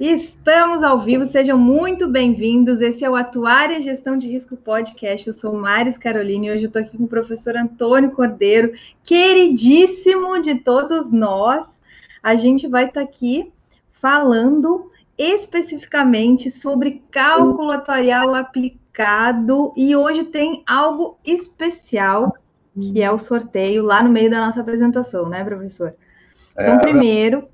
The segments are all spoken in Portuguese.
Estamos ao vivo, sejam muito bem-vindos. Esse é o Atuária e Gestão de Risco Podcast. Eu sou Maris Caroline e hoje eu estou aqui com o professor Antônio Cordeiro, queridíssimo de todos nós. A gente vai estar tá aqui falando especificamente sobre cálculo atuarial aplicado e hoje tem algo especial que é o sorteio lá no meio da nossa apresentação, né, professor? Então, é, primeiro,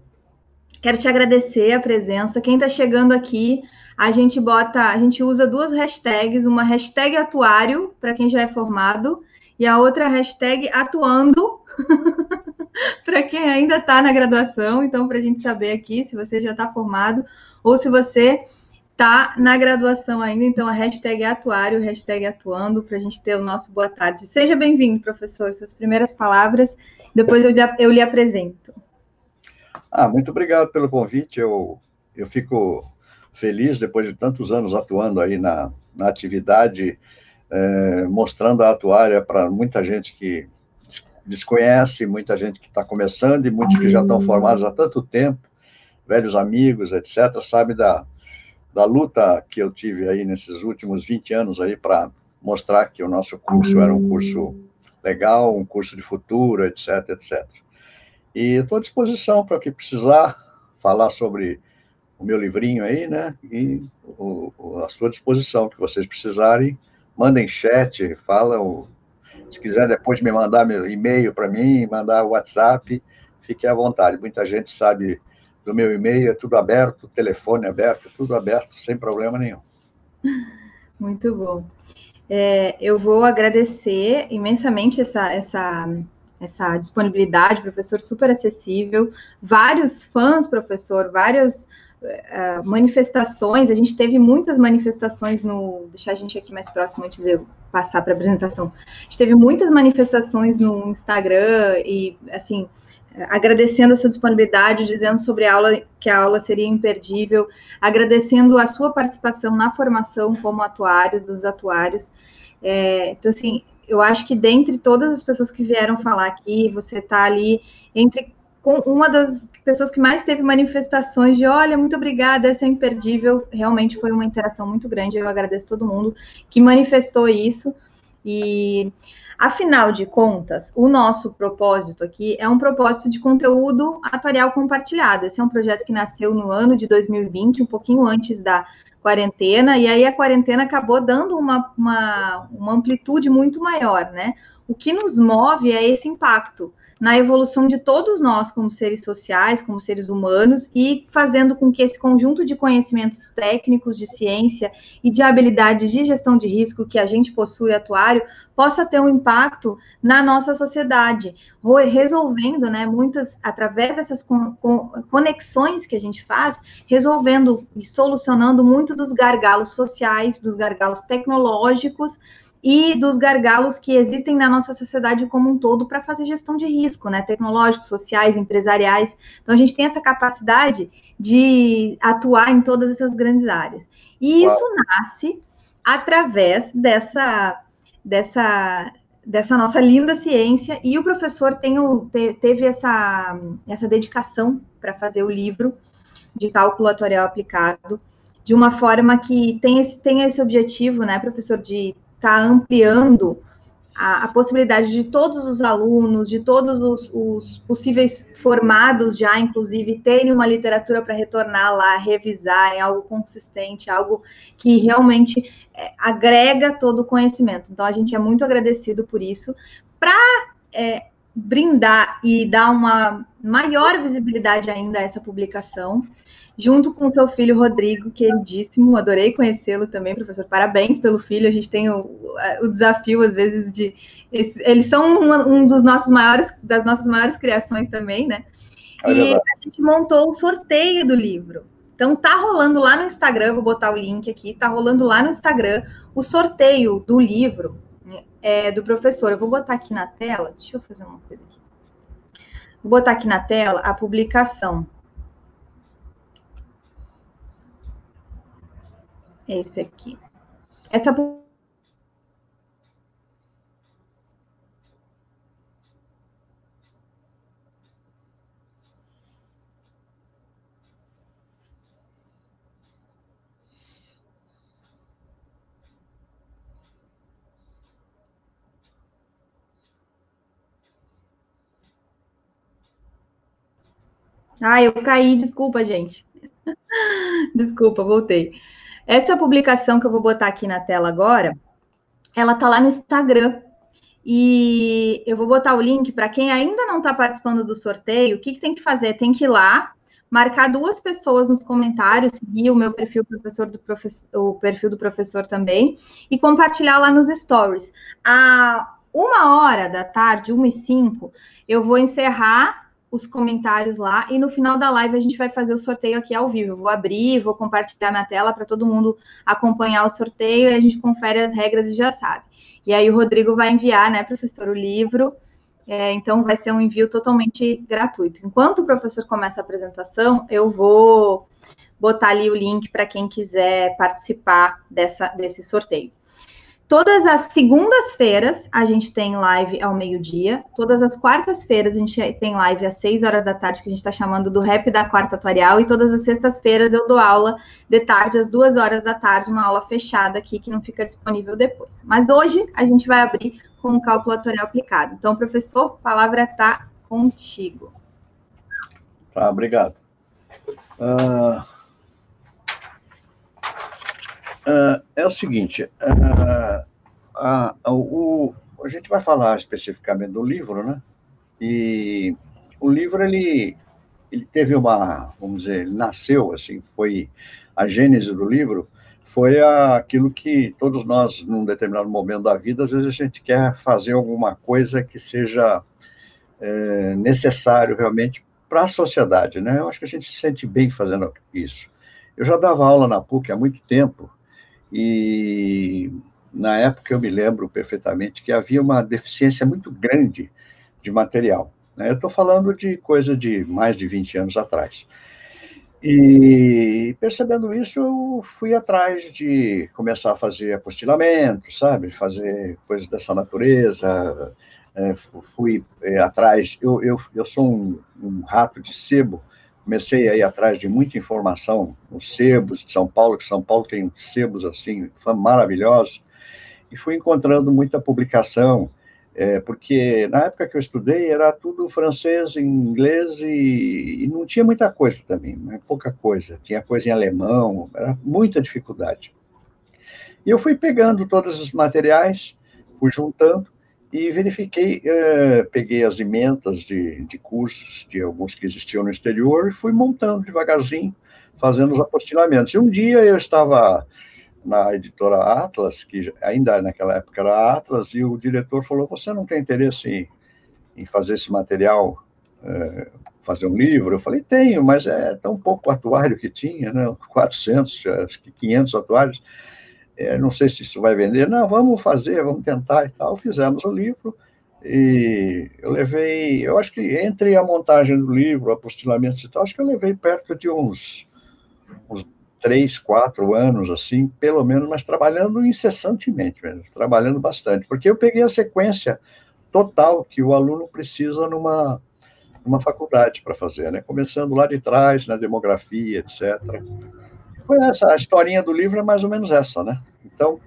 Quero te agradecer a presença. Quem está chegando aqui, a gente bota, a gente usa duas hashtags, uma hashtag atuário para quem já é formado e a outra hashtag atuando para quem ainda está na graduação. Então, para a gente saber aqui se você já está formado ou se você está na graduação ainda. Então, a hashtag atuário, hashtag atuando, para a gente ter o nosso boa tarde. Seja bem-vindo, professor. Suas primeiras palavras, depois eu, eu lhe apresento. Ah, muito obrigado pelo convite. Eu, eu fico feliz, depois de tantos anos atuando aí na, na atividade, é, mostrando a atuária para muita gente que desconhece, muita gente que está começando e muitos que já estão formados há tanto tempo, velhos amigos, etc., sabe da, da luta que eu tive aí nesses últimos 20 anos aí para mostrar que o nosso curso era um curso legal, um curso de futuro, etc., etc. E estou à disposição para que precisar, falar sobre o meu livrinho aí, né? E o, o, à sua disposição, que vocês precisarem, mandem chat, falam. Se quiser depois me mandar e-mail para mim, mandar WhatsApp, fique à vontade. Muita gente sabe do meu e-mail, é tudo aberto, telefone aberto, tudo aberto, sem problema nenhum. Muito bom. É, eu vou agradecer imensamente essa, essa essa disponibilidade, professor super acessível, vários fãs, professor, várias uh, manifestações, a gente teve muitas manifestações no, deixar a gente aqui mais próximo antes de eu passar para a apresentação, a gente teve muitas manifestações no Instagram e, assim, agradecendo a sua disponibilidade, dizendo sobre a aula, que a aula seria imperdível, agradecendo a sua participação na formação como atuários, dos atuários, é, então, assim, eu acho que dentre todas as pessoas que vieram falar aqui, você está ali entre com uma das pessoas que mais teve manifestações de olha, muito obrigada, essa é imperdível. Realmente foi uma interação muito grande. Eu agradeço todo mundo que manifestou isso. E afinal de contas, o nosso propósito aqui é um propósito de conteúdo atuarial compartilhado. Esse é um projeto que nasceu no ano de 2020, um pouquinho antes da quarentena, e aí a quarentena acabou dando uma, uma, uma amplitude muito maior, né? O que nos move é esse impacto na evolução de todos nós como seres sociais, como seres humanos, e fazendo com que esse conjunto de conhecimentos técnicos, de ciência e de habilidades de gestão de risco que a gente possui atuário possa ter um impacto na nossa sociedade, resolvendo, né, muitas, através dessas conexões que a gente faz, resolvendo e solucionando muito dos gargalos sociais, dos gargalos tecnológicos, e dos gargalos que existem na nossa sociedade como um todo para fazer gestão de risco, né? Tecnológicos, sociais, empresariais. Então a gente tem essa capacidade de atuar em todas essas grandes áreas. E Uau. isso nasce através dessa, dessa, dessa nossa linda ciência, e o professor tem o, te, teve essa, essa dedicação para fazer o livro de cálculo atorial aplicado, de uma forma que tem esse, tem esse objetivo, né, professor, de está ampliando a, a, possibilidade de todos os alunos, de todos os, os, possíveis formados já, inclusive, terem uma literatura para retornar lá, revisar em algo consistente, algo que realmente é, agrega todo o conhecimento. Então, a gente é muito agradecido por isso. Para é, brindar e dar uma maior visibilidade ainda a essa publicação, junto com seu filho Rodrigo, queridíssimo, adorei conhecê-lo também, professor. Parabéns pelo filho. A gente tem o, o desafio, às vezes, de. Eles são um, um, dos nossos maiores, das nossas maiores criações também, né? E a gente montou o sorteio do livro. Então tá rolando lá no Instagram, vou botar o link aqui, tá rolando lá no Instagram o sorteio do livro é, do professor. Eu vou botar aqui na tela, deixa eu fazer uma coisa aqui. Vou botar aqui na tela a publicação. Esse aqui. Essa Ah, eu caí, desculpa, gente. desculpa, voltei. Essa publicação que eu vou botar aqui na tela agora, ela tá lá no Instagram. E eu vou botar o link para quem ainda não está participando do sorteio. O que, que tem que fazer? Tem que ir lá, marcar duas pessoas nos comentários, seguir o meu perfil professor do professor, o perfil do professor também, e compartilhar lá nos stories. A uma hora da tarde, uma e cinco, eu vou encerrar os comentários lá e no final da live a gente vai fazer o sorteio aqui ao vivo. Vou abrir, vou compartilhar minha tela para todo mundo acompanhar o sorteio e a gente confere as regras e já sabe. E aí o Rodrigo vai enviar, né, professor, o livro é, então, vai ser um envio totalmente gratuito. Enquanto o professor começa a apresentação, eu vou botar ali o link para quem quiser participar dessa, desse sorteio. Todas as segundas-feiras a gente tem live ao meio-dia. Todas as quartas-feiras a gente tem live às 6 horas da tarde, que a gente está chamando do Rap da Quarta Atuarial. E todas as sextas-feiras eu dou aula de tarde, às 2 horas da tarde, uma aula fechada aqui que não fica disponível depois. Mas hoje a gente vai abrir com o cálculo atuarial aplicado. Então, professor, a palavra está contigo. Tá, obrigado. Uh... Uh, é o seguinte, uh, o, a gente vai falar especificamente do livro, né? E o livro, ele, ele teve uma, vamos dizer, ele nasceu, assim, foi a gênese do livro, foi aquilo que todos nós, num determinado momento da vida, às vezes a gente quer fazer alguma coisa que seja é, necessário realmente para a sociedade, né? Eu acho que a gente se sente bem fazendo isso. Eu já dava aula na PUC há muito tempo, e na época eu me lembro perfeitamente que havia uma deficiência muito grande de material. Né? Eu estou falando de coisa de mais de 20 anos atrás. E percebendo isso, eu fui atrás de começar a fazer apostilamento, sabe? Fazer coisas dessa natureza. É, fui é, atrás. Eu, eu, eu sou um, um rato de sebo, comecei a ir atrás de muita informação nos sebos de São Paulo, que São Paulo tem sebos assim maravilhosos, e fui encontrando muita publicação, é, porque na época que eu estudei era tudo francês, inglês e, e não tinha muita coisa também, né? pouca coisa, tinha coisa em alemão, era muita dificuldade. E eu fui pegando todos os materiais, fui juntando, e verifiquei, eh, peguei as emendas de, de cursos, de alguns que existiam no exterior, e fui montando devagarzinho, fazendo os apostilamentos. E um dia eu estava na editora Atlas, que ainda naquela época era Atlas, e o diretor falou: Você não tem interesse em, em fazer esse material, eh, fazer um livro? Eu falei: Tenho, mas é tão pouco atuário que tinha, né? 400, acho que 500 atuários é, não sei se isso vai vender, não, vamos fazer, vamos tentar e tal. Fizemos o livro e eu levei, eu acho que entre a montagem do livro, apostilamentos e tal, acho que eu levei perto de uns, uns três, quatro anos, assim, pelo menos, mas trabalhando incessantemente mesmo, trabalhando bastante, porque eu peguei a sequência total que o aluno precisa numa, numa faculdade para fazer, né? Começando lá de trás, na demografia, etc. Foi essa, a historinha do livro é mais ou menos essa, né? Então,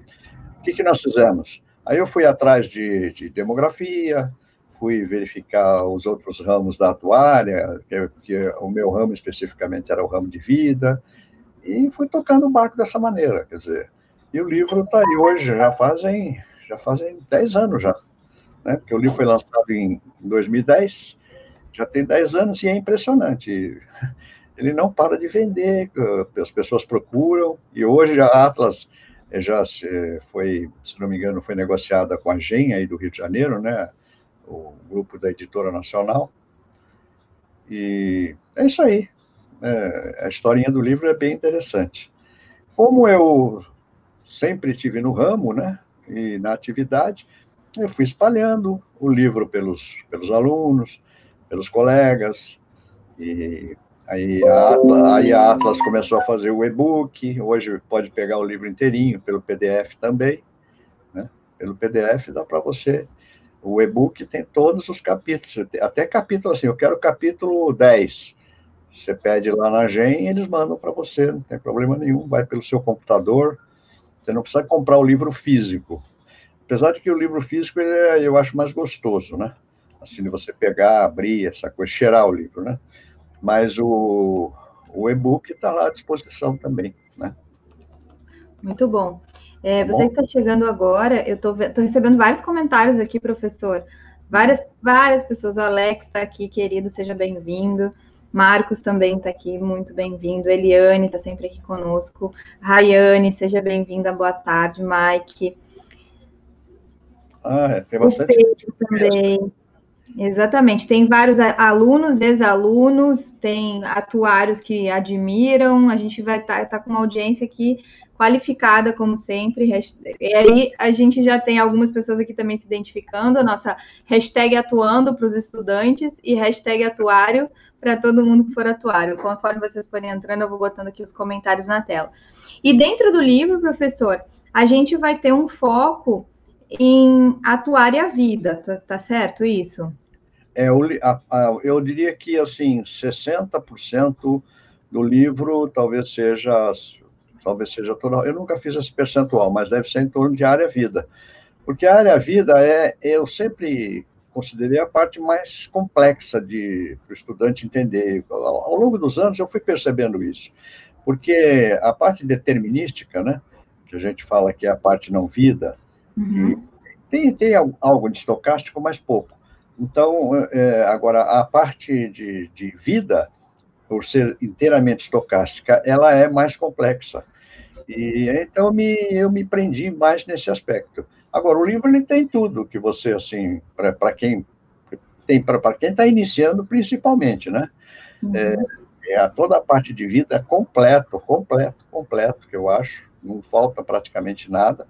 o que, que nós fizemos? Aí eu fui atrás de, de demografia, fui verificar os outros ramos da atuária, que, que, o meu ramo especificamente era o ramo de vida, e fui tocando o barco dessa maneira, quer dizer. E o livro está aí hoje, já fazem, já fazem 10 anos já, né? Porque o livro foi lançado em 2010, já tem 10 anos e é impressionante ele não para de vender, as pessoas procuram, e hoje a Atlas eh, já foi, se não me engano, foi negociada com a GEM aí do Rio de Janeiro, né, o grupo da Editora Nacional, e é isso aí, é, a historinha do livro é bem interessante. Como eu sempre tive no ramo, né, e na atividade, eu fui espalhando o livro pelos, pelos alunos, pelos colegas, e Aí a, Atlas, aí a Atlas começou a fazer o e-book, hoje pode pegar o livro inteirinho pelo PDF também, né? Pelo PDF dá para você. O e-book tem todos os capítulos, até capítulo assim, eu quero capítulo 10. Você pede lá na GEM e eles mandam para você, não tem problema nenhum, vai pelo seu computador. Você não precisa comprar o livro físico. Apesar de que o livro físico é, eu acho mais gostoso, né? Assim, de você pegar, abrir, essa coisa, cheirar o livro, né? Mas o, o e-book está lá à disposição também, né? Muito bom. É, tá você que está chegando agora, eu estou recebendo vários comentários aqui, professor. Várias, várias pessoas. O Alex está aqui, querido, seja bem-vindo. Marcos também está aqui, muito bem-vindo. Eliane está sempre aqui conosco. Rayane, seja bem-vinda, boa tarde. Mike. Ah, é, tem bastante. O também. Exatamente, tem vários alunos, ex-alunos, tem atuários que admiram, a gente vai estar tá, tá com uma audiência aqui qualificada, como sempre, e aí a gente já tem algumas pessoas aqui também se identificando, a nossa hashtag atuando para os estudantes e hashtag atuário para todo mundo que for atuário. Conforme vocês forem entrando, eu vou botando aqui os comentários na tela. E dentro do livro, professor, a gente vai ter um foco em atuar e a vida, tá, tá certo isso? É, eu, diria que, assim, 60% do livro talvez seja, talvez seja toda, eu nunca fiz esse percentual, mas deve ser em torno de área vida, porque a área vida é, eu sempre considerei a parte mais complexa de para o estudante entender. Ao, ao longo dos anos eu fui percebendo isso, porque a parte determinística, né, que a gente fala que é a parte não vida, Uhum. Tem, tem algo de estocástico, mas pouco. Então, é, agora, a parte de, de vida, por ser inteiramente estocástica, ela é mais complexa. E então me, eu me prendi mais nesse aspecto. Agora, o livro ele tem tudo que você, assim, para quem tem para quem está iniciando, principalmente, né? Uhum. É, é, toda a parte de vida é completo, completo, completo, que eu acho, não falta praticamente nada.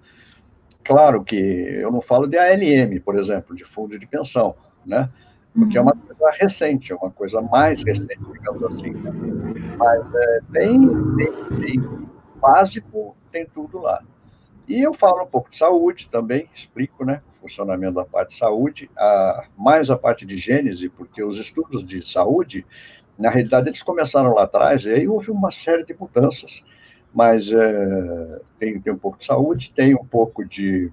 Claro que eu não falo de ALM, por exemplo, de fundo de pensão, né? Porque é uma uhum. coisa recente, é uma coisa mais recente, digamos assim. Né? Mas é, tem, tem, tem básico, tem tudo lá. E eu falo um pouco de saúde também, explico, né? O funcionamento da parte de saúde, a, mais a parte de gênese, porque os estudos de saúde, na realidade, eles começaram lá atrás, e aí houve uma série de mudanças mas é, tem, tem um pouco de saúde, tem um pouco de,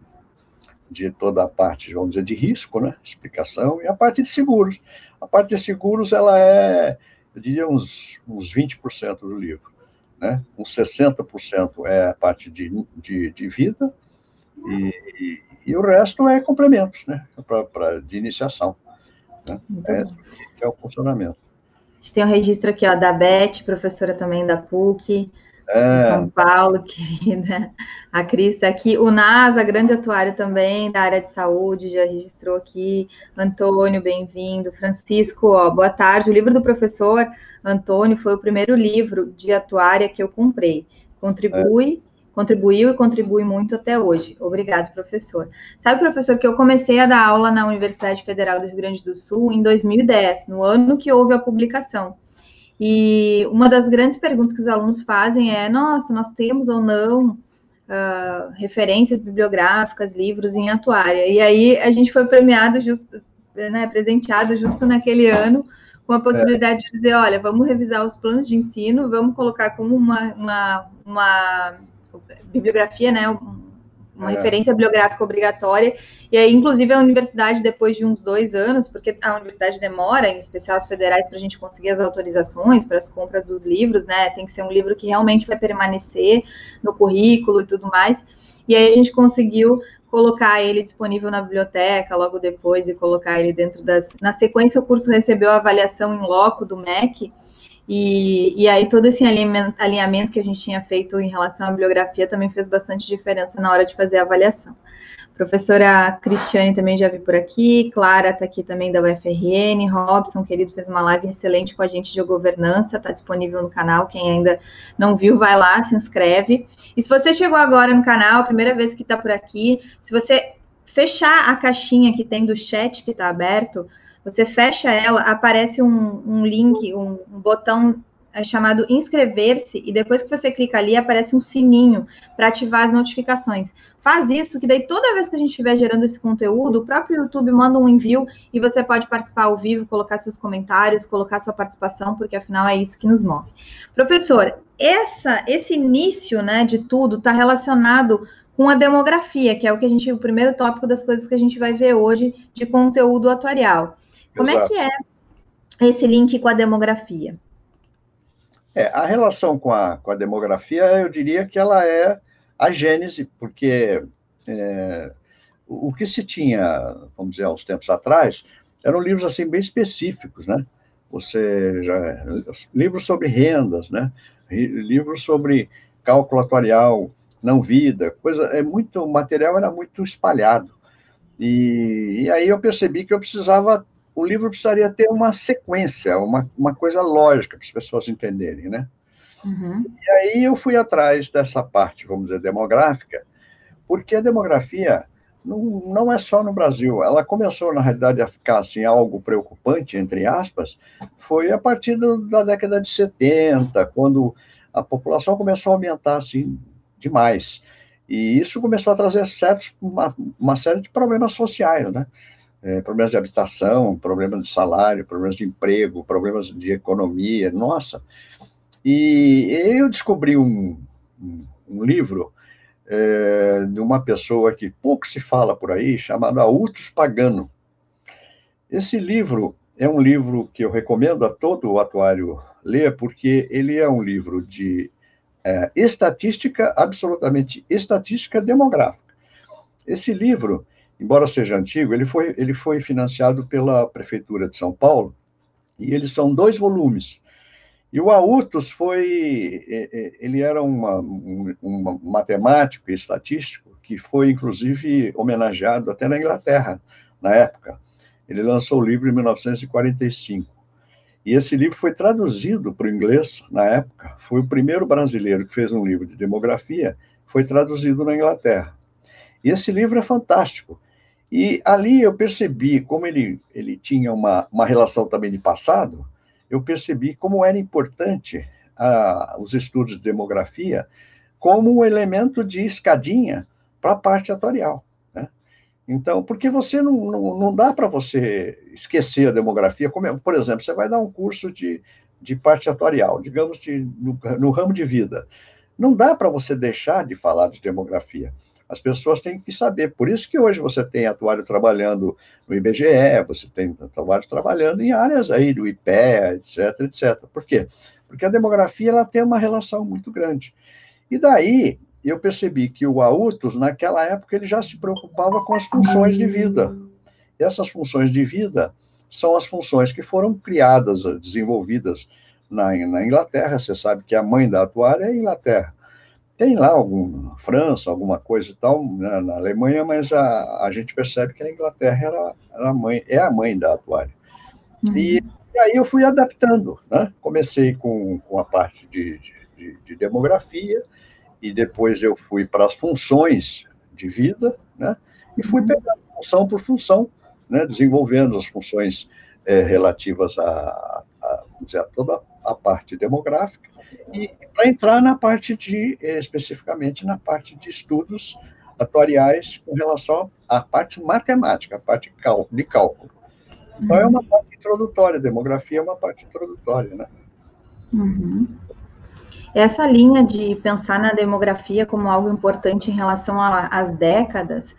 de toda a parte, vamos dizer, de risco, né? Explicação, e a parte de seguros. A parte de seguros, ela é, eu diria, uns, uns 20% do livro, né? Uns 60% é a parte de, de, de vida, e, e, e, o resto é complementos, né? Pra, pra de iniciação. Né? É, é o funcionamento. A gente tem um registro aqui, ó, da Beth, professora também da PUC, é. de São Paulo, querida. A Cris está aqui. O NASA, grande atuário também da área de saúde, já registrou aqui. Antônio, bem-vindo. Francisco, ó, boa tarde. O livro do professor Antônio foi o primeiro livro de atuária que eu comprei. Contribui. É. Contribuiu e contribui muito até hoje. Obrigado, professor. Sabe, professor, que eu comecei a dar aula na Universidade Federal do Rio Grande do Sul em 2010, no ano que houve a publicação. E uma das grandes perguntas que os alunos fazem é: nossa, nós temos ou não uh, referências bibliográficas, livros em atuária? E aí a gente foi premiado justo, né, presenteado justo naquele ano com a possibilidade é. de dizer: olha, vamos revisar os planos de ensino, vamos colocar como uma, uma, uma bibliografia, né, uma é. referência bibliográfica obrigatória. E aí, inclusive, a universidade, depois de uns dois anos, porque a universidade demora, em especial as federais, para a gente conseguir as autorizações para as compras dos livros, né? Tem que ser um livro que realmente vai permanecer no currículo e tudo mais. E aí a gente conseguiu colocar ele disponível na biblioteca logo depois e colocar ele dentro das. Na sequência, o curso recebeu a avaliação em loco do MEC e, e aí todo esse alinhamento, que a gente tinha feito em relação à bibliografia também fez bastante diferença na hora de fazer a avaliação. Professora Cristiane também já vi por aqui, Clara está aqui também da UFRN, Robson, querido, fez uma live excelente com a gente de governança, está disponível no canal, quem ainda não viu, vai lá, se inscreve. E se você chegou agora no canal, primeira vez que está por aqui, se você fechar a caixinha que tem do chat que está aberto, você fecha ela, aparece um, um link, um, um botão é chamado inscrever-se, e depois que você clica ali, aparece um sininho para ativar as notificações. Faz isso, que daí toda vez que a gente estiver gerando esse conteúdo, o próprio YouTube manda um envio e você pode participar ao vivo, colocar seus comentários, colocar sua participação, porque afinal é isso que nos move. Professor, essa, esse início né, de tudo está relacionado com a demografia, que é o que a gente, o primeiro tópico das coisas que a gente vai ver hoje de conteúdo atuarial. Como Exato. é que é esse link com a demografia? É, a relação com a, com a demografia, eu diria que ela é a gênese, porque é, o que se tinha, vamos dizer, há uns tempos atrás, eram livros assim bem específicos, né? Você já, livros sobre rendas, né? Livros sobre cálculo atuarial, não vida, coisa, é muito, o material era muito espalhado. E, e aí eu percebi que eu precisava, o livro precisaria ter uma sequência, uma, uma coisa lógica para as pessoas entenderem, né? Uhum. E aí eu fui atrás dessa parte, vamos dizer, demográfica, porque a demografia não, não é só no Brasil. Ela começou, na realidade, a ficar assim, algo preocupante, entre aspas, foi a partir do, da década de 70, quando a população começou a aumentar assim, demais. E isso começou a trazer certos, uma, uma série de problemas sociais, né? É, problemas de habitação, problemas de salário, problemas de emprego, problemas de economia, nossa. E eu descobri um, um, livro é, de uma pessoa que pouco se fala por aí, chamada Autos Pagano. Esse livro é um livro que eu recomendo a todo o atuário ler, porque ele é um livro de é, estatística, absolutamente estatística demográfica. Esse livro, embora seja antigo, ele foi, ele foi financiado pela Prefeitura de São Paulo, e eles são dois volumes. E o Autos foi, ele era uma, um, um matemático e estatístico que foi, inclusive, homenageado até na Inglaterra, na época. Ele lançou o livro em 1945. E esse livro foi traduzido para o inglês na época. Foi o primeiro brasileiro que fez um livro de demografia, foi traduzido na Inglaterra. E esse livro é fantástico. E ali eu percebi como ele, ele tinha uma, uma relação também de passado, eu percebi como era importante ah, os estudos de demografia como um elemento de escadinha para a parte atuarial. Então, porque você não, não, não dá para você esquecer a demografia, como, é, por exemplo, você vai dar um curso de, de parte atuarial, digamos, de, no, no ramo de vida. Não dá para você deixar de falar de demografia. As pessoas têm que saber. Por isso que hoje você tem atuário trabalhando no IBGE, você tem atuário trabalhando em áreas aí do IPE, etc, etc. Por quê? Porque a demografia ela tem uma relação muito grande. E daí, eu percebi que o AUTOS, naquela época, ele já se preocupava com as funções de vida. E essas funções de vida são as funções que foram criadas, desenvolvidas na, na Inglaterra. Você sabe que a mãe da atuária é a Inglaterra. Tem lá alguma França, alguma coisa e tal, né, na Alemanha, mas a, a gente percebe que a Inglaterra era, era a mãe, é a mãe da atuária. Uhum. E, e, aí eu fui adaptando, né? Comecei com, com a parte de, de, de demografia, e depois eu fui para as funções de vida, né? E fui uhum. pegando função por função, né? Desenvolvendo as funções é, relativas a, a, dizer, a, toda a parte demográfica e para entrar na parte de, especificamente na parte de estudos atuariais com relação à parte matemática, a parte de cálculo. Então, é uma uhum. parte introdutória, demografia é uma parte introdutória, né? Uhum. Essa linha de pensar na demografia como algo importante em relação às décadas,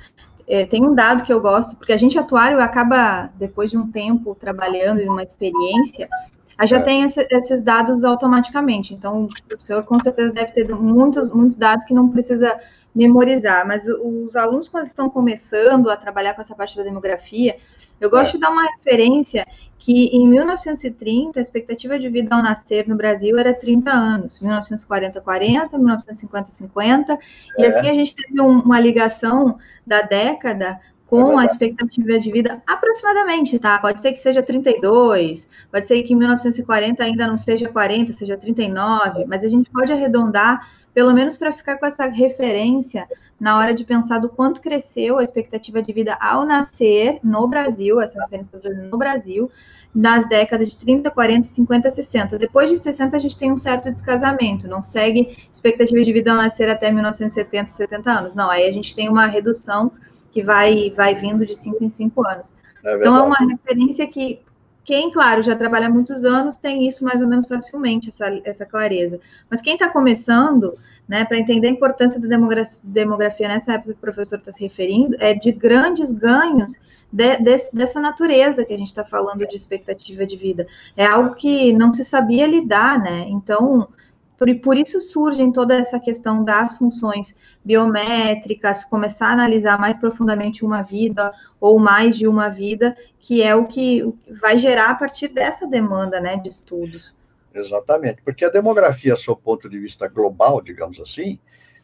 é, tem um dado que eu gosto, porque a gente atuário acaba, depois de um tempo trabalhando em uma experiência, a já é. tem esse, esses dados automaticamente. Então, o senhor com certeza deve ter muitos, muitos dados que não precisa memorizar, mas os alunos, quando estão começando a trabalhar com essa parte da demografia, eu gosto é. de dar uma referência que em 1930 a expectativa de vida ao nascer no Brasil era 30 anos, 1940 40, 1950 50, é. e assim a gente teve um, uma ligação da década com é a expectativa de vida aproximadamente, tá? Pode ser que seja 32, pode ser que em 1940 ainda não seja 40, seja 39, mas a gente pode arredondar pelo menos para ficar com essa referência na hora de pensar do quanto cresceu a expectativa de vida ao nascer no Brasil, essa referência no Brasil, nas décadas de 30, 40, 50, 60. Depois de 60, a gente tem um certo descasamento, não segue expectativa de vida ao nascer até 1970, 70 anos. Não, aí a gente tem uma redução que vai, vai vindo de 5 em 5 anos. É então, é uma referência que quem, claro, já trabalha há muitos anos tem isso mais ou menos facilmente, essa, essa clareza. Mas quem está começando, né, para entender a importância da demografia, demografia nessa época que o professor está se referindo, é de grandes ganhos de, de, dessa natureza que a gente está falando de expectativa de vida. É algo que não se sabia lidar, né? Então, por, por isso surge toda essa questão das funções biométricas, começar a analisar mais profundamente uma vida ou mais de uma vida, que é o que vai gerar a partir dessa demanda né, de estudos. Exatamente, porque a demografia, sob ponto de vista global, digamos assim,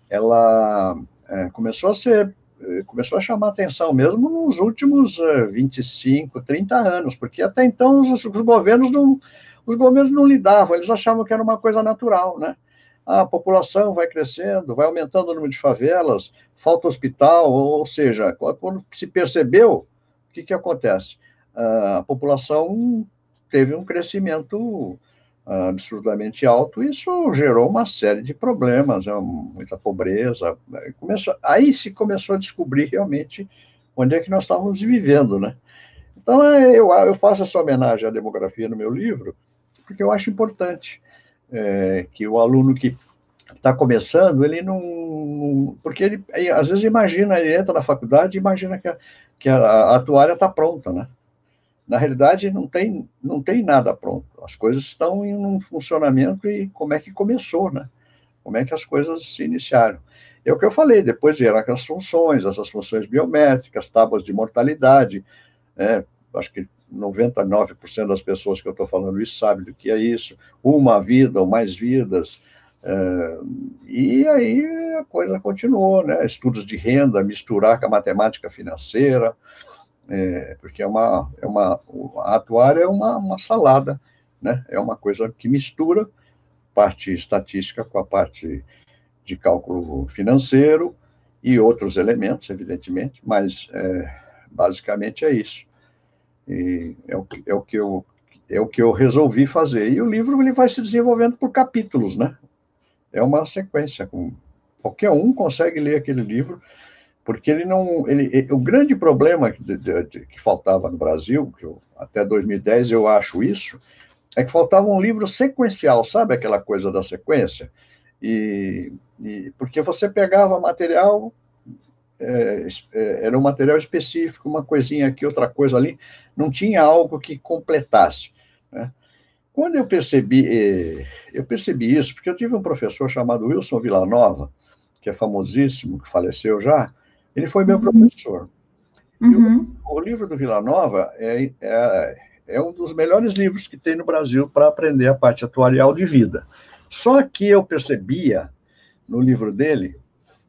ela é, começou a ser é, começou a chamar atenção mesmo nos últimos 25, é, 30 anos, porque até então os, os governos não, os governos não lidavam, eles achavam que era uma coisa natural, né? A população vai crescendo, vai aumentando o número de favelas, falta hospital, ou seja, quando se percebeu, o que, que acontece? A população teve um crescimento absurdamente alto, isso gerou uma série de problemas, né? muita pobreza. Começou, aí se começou a descobrir realmente onde é que nós estávamos vivendo, né? Então, é, eu faço essa homenagem à demografia no meu livro, porque eu acho importante é, que o aluno que está começando, ele não. Porque ele, às vezes, imagina, ele entra na faculdade e imagina que a, que a, a atuária está pronta, né? Na realidade, não tem, não tem nada pronto. As coisas estão em um funcionamento e como é que começou, né? Como é que as coisas se iniciaram. É o que eu falei, depois vieram aquelas funções, essas funções biométricas, tábuas de mortalidade, né? acho que 99% das pessoas que eu estou falando isso sabem do que é isso, uma vida ou mais vidas, é, e aí a coisa continuou, né? Estudos de renda, misturar com a matemática financeira, é, porque é uma, é uma, a atuária é uma, uma salada, né? É uma coisa que mistura parte estatística com a parte de cálculo financeiro e outros elementos, evidentemente, mas é, basicamente é isso. E é o, é o que eu é o que eu resolvi fazer. E o livro ele vai se desenvolvendo por capítulos, né? É uma sequência. Qualquer um consegue ler aquele livro, porque ele não. Ele, o grande problema de, de, de, que faltava no Brasil, eu, até 2010 eu acho isso, é que faltava um livro sequencial, sabe aquela coisa da sequência? E, e porque você pegava material é, é, era um material específico, uma coisinha aqui, outra coisa ali, não tinha algo que completasse. Né? Quando eu percebi, é, eu percebi isso, porque eu tive um professor chamado Wilson Villanova, que é famosíssimo, que faleceu já, ele foi meu uhum. professor. Uhum. O, o, livro do Villanova é, é, é um dos melhores livros que tem no Brasil para aprender a parte atuarial de vida. Só que eu percebia no livro dele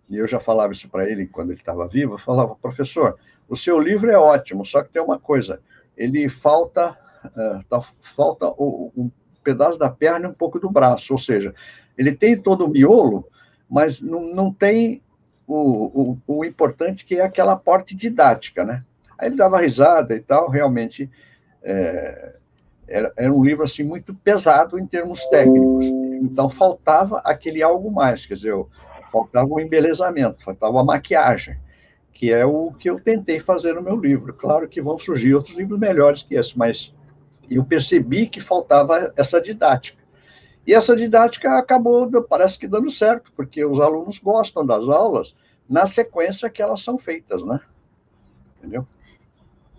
e eu já falava isso para ele quando ele estava vivo, eu falava, professor, o seu livro é ótimo, só que tem uma coisa, ele falta, uh, tá, falta o, um pedaço da perna e um pouco do braço, ou seja, ele tem todo o miolo, mas não, não tem o, o, o importante que é aquela parte didática, né? Aí ele dava risada e tal, realmente é, era, era, um livro assim muito pesado em termos técnicos. Então faltava aquele algo mais, quer dizer, faltava o embelezamento, faltava a maquiagem, que é o que eu tentei fazer no meu livro. Claro que vão surgir outros livros melhores que esse, mas eu percebi que faltava essa didática. E essa didática acabou, parece que dando certo, porque os alunos gostam das aulas na sequência que elas são feitas, né? Entendeu?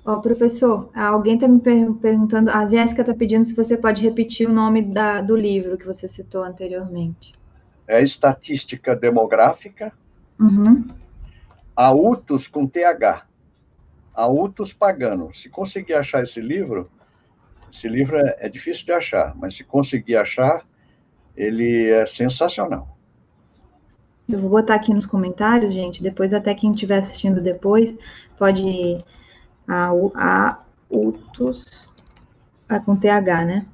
oh, professor, alguém está me perguntando, a Jéssica está pedindo se você pode repetir o nome da, do livro que você citou anteriormente é estatística demográfica, uhum. Autos com TH, Autos Pagano. Se conseguir achar esse livro, esse livro é, é difícil de achar, mas se conseguir achar, ele é sensacional. Eu vou botar aqui nos comentários, gente. Depois, até quem estiver assistindo depois, pode. A, a Utus. Ah, com TH, né?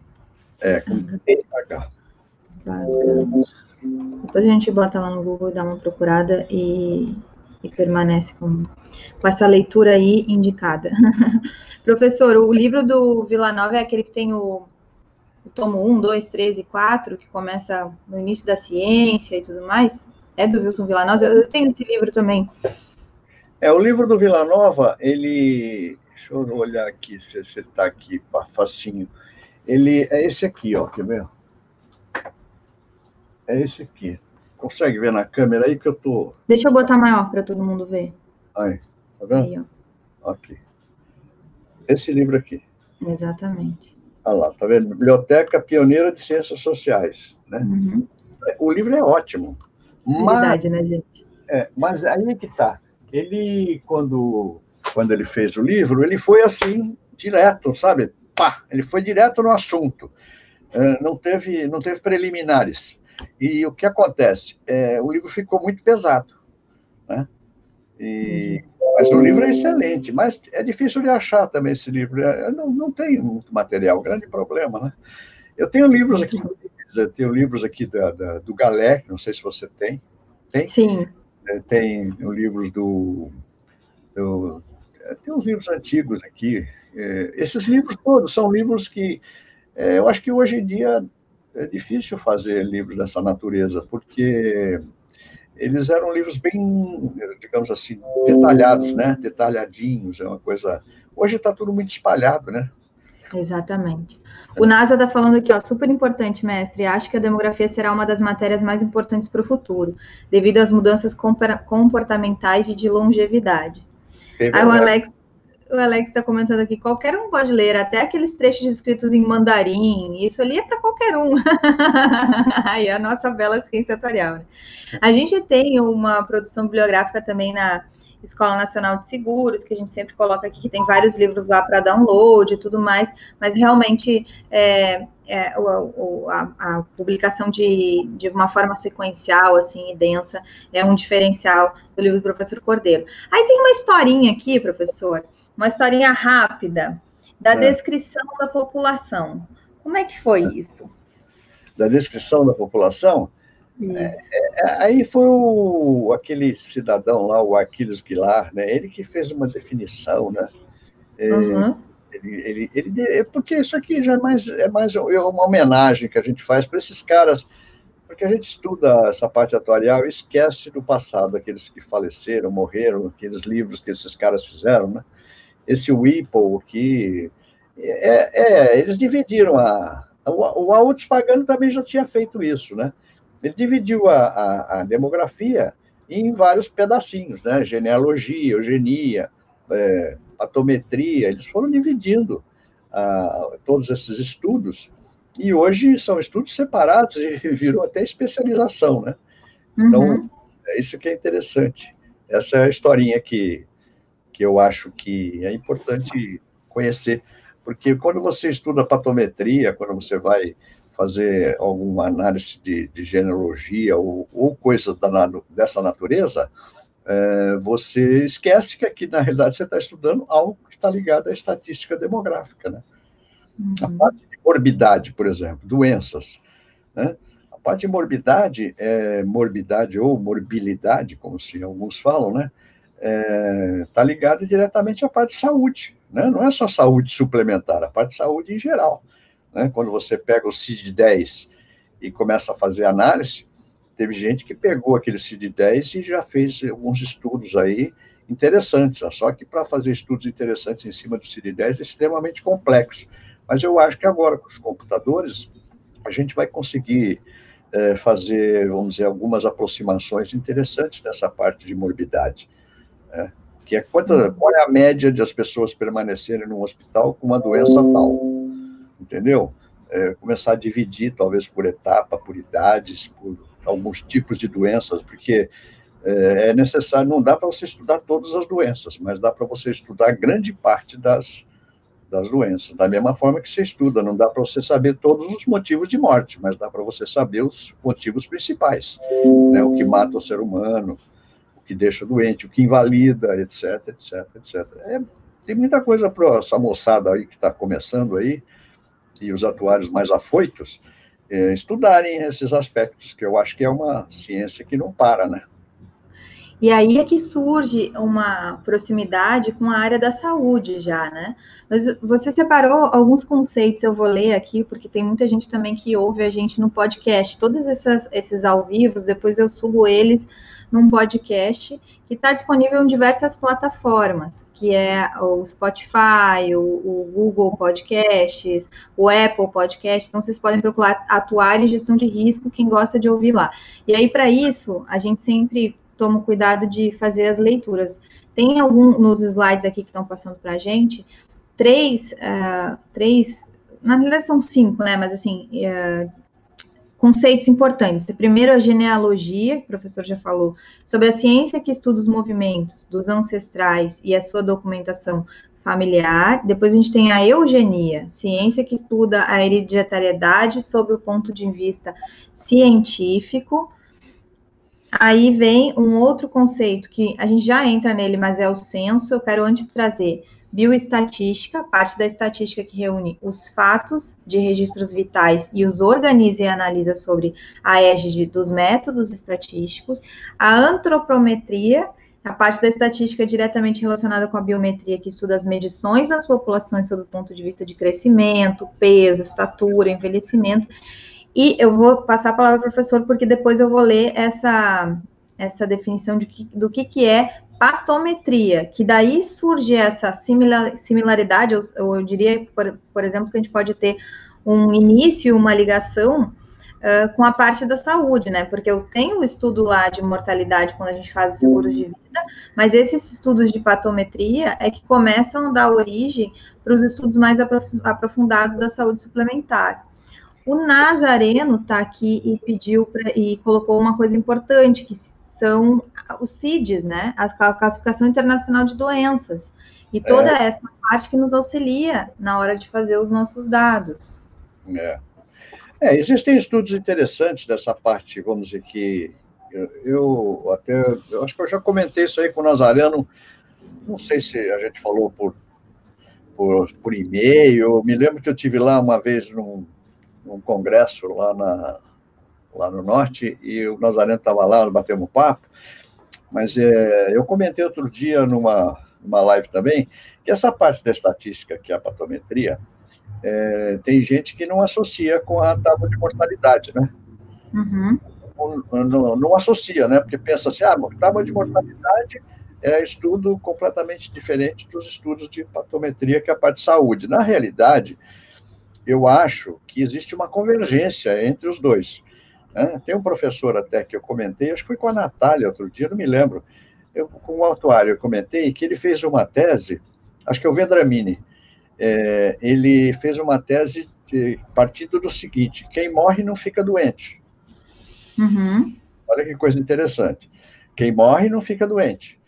É, com TH. Pagamos. Depois a gente bota lá no Google, dá uma procurada e, e permanece com, com essa leitura aí indicada. Professor, o livro do Vila Nova é aquele que tem o, o tomo 1, 2, 3 e 4, que começa no início da ciência e tudo mais? É do Wilson Villanova? Eu tenho esse livro também. É, o livro do Vila Nova, ele Deixa eu olhar aqui se, está aqui, facinho. Ele é esse aqui, ó, quer ver? É esse aqui. Consegue ver na câmera aí que eu tô. Deixa eu botar maior para todo mundo ver. Aí, tá vendo? Aí, ó. Aqui. Esse livro aqui. Exatamente. Olha lá, tá vendo? Biblioteca Pioneira de Ciências Sociais. Né? Uhum. O livro é ótimo. Verdade, mas, né, gente? É, mas aí é que tá. Ele, quando, quando ele fez o livro, ele foi assim, direto, sabe? Pá, ele foi direto no assunto. É, não, teve, não teve preliminares. E o que acontece? É, o livro ficou muito pesado. Né? E, mas o livro é excelente, mas é difícil de achar também esse livro. É, não, não tem muito material, grande problema, né? Eu tenho livros aqui, eu tenho livros aqui da, da, do Galé, não sei se você tem. Tem? Sim. É, tem livros do, do, é, Tem uns livros antigos aqui. Esses livros todos são livros que eu acho que hoje em dia é difícil fazer livros dessa natureza, porque eles eram livros bem, digamos assim, detalhados, né? Detalhadinhos, é uma coisa. Hoje está tudo muito espalhado, né? Exatamente. O NASA está falando aqui, ó, super importante, mestre. Acho que a demografia será uma das matérias mais importantes para o futuro, devido às mudanças comportamentais e de longevidade. Aí o Alex, o Alex está comentando aqui, qualquer um pode ler, até aqueles trechos escritos em mandarim, isso ali é para qualquer um. Aí a nossa bela ciência atuarial. Né? A gente tem uma produção bibliográfica também na Escola Nacional de Seguros, que a gente sempre coloca aqui, que tem vários livros lá para download e tudo mais, mas realmente é, é, o, o, a, a, publicação de, de uma forma sequencial, assim, e densa, é um diferencial do livro do professor Cordeiro. Aí tem uma historinha aqui, professor, uma historinha rápida da é. descrição da população. Como é que foi isso? Da descrição da população? É, é, aí foi o, aquele cidadão lá, o Aquiles Guilar, né? Ele que fez uma definição, né? É, uhum. ele, ele, ele, é porque isso aqui já é mais, é mais uma homenagem que a gente faz para esses caras, porque a gente estuda essa parte atuarial e esquece do passado, aqueles que faleceram, morreram, aqueles livros que esses caras fizeram, né? Esse Whipple aqui, é, é, eles dividiram a... O, o Pagano também já tinha feito isso, né? Ele dividiu a, a, a demografia em vários pedacinhos, né? Genealogia, eugenia, é, atometria, eles foram dividindo a, todos esses estudos, e hoje são estudos separados e virou até especialização, né? Então, uhum. é isso que é interessante. Essa é a historinha que, que eu acho que é importante conhecer, porque quando você estuda patometria, quando você vai fazer alguma análise de, de genealogia ou, ou coisas dessa natureza, é, você esquece que aqui, na realidade, você está estudando algo que está ligado à estatística demográfica. Né? Uhum. A parte de morbidade, por exemplo, doenças. Né? A parte de morbidade, é, morbidade ou morbilidade, como se alguns falam, né? Está é, tá ligada diretamente à parte de saúde. Né? Não é só saúde suplementar, a parte de saúde em geral. Né? Quando você pega o CID-10 e começa a fazer análise, teve gente que pegou aquele CID-10 e já fez alguns estudos aí interessantes, só que para fazer estudos interessantes em cima do CID-10 é extremamente complexo. Mas eu acho que agora, com os computadores, a gente vai conseguir é, fazer, vamos dizer, algumas aproximações interessantes dessa parte de morbidade. Né? Que é quanta, qual é a média de as pessoas permanecerem no hospital com uma doença tal? entendeu? É, começar a dividir, talvez por etapa, por idades, por alguns tipos de doenças, porque é, é necessário, não dá para você estudar todas as doenças, mas dá para você estudar grande parte das, das doenças. Da mesma forma que você estuda, não dá para você saber todos os motivos de morte, mas dá para você saber os motivos principais, né? o que mata o ser humano, o que deixa doente, o que invalida, etc, etc, etc. É, tem muita coisa para essa moçada aí que está começando aí, e os atuários mais afoitos é, estudarem esses aspectos, que eu acho que é uma ciência que não para, né? E aí é que surge uma proximidade com a área da saúde já, né? Mas você separou alguns conceitos, eu vou ler aqui, porque tem muita gente também que ouve a gente no podcast. Todos essas, esses ao vivo, depois eu subo eles num podcast que está disponível em diversas plataformas que é o Spotify, o, o, Google Podcasts, o Apple Podcasts. Então, vocês podem procurar atuar em gestão de risco, quem gosta de ouvir lá. E aí, para isso, a gente sempre toma cuidado de fazer as leituras. Tem algum nos slides aqui que estão passando para a gente, três, uh, três, na realidade são cinco, né? Mas assim, uh, conceitos importantes. Primeiro, a genealogia, que o professor já falou, sobre a ciência que estuda os movimentos dos ancestrais e a sua documentação familiar. Depois a gente tem a eugenia, ciência que estuda a hereditariedade sob o ponto de vista científico. Aí vem um outro conceito que a gente já entra nele, mas é o censo. Eu quero antes trazer Bioestatística, parte da estatística que reúne os fatos de registros vitais e os organiza e analisa sobre a égide dos métodos estatísticos. A antropometria, a parte da estatística diretamente relacionada com a biometria, que estuda as medições das populações sob o ponto de vista de crescimento, peso, estatura, envelhecimento. E eu vou passar a palavra ao professor, porque depois eu vou ler essa, essa definição de que, do que, que é patometria, que daí surge essa similar, similaridade, eu, eu diria, por, por, exemplo, que a gente pode ter um início, uma ligação uh, com a parte da saúde, né? Porque eu tenho o estudo lá de mortalidade quando a gente faz os seguros de vida, mas esses estudos de patometria é que começam a dar origem para os estudos mais aprofundados da saúde suplementar. O Nazareno está aqui e pediu pra, e colocou uma coisa importante que são os CIDs, né? A classificação internacional de doenças. E toda é. essa parte que nos auxilia na hora de fazer os nossos dados. É. é existem estudos interessantes dessa parte, vamos dizer que eu, eu, até eu acho que eu já comentei isso aí com o Nazareno. Não sei se a gente falou por por, por e-mail. Me lembro que eu tive lá uma vez num, num congresso lá na lá no norte, e o Nazareno estava lá, batemos papo, mas é, eu comentei outro dia numa, numa live também, que essa parte da estatística, que é a patometria, é, tem gente que não associa com a tábua de mortalidade, né? Uhum. Não, não, não, associa, né? Porque pensa assim, ah, tábua de mortalidade é estudo completamente diferente dos estudos de patometria, que é a parte de saúde. Na realidade, eu acho que existe uma convergência entre os dois. Né? Tem um professor até que eu comentei, acho que foi com a Natália outro dia, não me lembro, eu, com o autuário eu comentei que ele fez uma tese, acho que é o Vendramini, é, ele fez uma tese de, partindo do seguinte, quem morre não fica doente. Uhum. Olha que coisa interessante. Quem morre não fica doente.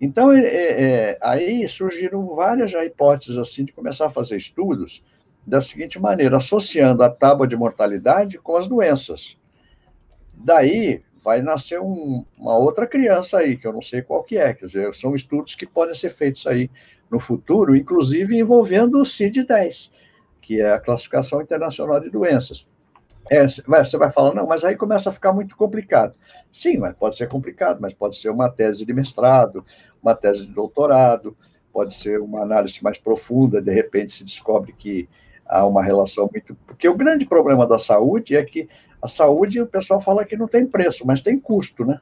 Então, é, é, aí surgiram várias já hipóteses assim de começar a fazer estudos da seguinte maneira, associando a tábua de mortalidade com as doenças. Daí vai nascer um, uma outra criança aí, que eu não sei qual que é, quer dizer, são estudos que podem ser feitos aí no futuro, inclusive envolvendo o CID-10, que é a Classificação Internacional de Doenças. É, você vai falar, não, mas aí começa a ficar muito complicado. Sim, mas pode ser complicado, mas pode ser uma tese de mestrado, uma tese de doutorado, pode ser uma análise mais profunda, de repente se descobre que há uma relação muito. Porque o grande problema da saúde é que a saúde, o pessoal fala que não tem preço, mas tem custo, né?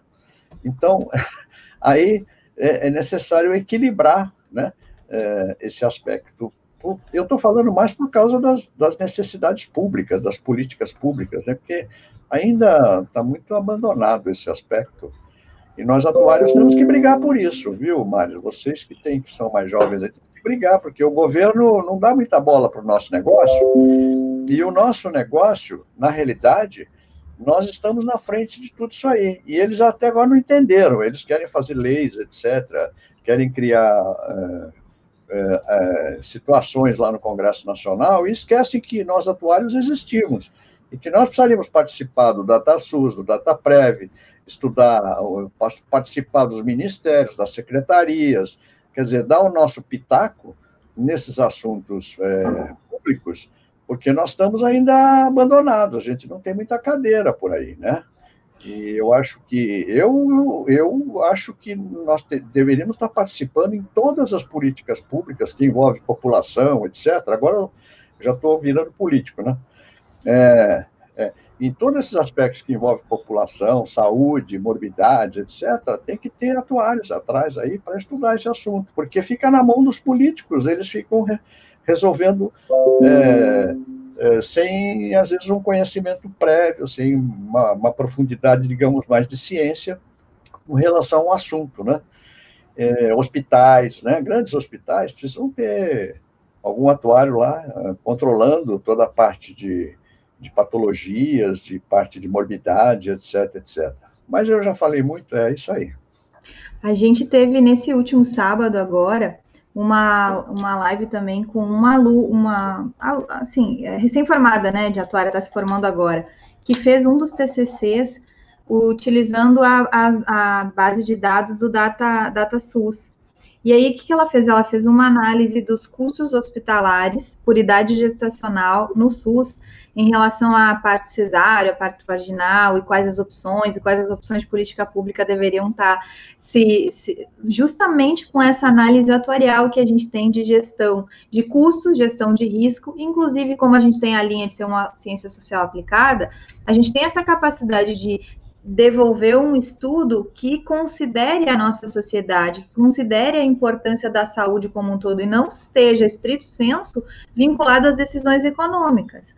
Então, aí é, é necessário equilibrar né, é, esse aspecto. Eu estou falando mais por causa das, das, necessidades públicas, das políticas públicas, né? porque ainda está muito abandonado esse aspecto. E nós atuários temos que brigar por isso, viu, Mário? Vocês que, têm, que são mais jovens, que brigar, porque o governo não dá muita bola para o nosso negócio e o nosso negócio, na realidade, nós estamos na frente de tudo isso aí. E eles até agora não entenderam. Eles querem fazer leis, etc., querem criar é, é, é, situações lá no Congresso Nacional e esquecem que nós atuários existimos e que nós precisaríamos participar do DataSUS, do DataPrev, estudar, participar dos ministérios, das secretarias, quer dizer, dar o nosso pitaco nesses assuntos é, públicos porque nós estamos ainda abandonados, a gente não tem muita cadeira por aí, né? E eu acho que eu, eu acho que nós te, deveríamos estar participando em todas as políticas públicas que envolvem população, etc. Agora eu já estou virando político, né? É, é, em todos esses aspectos que envolvem população, saúde, morbidade, etc., tem que ter atuários atrás aí para estudar esse assunto, porque fica na mão dos políticos, eles ficam re resolvendo é, é, sem, às vezes, um conhecimento prévio, sem uma, uma, profundidade, digamos, mais de ciência com relação ao assunto, né? É, hospitais, né? Grandes hospitais precisam ter algum atuário lá controlando toda a parte de de patologias, de parte de morbidade, etc, etc. Mas eu já falei muito, é isso aí. A gente teve nesse último sábado agora uma, uma live também com uma uma assim, é, recém-formada, né, de atuária, está se formando agora, que fez um dos TCCs utilizando a, a, a base de dados do Data, DataSUS. E aí, o que ela fez? Ela fez uma análise dos custos hospitalares por idade gestacional no SUS em relação à parte cesárea, à parte vaginal, e quais as opções, e quais as opções de política pública deveriam estar, se, se, justamente com essa análise atuarial que a gente tem de gestão de custos, gestão de risco, inclusive como a gente tem a linha de ser uma ciência social aplicada, a gente tem essa capacidade de devolver um estudo que considere a nossa sociedade, que considere a importância da saúde como um todo e não esteja, estrito senso, vinculado às decisões econômicas.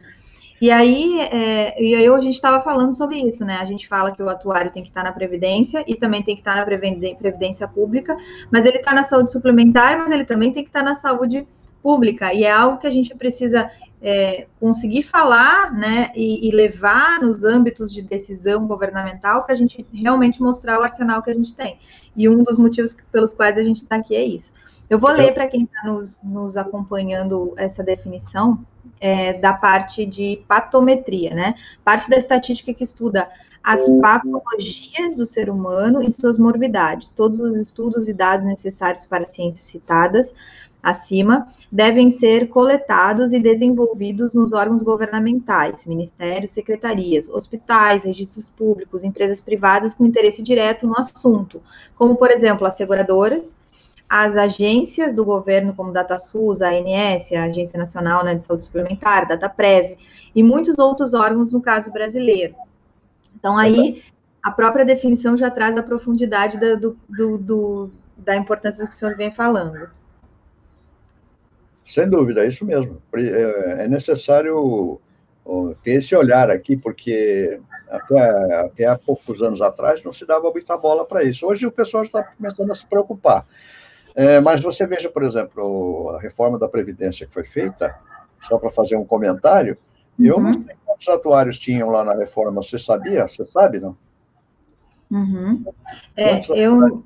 E aí, é, e aí a gente estava falando sobre isso, né? A gente fala que o atuário tem que estar na Previdência e também tem que estar na Previdência Pública, mas ele está na saúde suplementar, mas ele também tem que estar na saúde pública. E é algo que a gente precisa é, conseguir falar, né? E, e, levar nos âmbitos de decisão governamental para a gente realmente mostrar o arsenal que a gente tem. E um dos motivos pelos quais a gente está aqui é isso. Eu vou ler para quem está nos, nos acompanhando essa definição é, da parte de patometria, né? Parte da estatística que estuda as patologias do ser humano e suas morbidades. Todos os estudos e dados necessários para as ciências citadas acima devem ser coletados e desenvolvidos nos órgãos governamentais, ministérios, secretarias, hospitais, registros públicos, empresas privadas com interesse direto no assunto, como, por exemplo, as seguradoras, as agências do governo, como DataSUS, a ANS, a Agência Nacional né, de Saúde Suplementar, DataPrev, e muitos outros órgãos no caso brasileiro. Então, aí, a própria definição já traz a profundidade da, do, do, do, da importância do que o senhor vem falando. Sem dúvida, é isso mesmo. É, é necessário ter esse olhar aqui, porque até, até há poucos anos atrás não se dava muita bola para isso. Hoje o pessoal está começando a se preocupar. É, mas você veja, por exemplo, a reforma da Previdência que foi feita, só para fazer um comentário, uhum. eu não sei quantos atuários tinham lá na reforma, você sabia? Você sabe, não? Uhum. É, eu,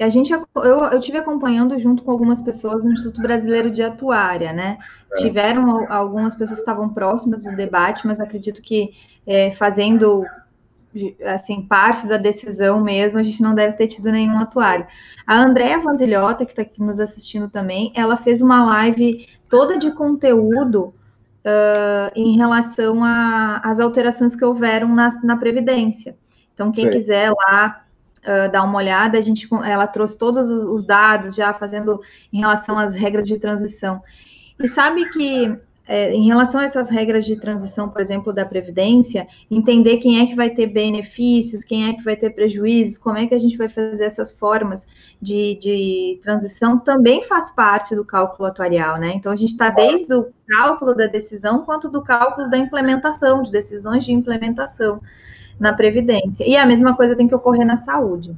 a gente, eu, eu tive acompanhando junto com algumas pessoas no Instituto Brasileiro de Atuária, né? É. Tiveram algumas pessoas que estavam próximas do debate, mas acredito que é, fazendo assim, parte da decisão mesmo, a gente não deve ter tido nenhum atuário. A Andréa Vanzilhota, que está aqui nos assistindo também, ela fez uma live toda de conteúdo uh, em relação às alterações que houveram na, na Previdência. Então, quem Sim. quiser lá uh, dar uma olhada, a gente, ela trouxe todos os, os dados já fazendo em relação às regras de transição. E sabe que é, em relação a essas regras de transição, por exemplo, da Previdência, entender quem é que vai ter benefícios, quem é que vai ter prejuízos, como é que a gente vai fazer essas formas de, de transição, também faz parte do cálculo atuarial, né? Então, a gente está desde o cálculo da decisão, quanto do cálculo da implementação, de decisões de implementação na Previdência. E a mesma coisa tem que ocorrer na saúde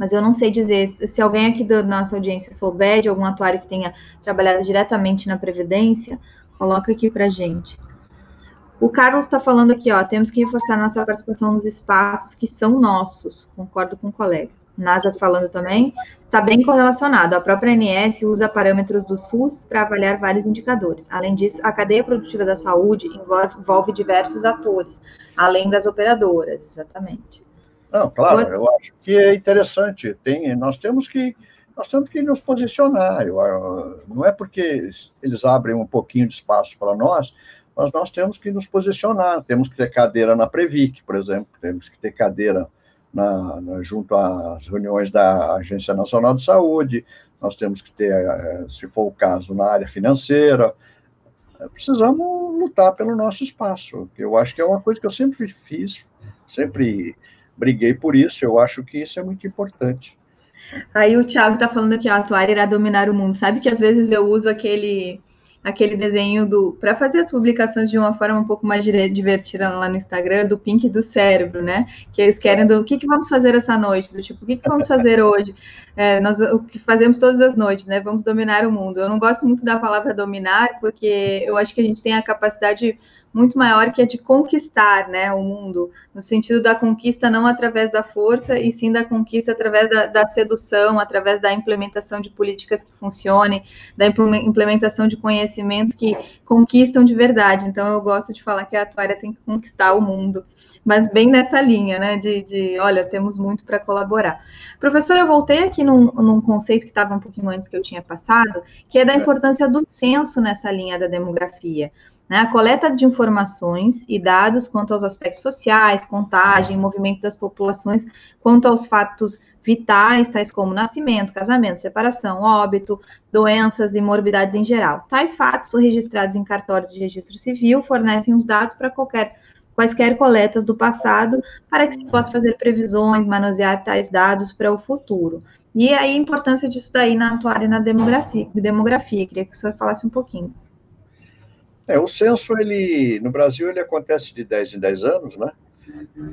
mas eu não sei dizer se alguém aqui da nossa audiência souber de algum atuário que tenha trabalhado diretamente na Previdência, Coloca aqui para gente. O Carlos está falando aqui, ó, temos que reforçar nossa participação nos espaços que são nossos. Concordo com o colega. NASA falando também, está bem correlacionado. A própria ANS usa parâmetros do SUS para avaliar vários indicadores. Além disso, a cadeia produtiva da saúde envolve, envolve diversos atores, além das operadoras, exatamente. Não, claro, eu acho que é interessante. Tem, nós temos que nós temos que nos posicionar. Eu, não é porque eles abrem um pouquinho de espaço para nós, mas nós temos que nos posicionar. Temos que ter cadeira na Previc, por exemplo, temos que ter cadeira na, na, junto às reuniões da Agência Nacional de Saúde, nós temos que ter, eh, se for o caso, na área financeira. precisamos lutar pelo nosso espaço. Eu acho que é uma coisa que eu sempre fiz, sempre briguei por isso. Eu acho que isso é muito importante. Aí o Thiago está falando que a atuária irá dominar o mundo. Sabe que às vezes eu uso aquele aquele desenho do para fazer as publicações de uma forma um pouco mais divertida lá no Instagram do Pink do cérebro, né? Que eles querem do o que, que vamos fazer essa noite, do tipo o que, que vamos fazer hoje, é, nós o que fazemos todas as noites, né? Vamos dominar o mundo. Eu não gosto muito da palavra dominar porque eu acho que a gente tem a capacidade muito maior que é de conquistar né, o mundo, no sentido da conquista não através da força, e sim da conquista através da, da sedução, através da implementação de políticas que funcionem, da implementação de conhecimentos que conquistam de verdade. Então, eu gosto de falar que a atuária tem que conquistar o mundo, mas bem nessa linha, né, de, de olha, temos muito para colaborar. Professor, eu voltei aqui num, num conceito que estava um pouquinho antes que eu tinha passado, que é da é. importância do censo nessa linha da demografia né, a coleta de informações e dados quanto aos aspectos sociais, contagem, movimento das populações, quanto aos fatos vitais, tais como nascimento, casamento, separação, óbito, doenças e morbidades em geral. Tais fatos registrados em cartórios de registro civil fornecem os dados para qualquer quaisquer coletas do passado para que se possa fazer previsões, manusear tais dados para o futuro. E aí a importância disso daí na atuária na demografia, demografia. Queria que o senhor falasse um pouquinho. É, o censo, ele, no Brasil, ele acontece de 10 em 10 anos, né?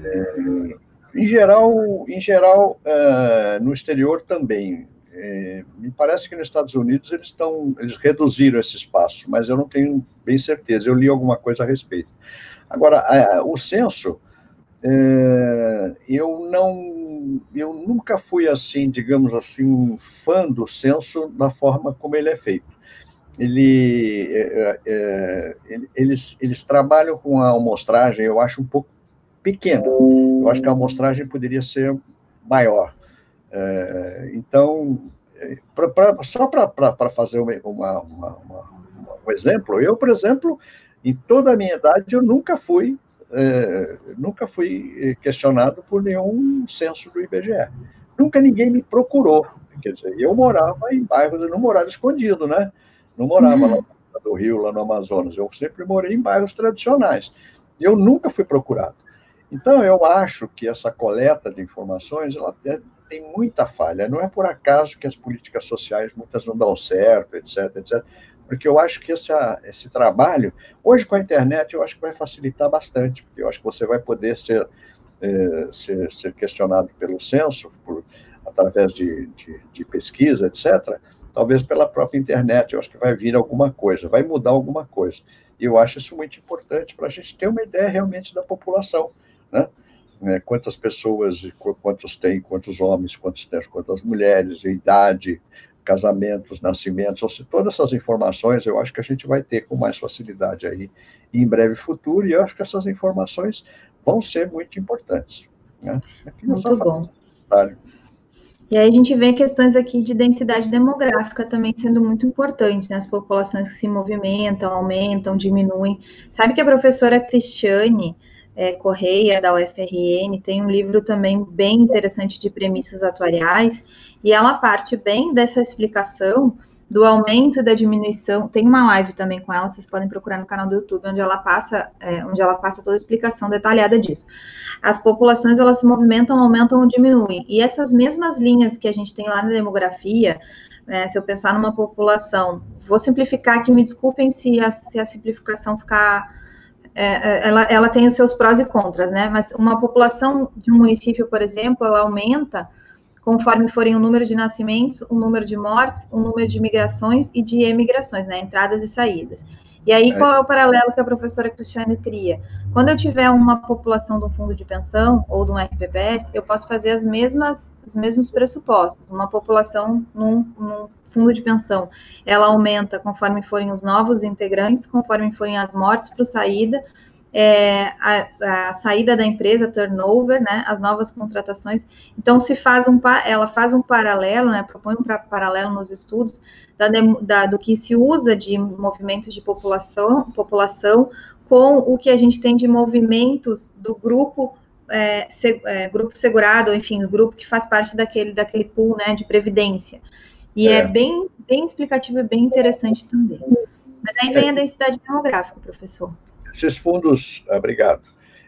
É, em geral, em geral é, no exterior também. É, me parece que nos Estados Unidos eles estão, eles reduziram esse espaço, mas eu não tenho bem certeza. Eu li alguma coisa a respeito. Agora, o censo, é, eu não, eu nunca fui assim, digamos assim, um fã do censo da forma como ele é feito ele, é, é, é eles, eles trabalham com a amostragem, eu acho um pouco pequena. Eu acho que a amostragem poderia ser maior. É, então, é, pra, pra, só para fazer uma, uma, uma, um exemplo, eu, por exemplo, em toda a minha idade, eu nunca fui é, nunca fui questionado por nenhum censo do IBGE. Nunca ninguém me procurou. Quer dizer, eu morava em bairros, eu não morava escondido, né? Não morava lá no Rio, lá no Amazonas. Eu sempre morei em bairros tradicionais. Eu nunca fui procurado. Então, eu acho que essa coleta de informações ela tem muita falha. Não é por acaso que as políticas sociais muitas não dão certo, etc, etc. Porque eu acho que esse, esse trabalho, hoje com a internet, eu acho que vai facilitar bastante. Porque eu acho que você vai poder ser, é, ser, ser, questionado pelo censo, por, através de, de, de pesquisa, etc talvez pela própria internet, eu acho que vai vir alguma coisa, vai mudar alguma coisa. E eu acho isso muito importante para a gente ter uma ideia realmente da população, né? É, quantas pessoas, quantos tem, quantos homens, quantos tem, quantas mulheres, idade, casamentos, nascimentos, ou seja, todas essas informações eu acho que a gente vai ter com mais facilidade aí em breve futuro, e eu acho que essas informações vão ser muito importantes. Né? muito bom. E aí a gente vê questões aqui de densidade demográfica também sendo muito importantes, né? As populações que se movimentam, aumentam, diminuem. Sabe que a professora Cristiane é, Correia, da UFRN, tem um livro também bem interessante de premissas atuariais, e ela parte bem dessa explicação do aumento e da diminuição. Tem uma live também com ela, vocês podem procurar no canal do YouTube, onde ela passa, é, onde ela passa toda a explicação detalhada disso. As populações elas se movimentam, aumentam ou diminuem. E essas mesmas linhas que a gente tem lá na demografia, é, se eu pensar numa população, vou simplificar aqui, me desculpem se a, se a simplificação ficar. É, é ela, ela tem os seus prós e contras, né? Mas uma população de um município, por exemplo, ela aumenta conforme forem o número de nascimentos, o número de mortes, o número de migrações e de emigrações, né, entradas e saídas. E aí, qual é o paralelo que a professora Cristiane cria? Quando eu tiver uma população de um fundo de pensão ou de um RPPS, eu posso fazer as mesmas, os mesmos pressupostos. Uma população num, num fundo de pensão, ela aumenta conforme forem os novos integrantes, conforme forem as mortes para saída, é, a, a, saída da empresa, turnover, né, as novas contratações. Então, se faz um, ela faz um paralelo, né, propõe um paralelo nos estudos da, da, do que se usa de movimentos de população, população com o que a gente tem de movimentos do grupo é, se, é, grupo segurado, enfim, o grupo que faz parte daquele, daquele pool né, de previdência. E é, é bem, bem explicativo e bem interessante também. Mas aí vem a densidade demográfica, professor. Esses fundos, obrigado.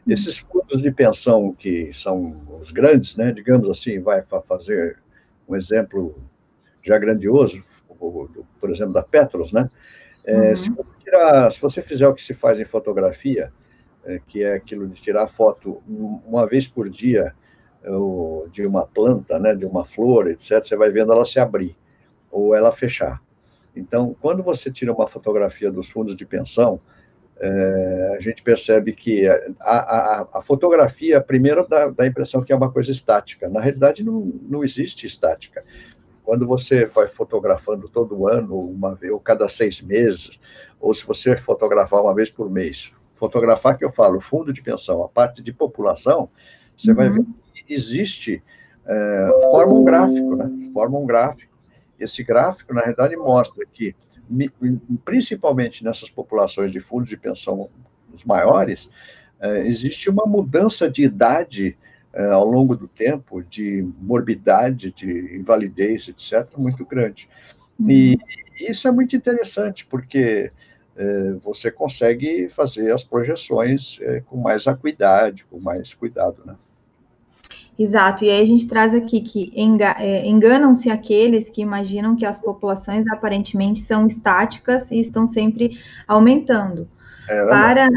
Esses fundos de pensão que são os grandes, né, digamos assim, vai fazer um exemplo já grandioso, por exemplo, da Petros, né? É, uhum. se, você tirar, se, você fizer o que se faz em fotografia, é, que é aquilo de tirar foto uma vez por dia é, de uma planta, né, de uma flor, etc., você vai vendo ela se abrir ou ela fechar. Então, quando você tira uma fotografia dos fundos de pensão, é, a gente percebe que a, a, a fotografia, primeiro, dá, dá, a impressão que é uma coisa estática. Na realidade, não, não existe estática. Quando você vai fotografando todo ano, uma vez, ou cada seis meses, ou se você fotografar uma vez por mês, fotografar que eu falo, fundo de pensão, a parte de população, você uhum. vai ver que existe, é, forma um gráfico, né? Forma um gráfico. Esse gráfico, na realidade, mostra que principalmente nessas populações de fundos de pensão os maiores, é, existe uma mudança de idade é, ao longo do tempo, de morbidade, de invalidez, etc., muito grande. E isso é muito interessante, porque é, você consegue fazer as projeções com mais acuidade, com mais cuidado, né? Exato, e aí a gente traz aqui que é, enganam-se aqueles que imaginam que as populações aparentemente são estáticas e estão sempre aumentando. É para,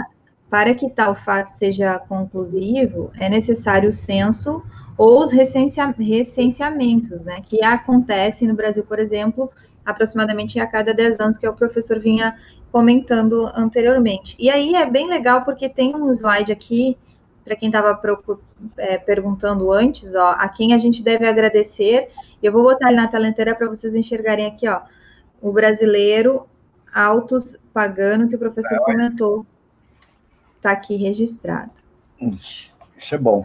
para que tal fato seja conclusivo, é necessário o censo ou os recensia, recenseamentos, né, que acontecem no Brasil, por exemplo, aproximadamente a cada 10 anos, que o professor vinha comentando anteriormente. E aí é bem legal porque tem um slide aqui para quem estava é, perguntando antes, ó, a quem a gente deve agradecer. Eu vou botar ali na tela inteira para vocês enxergarem aqui, ó, o brasileiro Autos Pagano, que o professor é, comentou. Está aqui registrado. Isso, isso é bom.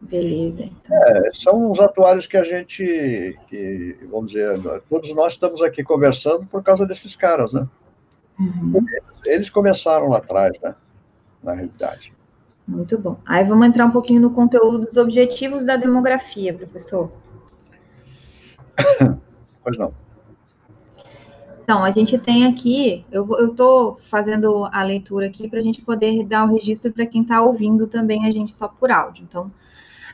Beleza. Então. É, são os atuários que a gente, que, vamos dizer, todos nós estamos aqui conversando por causa desses caras, né? Uhum. Eles começaram lá atrás, né? Na realidade. Muito bom. Aí vamos entrar um pouquinho no conteúdo dos objetivos da demografia, professor. Pois não. Então, a gente tem aqui, eu estou fazendo a leitura aqui para a gente poder dar o registro para quem está ouvindo também a gente só por áudio. Então,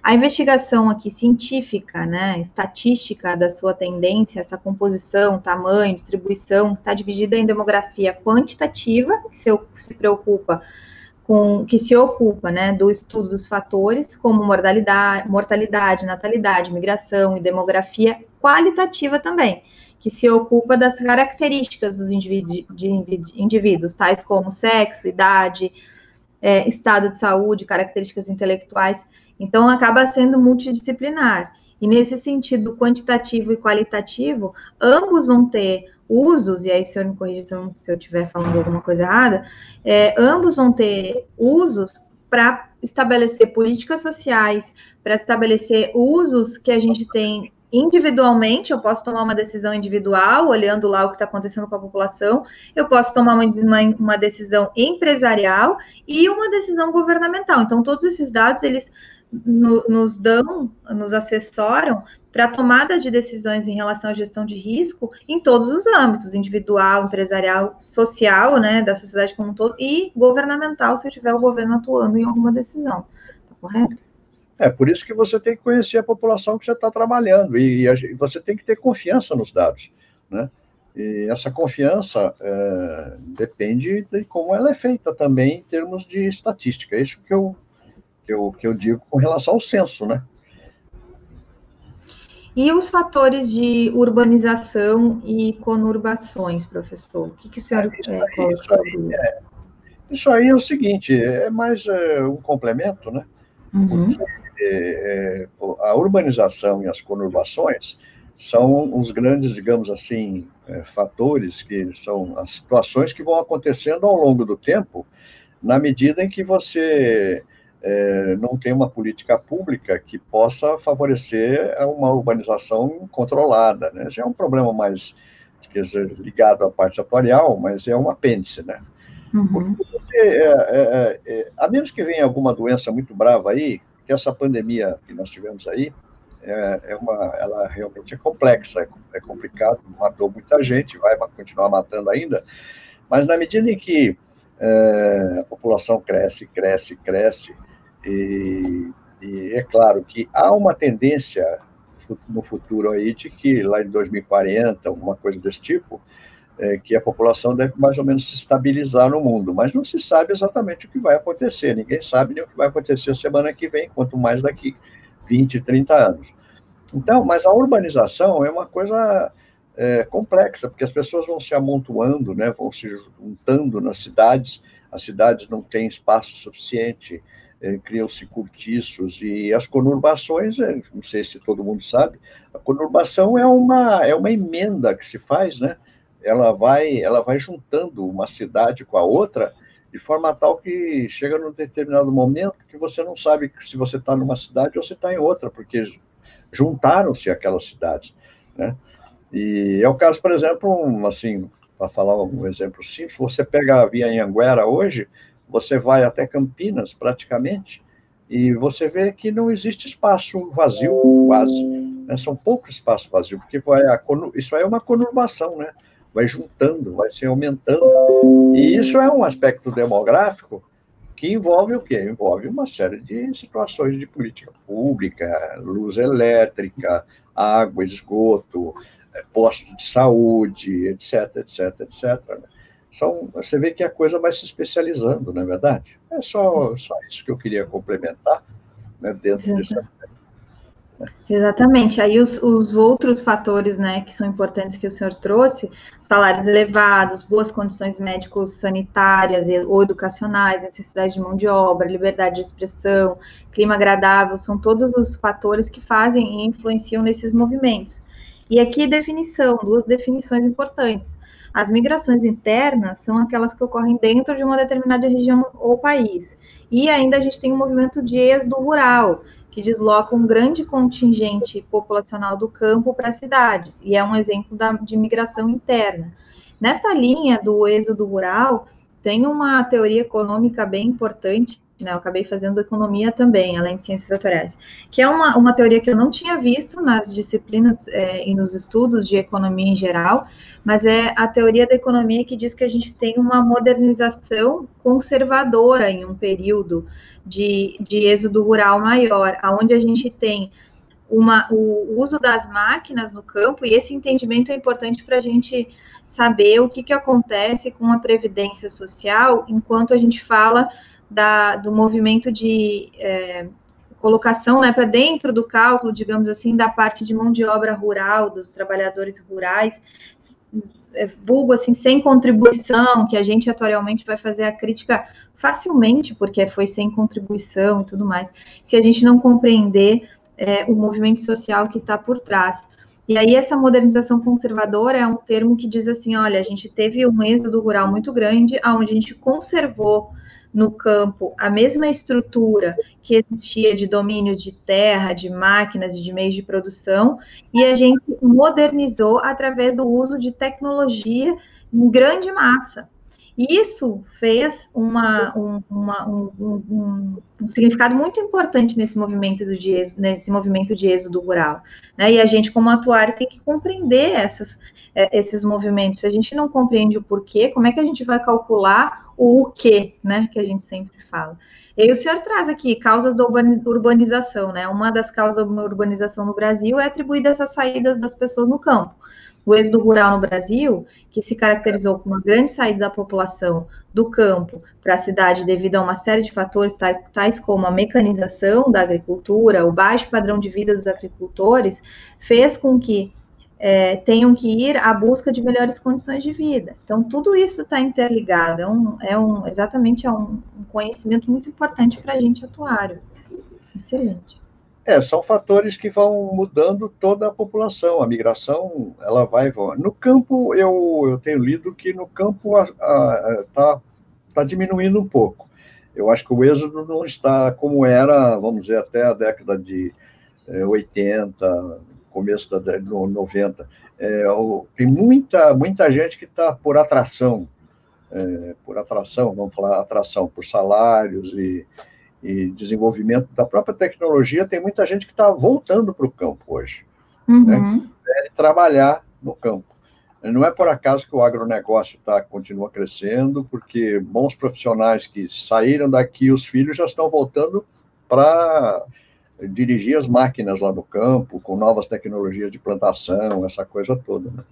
a investigação aqui científica, né, estatística da sua tendência, essa composição, tamanho, distribuição, está dividida em demografia quantitativa, que se, se preocupa com, que se ocupa né, do estudo dos fatores como mortalidade, mortalidade, natalidade, migração e demografia qualitativa também, que se ocupa das características dos indivíduos, indivíduos tais como sexo, idade, é, estado de saúde, características intelectuais. Então, acaba sendo multidisciplinar. E nesse sentido quantitativo e qualitativo, ambos vão ter usos, e aí o senhor me corrija se eu, estiver falando alguma coisa errada, é, ambos vão ter usos para estabelecer políticas sociais, para estabelecer usos que a gente tem individualmente, eu posso tomar uma decisão individual, olhando lá o que está acontecendo com a população, eu posso tomar uma, uma, uma, decisão empresarial e uma decisão governamental. Então, todos esses dados, eles no, nos dão, nos assessoram para tomada de decisões em relação à gestão de risco em todos os âmbitos, individual, empresarial, social, né, da sociedade como um todo, e governamental, se eu tiver o governo atuando em alguma decisão. Tá correto? É, por isso que você tem que conhecer a população que você está trabalhando, e, e, você tem que ter confiança nos dados, né? E essa confiança é, depende de como ela é feita também em termos de estatística. É isso que eu que eu, que eu digo com relação ao censo, né? E os fatores de urbanização e conurbações, professor? O que, que o senhor é, isso, é, aí, isso, aí é, isso aí é o seguinte, é mais é, um complemento, né? Uhum. Porque, é, a urbanização e as conurbações são os grandes, digamos assim, é, fatores que são as situações que vão acontecendo ao longo do tempo, na medida em que você é, não tem uma política pública que possa favorecer uma urbanização controlada. Né? Já é um problema mais dizer, ligado à parte atuarial, mas é um apêndice. Né? Uhum. Você, é, é, é, a menos que venha alguma doença muito brava aí, que essa pandemia que nós tivemos aí, é, é uma, ela realmente é complexa, é, é complicado, matou muita gente, vai continuar matando ainda, Mas na medida em que é, a população cresce, cresce, cresce, e, e é claro que há uma tendência no futuro aí de que lá em 2040, alguma coisa desse tipo, é, que a população deve mais ou menos se estabilizar no mundo, mas não se sabe exatamente o que vai acontecer, ninguém sabe nem o que vai acontecer semana que vem, quanto mais daqui 20, 30 anos. Então, mas a urbanização é uma coisa é, complexa, porque as pessoas vão se amontoando, né, vão se juntando nas cidades, as cidades não têm espaço suficiente, criam-se cortiços, e as conurbações, é, não sei se todo mundo sabe, a conurbação é uma, é uma emenda que se faz, né, ela vai, ela vai juntando uma cidade com a outra, de forma tal que chega num determinado momento que você não sabe se você está numa cidade ou se está em outra, porque juntaram-se aquelas cidades, né? E é o caso, por exemplo, um, assim, para falar um exemplo simples, você pega a Via Anhanguera hoje, você vai até Campinas, praticamente, e você vê que não existe espaço vazio, quase. Né? São poucos espaços vazios, porque vai a, isso é uma conurbação, né? vai juntando, vai se aumentando. E isso é um aspecto demográfico que envolve o quê? Envolve uma série de situações de política pública, luz elétrica, água, esgoto, é, postos de saúde, etc, etc, etc. São, você vê que a coisa vai se especializando, não é verdade? É só, só isso que eu queria complementar né, dentro desse aspecto. Exatamente. Aí os, os, outros fatores, né, que são importantes que o senhor trouxe, salários elevados, boas condições médicos-sanitárias ou educacionais, necessidade de mão de obra, liberdade de expressão, clima agradável, são todos os fatores que fazem e influenciam nesses movimentos. E aqui definição, duas definições importantes. As migrações internas são aquelas que ocorrem dentro de uma determinada região ou país. E ainda a gente tem um movimento de êxodo rural, que desloca um grande contingente populacional do campo para as cidades, e é um exemplo da, de migração interna. Nessa linha do êxodo rural, tem uma teoria econômica bem importante, né, eu acabei fazendo economia também, além de ciências atuais, que é uma, uma teoria que eu não tinha visto nas disciplinas é, e nos estudos de economia em geral, mas é a teoria da economia que diz que a gente tem uma modernização conservadora em um período de, de êxodo rural maior, aonde a gente tem uma, o uso das máquinas no campo, e esse entendimento é importante para a gente saber o que, que acontece com a previdência social enquanto a gente fala da, do movimento de é, colocação né, para dentro do cálculo, digamos assim, da parte de mão de obra rural, dos trabalhadores rurais, é, vulgo assim, sem contribuição, que a gente atualmente vai fazer a crítica facilmente, porque foi sem contribuição e tudo mais, se a gente não compreender é, o movimento social que está por trás. E aí, essa modernização conservadora é um termo que diz assim: olha, a gente teve um êxodo rural muito grande, onde a gente conservou no campo a mesma estrutura que existia de domínio de terra, de máquinas e de meios de produção, e a gente modernizou através do uso de tecnologia em grande massa. Isso fez uma, um, uma, um, um, um, significado muito importante nesse movimento, do de êxodo, nesse movimento de êxodo rural. Né? E a gente, como atuário, tem que compreender essas, é, esses movimentos. Se a gente não compreende o porquê, como é que a gente vai calcular o que, né, que a gente sempre fala. E aí o senhor traz aqui causas da urbanização, né? Uma das causas da urbanização no Brasil é atribuída a essas saídas das pessoas no campo. O êxodo rural no Brasil, que se caracterizou por uma grande saída da população do campo para a cidade devido a uma série de fatores, tais como a mecanização da agricultura, o baixo padrão de vida dos agricultores, fez com que é, tenham que ir à busca de melhores condições de vida. Então, tudo isso está interligado, é, um, é um, exatamente é um, um conhecimento muito importante para a gente atuário. Excelente. É, são fatores que vão mudando toda a população. A migração, ela vai. No campo, eu, eu tenho lido que no campo está tá diminuindo um pouco. Eu acho que o êxodo não está como era, vamos dizer, até a década de 80, é, começo da década de 90. É, tem muita, muita gente que está por atração, é, por atração, vamos falar atração, por salários e, e desenvolvimento da própria tecnologia, tem muita gente que está voltando para o campo hoje, uhum. né, trabalhar no campo. Não é por acaso que o agronegócio tá, continua crescendo, porque bons profissionais que saíram daqui, os filhos já estão voltando para dirigir as máquinas lá no campo, com novas tecnologias de plantação, essa coisa toda. Né?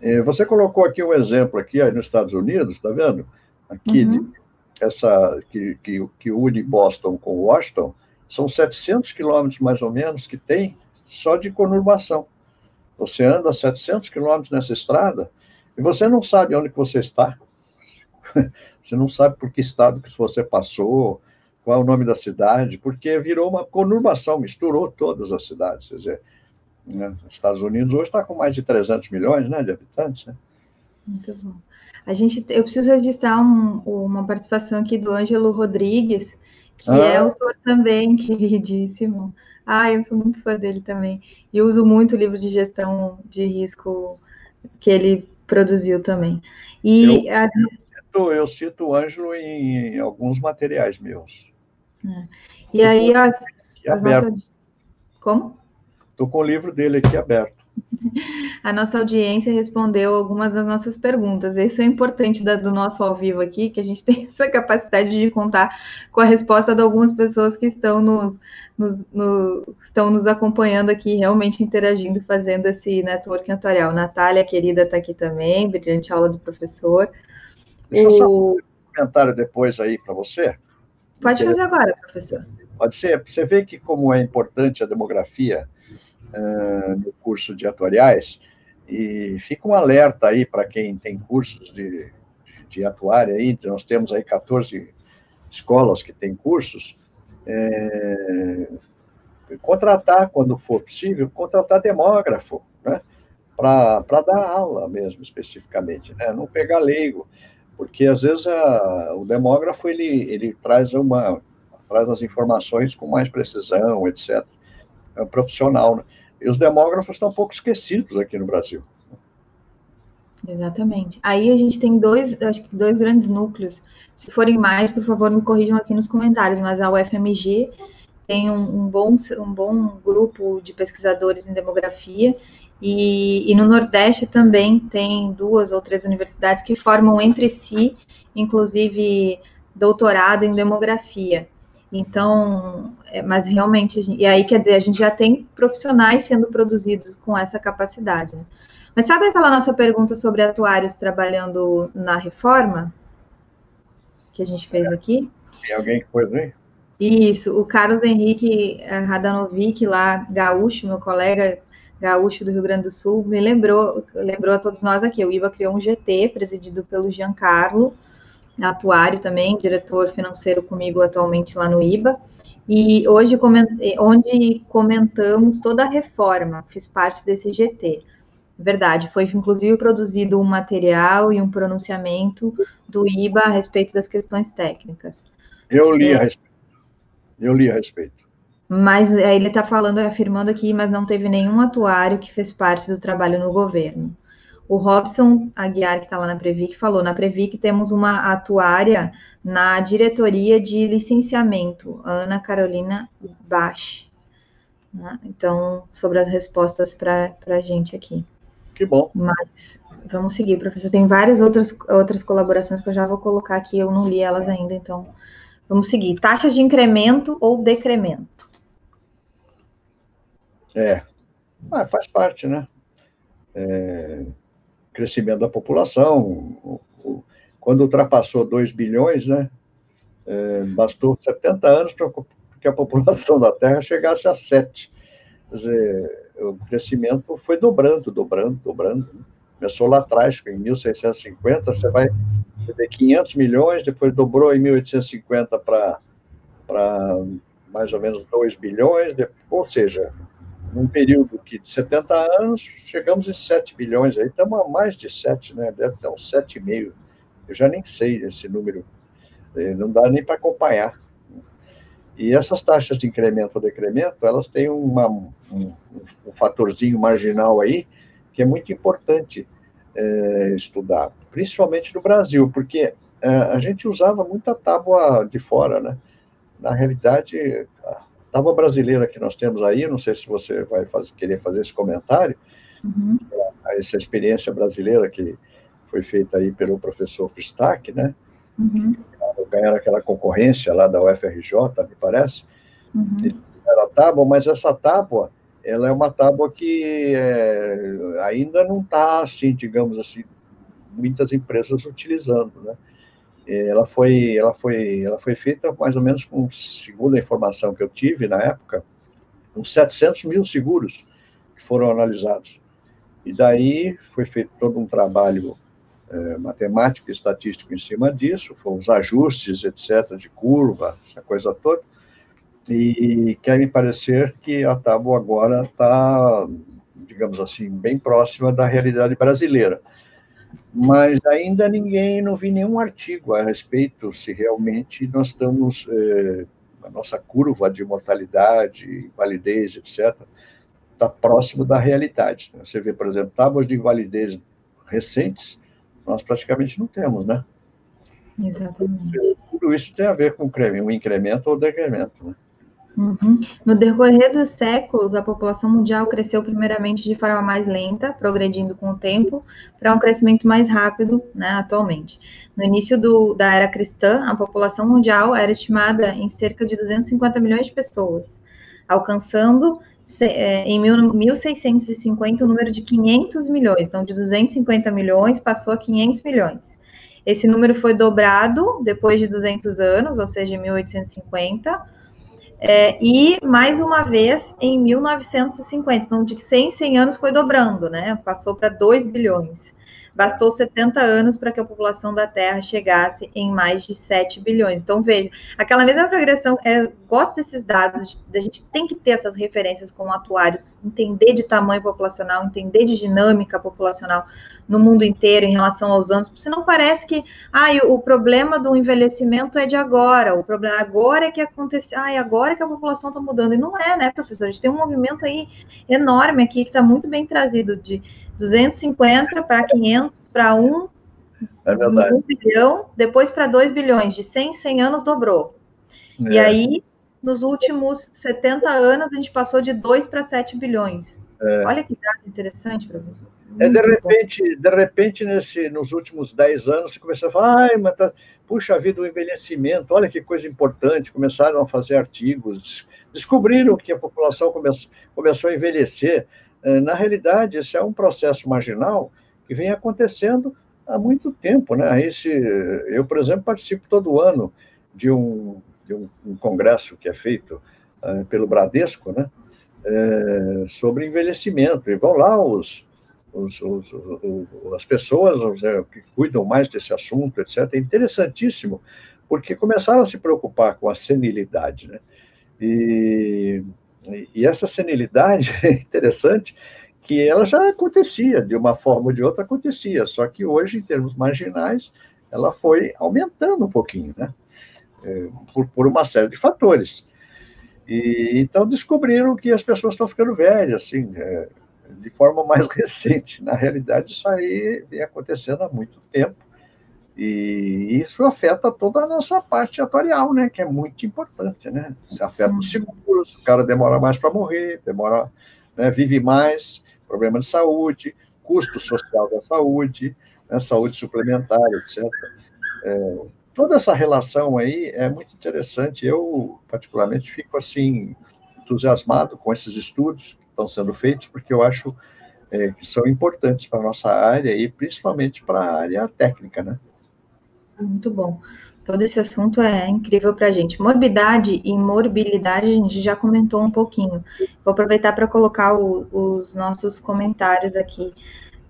É, você colocou aqui um exemplo aqui nos Estados Unidos, está vendo? Aqui, uhum. essa que, que, que une Boston com Washington, são 700 quilômetros mais ou menos que tem só de conurbação. Você anda 700 quilômetros nessa estrada e você não sabe onde que você está. Você não sabe por que estado que você passou, qual é o nome da cidade, porque virou uma conurbação, misturou todas as cidades. Quer dizer, né? os Estados Unidos hoje está com mais de 300 milhões né, de habitantes. Né? Muito bom. A gente, eu preciso registrar um, uma participação aqui do Ângelo Rodrigues, que é ah. é autor também, queridíssimo. Ah, eu sou muito fã dele também. E uso muito o livro de gestão de risco que ele produziu também. E eu, a... eu, cito, eu cito o Ângelo em, em alguns materiais meus. É. E aí as, as nossas... Como? Estou com o livro dele aqui aberto. A nossa audiência respondeu algumas das nossas perguntas. Isso é importante da, do nosso ao vivo aqui, que a gente tem essa capacidade de contar com a resposta de algumas pessoas que estão nos, nos, no, estão nos acompanhando aqui, realmente interagindo, fazendo esse networking atuarial. Natália, querida, está aqui também, brilhante aula do professor. Deixa o... eu só um comentário depois aí para você. Pode fazer agora, professor. Pode ser. Você vê que como é importante a demografia uh, no curso de atuariais, e fica um alerta aí para quem tem cursos de, de atuária aí, nós temos aí 14 escolas que têm cursos, é, contratar, quando for possível, contratar demógrafo, né? Para dar aula mesmo, especificamente, né? Não pegar leigo, porque às vezes a, o demógrafo, ele, ele traz uma traz as informações com mais precisão, etc. É um profissional, né? E os demógrafos estão um pouco esquecidos aqui no Brasil. Exatamente. Aí a gente tem dois, acho que dois grandes núcleos. Se forem mais, por favor, me corrijam aqui nos comentários. Mas a UFMG tem um, um bom, um bom grupo de pesquisadores em demografia e, e, no Nordeste também tem duas ou três universidades que formam entre si, inclusive doutorado em demografia. Então, é, mas realmente, gente, e aí quer dizer, a gente já tem profissionais sendo produzidos com essa capacidade. Né? Mas sabe aquela nossa pergunta sobre atuários trabalhando na reforma? Que a gente fez aqui? Tem alguém que pôs aí? Isso, o Carlos Henrique Radanovic, lá, gaúcho, meu colega gaúcho do Rio Grande do Sul, me lembrou, lembrou a todos nós aqui. O IBA criou um GT presidido pelo Giancarlo, atuário também, diretor financeiro comigo atualmente lá no IBA, e hoje onde comentamos toda a reforma, fiz parte desse GT. Verdade, foi inclusive produzido um material e um pronunciamento do IBA a respeito das questões técnicas. Eu li é, a respeito. Eu li a respeito. Mas ele está falando, afirmando aqui, mas não teve nenhum atuário que fez parte do trabalho no governo. O Robson Aguiar, que está lá na Previc, falou: na Previc temos uma atuária na diretoria de licenciamento, Ana Carolina Bach. Né? Então, sobre as respostas para a gente aqui. Que bom. Mas vamos seguir, professor. Tem várias outras, outras colaborações que eu já vou colocar aqui, eu não li elas ainda, então vamos seguir. Taxas de incremento ou decremento? É, ah, faz parte, né? É, crescimento da população. Quando ultrapassou 2 bilhões, né, é, bastou 70 anos para que a população da Terra chegasse a 7. Quer dizer, o crescimento foi dobrando, dobrando, dobrando. Né? Começou lá atrás, em 1650, você vai ter 500 milhões, depois dobrou em 1850 para mais ou menos 2 bilhões, ou seja, num período que de 70 anos, chegamos em 7 bilhões, aí estamos a mais de 7, né? Deve estar uns 7,5. Eu já nem sei esse número, eh, não dá nem para acompanhar. E essas taxas de incremento ou decremento, elas têm uma, um, um fatorzinho marginal aí, que é muito importante é, estudar, principalmente no Brasil, porque é, a gente usava muita tábua de fora, né? Na realidade, tábua brasileira que nós temos aí, não sei se você vai fazer, querer fazer esse comentário, uhum. essa experiência brasileira que foi feita aí pelo professor Fristac, né? Uhum. Ganharam aquela concorrência lá da UFRJ, me parece. Uhum. Era tábua, mas essa tábua, ela é uma tábua que é, ainda não está, assim, digamos assim, muitas empresas utilizando, né? Ela foi, ela foi, ela foi feita mais ou menos com, segundo a informação que eu tive na época, uns 700 mil seguros que foram analisados. E daí foi feito todo um trabalho é, matemático e estatístico em cima disso, foram os ajustes, etc., de curva, essa coisa toda, e quer me parecer que a tábua agora está, digamos assim, bem próxima da realidade brasileira. Mas ainda ninguém, não vi nenhum artigo a respeito se realmente nós estamos, é, a nossa curva de mortalidade, validez, etc., está próximo da realidade. Você vê, por exemplo, tábuas de validez recentes, nós praticamente não temos, né? Exatamente. Tudo isso tem a ver com o incremento ou decremento, né? Uhum. No decorrer dos séculos, a população mundial cresceu primeiramente de forma mais lenta, progredindo com o tempo, para um crescimento mais rápido né, atualmente. No início do, da era cristã, a população mundial era estimada em cerca de 250 milhões de pessoas, alcançando é, em 1650 o número de 500 milhões. Então, de 250 milhões passou a 500 milhões. Esse número foi dobrado depois de 200 anos, ou seja, em 1850 é, e, mais uma vez, em 1950, então de 100 em 100 anos foi dobrando, né? Passou para 2 bilhões. Bastou 70 anos para que a população da Terra chegasse em mais de 7 bilhões. Então, veja, aquela mesma progressão, é, gosto desses dados, a gente tem que ter essas referências como atuários, entender de tamanho populacional, entender de dinâmica populacional no mundo inteiro em relação aos anos, porque senão parece que ah, o problema do envelhecimento é de agora, o problema agora é que acontece, ah, agora é que a população está mudando. E não é, né, professor? A gente tem um movimento aí enorme aqui que está muito bem trazido de 250 para 500 para 1, é 1 bilhão, depois para 2 bilhões, de 100 em 100 anos dobrou. É. E aí, nos últimos 70 anos, a gente passou de 2 para 7 bilhões. É. Olha que dado interessante, professor. É, de repente, de repente nesse, nos últimos 10 anos, você começou a falar, ai, mas tá, puxa vida, o envelhecimento, olha que coisa importante, começaram a fazer artigos, descobriram que a população come, começou a envelhecer, na realidade, esse é um processo marginal que vem acontecendo há muito tempo. Né? Esse, eu, por exemplo, participo todo ano de um, de um, um congresso que é feito uh, pelo Bradesco né? É, sobre envelhecimento. E vão lá os, os, os, os, as pessoas que cuidam mais desse assunto, etc. É interessantíssimo, porque começaram a se preocupar com a senilidade. Né? E e essa senilidade é interessante que ela já acontecia, de uma forma ou de outra acontecia, só que hoje, em termos marginais, ela foi aumentando um pouquinho, né? É, por, por uma série de fatores. E, então descobriram que as pessoas estão ficando velhas, assim, é, de forma mais recente. Na realidade, isso aí vem acontecendo há muito tempo. E isso afeta toda a nossa parte atuarial, né? Que é muito importante, né? Se afeta os uhum. seguros, o cara demora mais para morrer, demora, né, vive mais, problema de saúde, custo social da saúde, né, saúde suplementar, etc. É, toda essa relação aí é muito interessante. Eu, particularmente, fico assim entusiasmado com esses estudos que estão sendo feitos, porque eu acho é, que são importantes para a nossa área e principalmente para a área técnica, né? Muito bom. Todo esse assunto é incrível para a gente. Morbidade e morbilidade a gente já comentou um pouquinho. Vou aproveitar para colocar o, os nossos comentários aqui.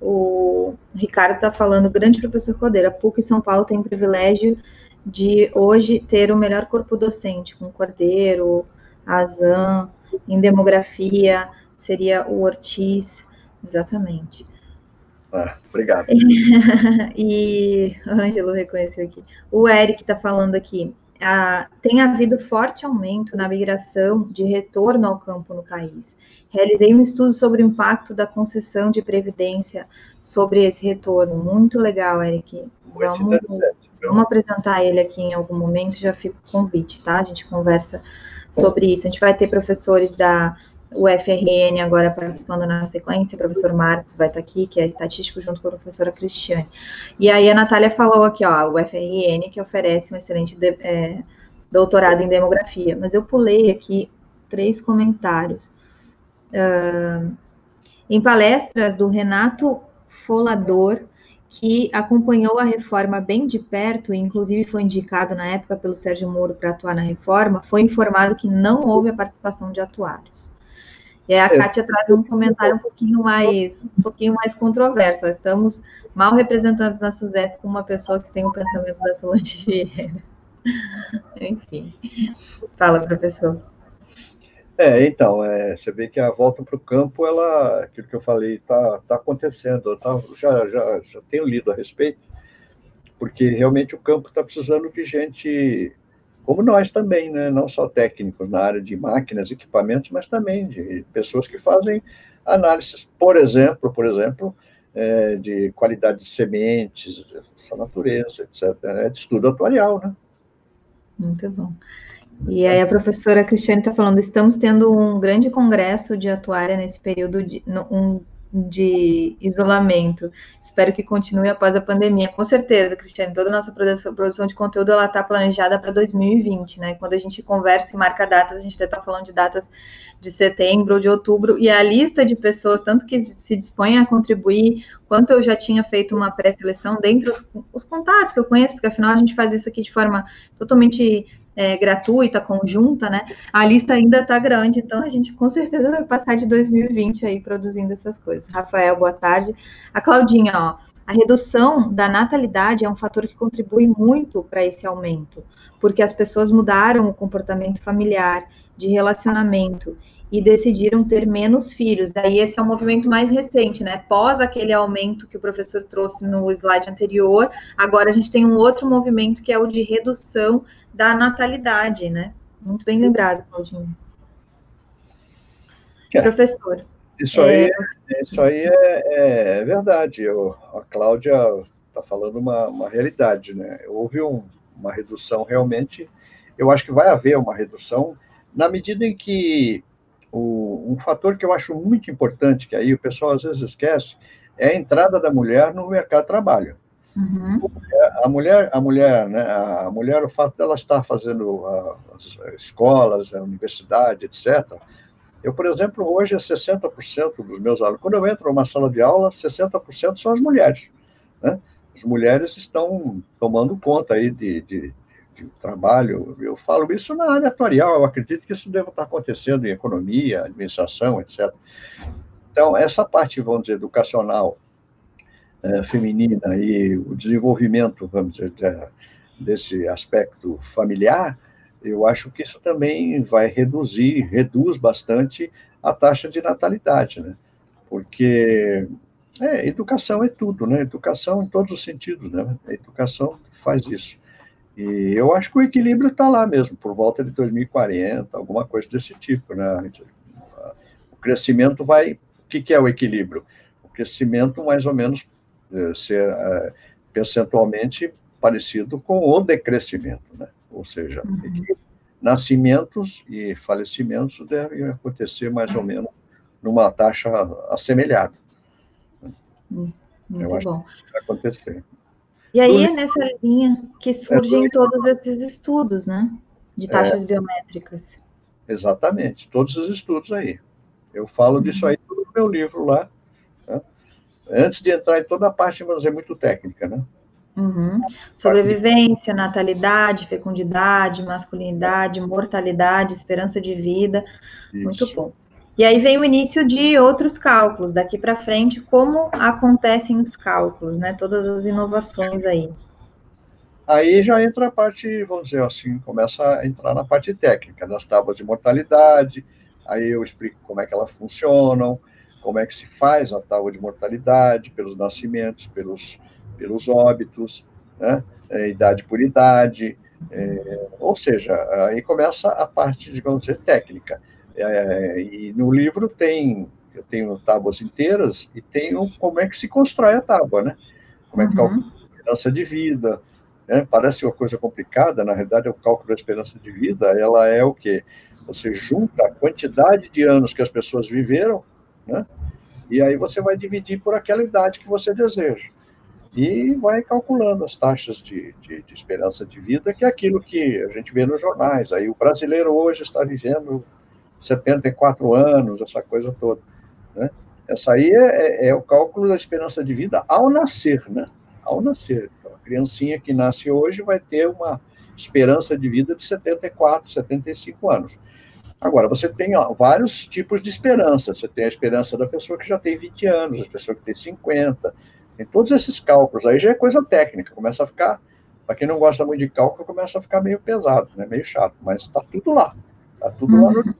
O Ricardo está falando, grande professor Cordeiro, a PUC São Paulo tem o privilégio de hoje ter o melhor corpo docente, com Cordeiro, Azam, em demografia, seria o Ortiz, exatamente. Ah, obrigado. e o Ângelo reconheceu aqui. O Eric está falando aqui. Ah, tem havido forte aumento na migração de retorno ao campo no país. Realizei um estudo sobre o impacto da concessão de previdência sobre esse retorno. Muito legal, Eric. Vamos, vamos apresentar ele aqui em algum momento, já fica o convite, tá? A gente conversa sobre isso. A gente vai ter professores da o FRN agora participando na sequência, o professor Marcos vai estar aqui, que é estatístico, junto com a professora Cristiane. E aí a Natália falou aqui, ó, o FRN, que oferece um excelente de, é, doutorado em demografia, mas eu pulei aqui três comentários. Uh, em palestras do Renato Folador, que acompanhou a reforma bem de perto, e inclusive foi indicado na época pelo Sérgio Moro para atuar na reforma, foi informado que não houve a participação de atuários. E aí a é. Kátia traz um comentário um pouquinho mais, um pouquinho mais controverso. estamos mal representados na SUSEP com uma pessoa que tem o pensamento da Solange Vieira. Enfim. Fala, professor. É, então, é, você vê que a volta para o campo, ela, aquilo que eu falei, está tá acontecendo. Eu tá, já, já, já tenho lido a respeito, porque realmente o campo está precisando de gente como nós também, né? não só técnicos na área de máquinas, equipamentos, mas também de pessoas que fazem análises, por exemplo, por exemplo, é, de qualidade de sementes, sua natureza, etc. É de estudo atuarial, né? Muito bom. E aí a professora Cristiane está falando, estamos tendo um grande congresso de atuária nesse período de um, de isolamento. Espero que continue após a pandemia. Com certeza, Cristiane, toda a nossa produção, de conteúdo ela está planejada para 2020, né? Quando a gente conversa e marca datas, a gente está falando de datas de setembro ou de outubro, e a lista de pessoas, tanto que se dispõem a contribuir, quanto eu já tinha feito uma pré-seleção dentre os, os contatos que eu conheço, porque afinal a gente faz isso aqui de forma totalmente é, gratuita, conjunta, né? A lista ainda está grande, então a gente com certeza vai passar de 2020 aí produzindo essas coisas. Rafael, boa tarde. A Claudinha, ó, a redução da natalidade é um fator que contribui muito para esse aumento, porque as pessoas mudaram o comportamento familiar, de relacionamento e decidiram ter menos filhos. Daí esse é um movimento mais recente, né? Pós aquele aumento que o professor trouxe no slide anterior, agora a gente tem um outro movimento que é o de redução da natalidade, né? Muito bem lembrado, Claudinho. É. Professor. Isso aí, é, isso aí é, é verdade. Eu, a Cláudia está falando uma, uma realidade, né? Houve um, uma redução realmente. Eu acho que vai haver uma redução na medida em que o, um fator que eu acho muito importante, que aí o pessoal às vezes esquece, é a entrada da mulher no mercado de trabalho. Uhum. A mulher, a mulher, né, a mulher, o fato dela estar fazendo as escolas, a universidade, etc. Eu, por exemplo, hoje é 60% dos meus alunos. Quando eu entro numa sala de aula, 60% são as mulheres. Né? As mulheres estão tomando conta aí de, de, de trabalho. Eu falo isso na área atuarial. Eu acredito que isso deve estar acontecendo em economia, administração, etc. Então, essa parte, vamos dizer, educacional é, feminina e o desenvolvimento, vamos dizer, desse aspecto familiar, eu acho que isso também vai reduzir, reduz bastante a taxa de natalidade, né? Porque é, educação é tudo, né? Educação em todos os sentidos, né? A educação faz isso. E eu acho que o equilíbrio está lá mesmo, por volta de 2040, alguma coisa desse tipo, né? O crescimento vai. O que, que é o equilíbrio? O crescimento, mais ou menos, ser é, percentualmente parecido com o decrescimento, né? Ou seja, uhum. nascimentos e falecimentos devem acontecer mais ou menos numa taxa assemelhada. Hum, muito Eu acho bom. que vai acontecer. E aí é nessa linha que surgem é, todos esses estudos, né? De é. taxas é, biométricas. Exatamente, todos os estudos aí. Eu falo uhum. disso aí no meu livro lá, antes de entrar em toda a parte, vamos dizer, muito técnica, né? Uhum. Sobrevivência, natalidade, fecundidade, masculinidade, mortalidade, esperança de vida. Isso. Muito bom. E aí vem o início de outros cálculos, daqui para frente, como acontecem os cálculos, né? Todas as inovações aí. Aí já entra a parte, vamos dizer assim, começa a entrar na parte técnica, das tábuas de mortalidade, aí eu explico como é que elas funcionam, como é que se faz a tábua de mortalidade pelos nascimentos, pelos, pelos óbitos, né? é, idade por idade, é, ou seja, aí começa a parte, digamos dizer, técnica. É, e no livro tem, eu tenho tábuas inteiras e tenho como é que se constrói a tábua, né? Como é que uhum. calcula a esperança de vida, né? parece uma coisa complicada, na realidade o cálculo da esperança de vida, ela é o quê? Você junta a quantidade de anos que as pessoas viveram, né? e aí você vai dividir por aquela idade que você deseja. E vai calculando as taxas de, de, de esperança de vida, que é aquilo que a gente vê nos jornais. Aí o brasileiro hoje está vivendo 74 anos, essa coisa toda. Né? Essa aí é, é, é, o cálculo da esperança de vida ao nascer, né? Ao nascer. Então, a criancinha que nasce hoje vai ter uma esperança de vida de 74, 75 anos. Agora, você tem ó, vários tipos de esperança. Você tem a esperança da pessoa que já tem 20 anos, a pessoa que tem 50. Tem todos esses cálculos. Aí já é coisa técnica. Começa a ficar, para quem não gosta muito de cálculo, começa a ficar meio pesado, né? meio chato. Mas está tudo lá. Está tudo uhum. lá no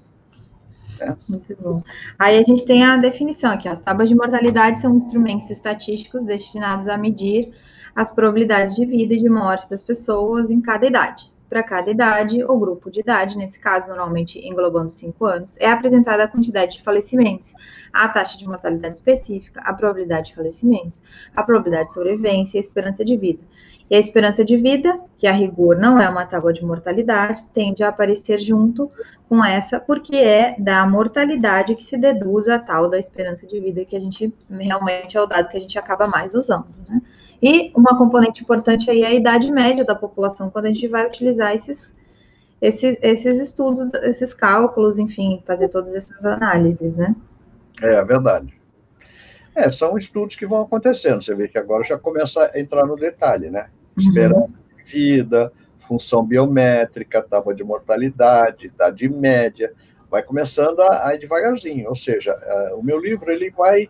né? Muito bom. Aí a gente tem a definição aqui: as tábuas de mortalidade são instrumentos estatísticos destinados a medir as probabilidades de vida e de morte das pessoas em cada idade. Para cada idade ou grupo de idade, nesse caso, normalmente englobando cinco anos, é apresentada a quantidade de falecimentos, a taxa de mortalidade específica, a probabilidade de falecimentos, a probabilidade de sobrevivência e a esperança de vida. E a esperança de vida, que a rigor não é uma tábua de mortalidade, tende a aparecer junto com essa, porque é da mortalidade que se deduz a tal da esperança de vida, que a gente realmente é o dado que a gente acaba mais usando, né? E uma componente importante aí é a idade média da população, quando a gente vai utilizar esses, esses, esses estudos, esses cálculos, enfim, fazer todas essas análises, né? É, verdade. É, são estudos que vão acontecendo. Você vê que agora já começa a entrar no detalhe, né? esperança uhum. de vida, função biométrica, tábua de mortalidade, idade média, vai começando a, a ir devagarzinho. Ou seja, uh, o meu livro ele vai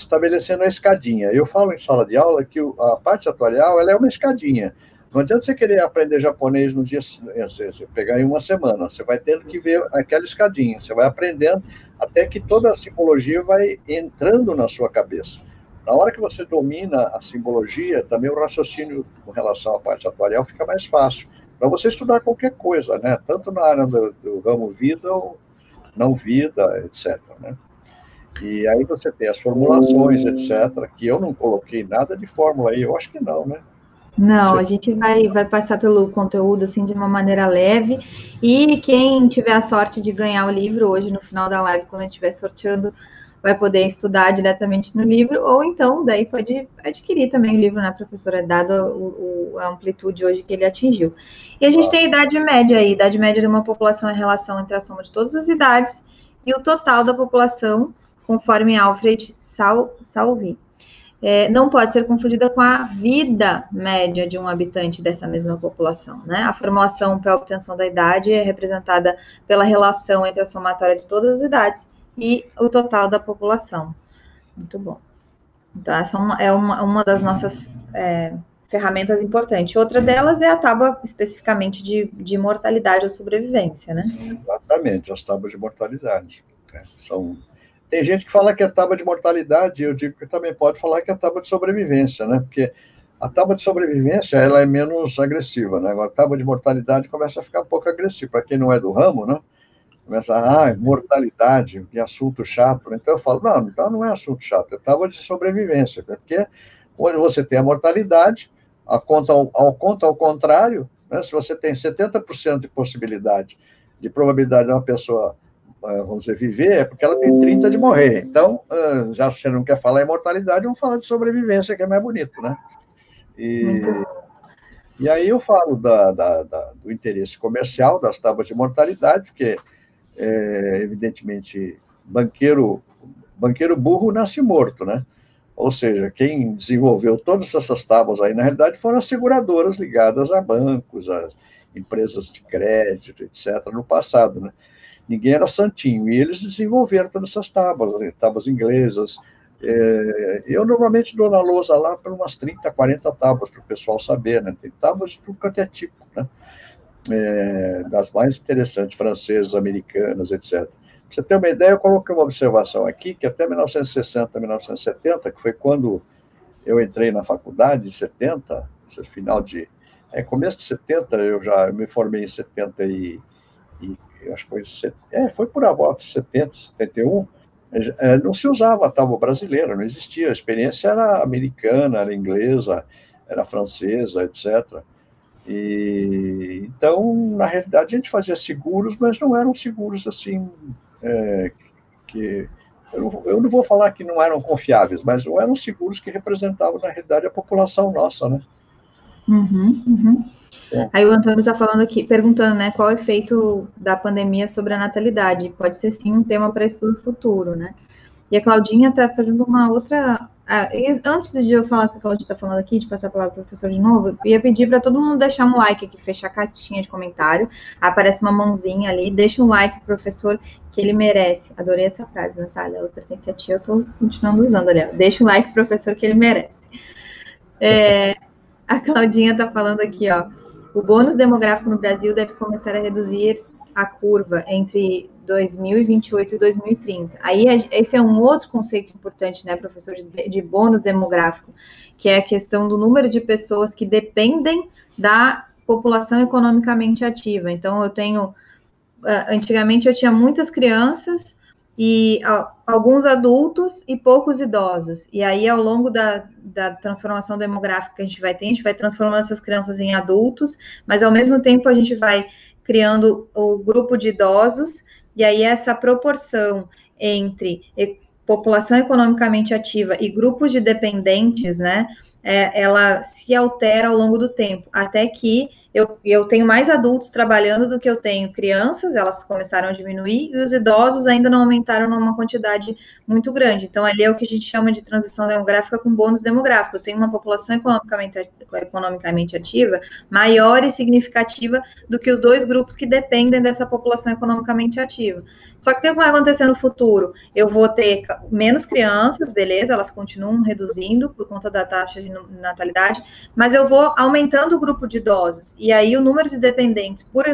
estabelecendo a escadinha. Eu falo em sala de aula que a parte atuarial ela é uma escadinha. Não adianta você querer aprender japonês no dia, você pegar em uma semana. Você vai tendo que ver aquela escadinha. Você vai aprendendo até que toda a simbologia vai entrando na sua cabeça. Na hora que você domina a simbologia, também o raciocínio com relação à parte atuarial fica mais fácil. Para você estudar qualquer coisa, né? Tanto na área do, do ramo vida ou não vida, etc. Né? E aí você tem as formulações, etc., que eu não coloquei nada de fórmula aí, eu acho que não, né? Não, a gente vai, vai passar pelo conteúdo assim de uma maneira leve. E quem tiver a sorte de ganhar o livro hoje, no final da live, quando a gente estiver sorteando vai poder estudar diretamente no livro, ou então daí pode adquirir também o livro, né, professora, dado o, o, a amplitude hoje que ele atingiu. E a gente tem a idade média aí, idade média de uma população é a relação entre a soma de todas as idades e o total da população, conforme Alfred Sal, Salvi. É, não pode ser confundida com a vida média de um habitante dessa mesma população. Né? A formulação para a obtenção da idade é representada pela relação entre a somatória de todas as idades e o total da população. Muito bom. Então, essa é uma, é uma, das nossas é, ferramentas importantes. Outra delas é a tábua especificamente de, de mortalidade ou sobrevivência, né? Exatamente, as tábuas de mortalidade. Né? São... Tem gente que fala que é tábua de mortalidade, eu digo que também pode falar que é tábua de sobrevivência, né? Porque a tábua de sobrevivência ela é menos agressiva, né? Agora, a tábua de mortalidade começa a ficar um pouco agressiva. Para quem não é do ramo, né? começa, ah, mortalidade, que assunto chato. Então eu falo, não, então não é assunto chato, é tábua de sobrevivência, porque onde você tem a mortalidade, a conta ao, conta ao contrário, né, se você tem 70% de possibilidade, de probabilidade de uma pessoa, vamos dizer, viver, é porque ela tem 30% de morrer. Então, ah, já você não quer falar em mortalidade, vamos falar de sobrevivência, que é mais bonito, né? E, e aí eu falo da, da, da, do interesse comercial das tábuas de mortalidade, porque é, evidentemente, banqueiro, banqueiro burro nasce morto, né? Ou seja, quem desenvolveu todas essas tábuas aí, na realidade, foram as seguradoras ligadas a bancos, a empresas de crédito, etc., no passado, né? Ninguém era santinho, e eles desenvolveram todas essas tábuas, né? tábuas inglesas. É, eu normalmente dou na lousa lá para umas 30, 40 tábuas, para o pessoal saber, né? Tem tábuas de é tipo, né? é, das mais interessantes, francesas, americanas, etc. Para você ter uma ideia, eu coloquei uma observação aqui, que até 1960, 1970, que foi quando eu entrei na faculdade, em 70, final de... É, começo de 70, eu já eu me formei em 70 e, e acho que foi, é, foi por volta de 70, 71, é, não se usava a tábua brasileira, não existia, a experiência era americana, era inglesa, era francesa, etc., E, então, na realidade, a gente fazia seguros, mas não eram seguros assim é, que eu, eu, não vou falar que não eram confiáveis, mas não eram seguros que representavam, na realidade, a população nossa, né? Uhum, uhum. É. Aí o Antônio está falando aqui, perguntando, né, qual é o efeito da pandemia sobre a natalidade. Pode ser sim um tema para estudo futuro, né? E a Claudinha está fazendo uma outra. Ah, antes de eu falar o que a Claudinha está falando aqui, de passar a palavra para o professor de novo, eu ia pedir para todo mundo deixar um like aqui, fechar a caixinha de comentário. Aparece uma mãozinha ali, deixa um like pro professor que ele merece. Adorei essa frase, Natália. Ela pertence a ti, eu estou continuando usando ali. Deixa um like pro professor que ele merece. É, a Claudinha está falando aqui, ó. O bônus demográfico no Brasil deve começar a reduzir a curva entre 2028 e 2030. Aí, esse é um outro conceito importante, né, professor, de, de bônus demográfico, que é a questão do número de pessoas que dependem da população economicamente ativa. Então, eu tenho. Ah, antigamente, eu tinha muitas crianças e alguns adultos e poucos idosos. E aí, ao longo da, da transformação demográfica que a gente vai ter, a gente vai transformando essas crianças em adultos, mas ao mesmo tempo a gente vai criando o grupo de idosos, e aí essa proporção entre população economicamente ativa e grupos de dependentes, né, é, ela se altera ao longo do tempo, até que eu, eu tenho mais adultos trabalhando do que eu tenho crianças, elas começaram a diminuir, e os idosos ainda não aumentaram numa quantidade muito grande. Então, ali é o que a gente chama de transição demográfica com bônus demográfico. Eu tenho uma população economicamente, economicamente ativa maior e significativa do que os dois grupos que dependem dessa população economicamente ativa. Só que o que vai acontecer no futuro? Eu vou ter menos crianças, beleza, elas continuam reduzindo por conta da taxa de natalidade, mas eu vou aumentando o grupo de idosos e aí o número de dependentes por,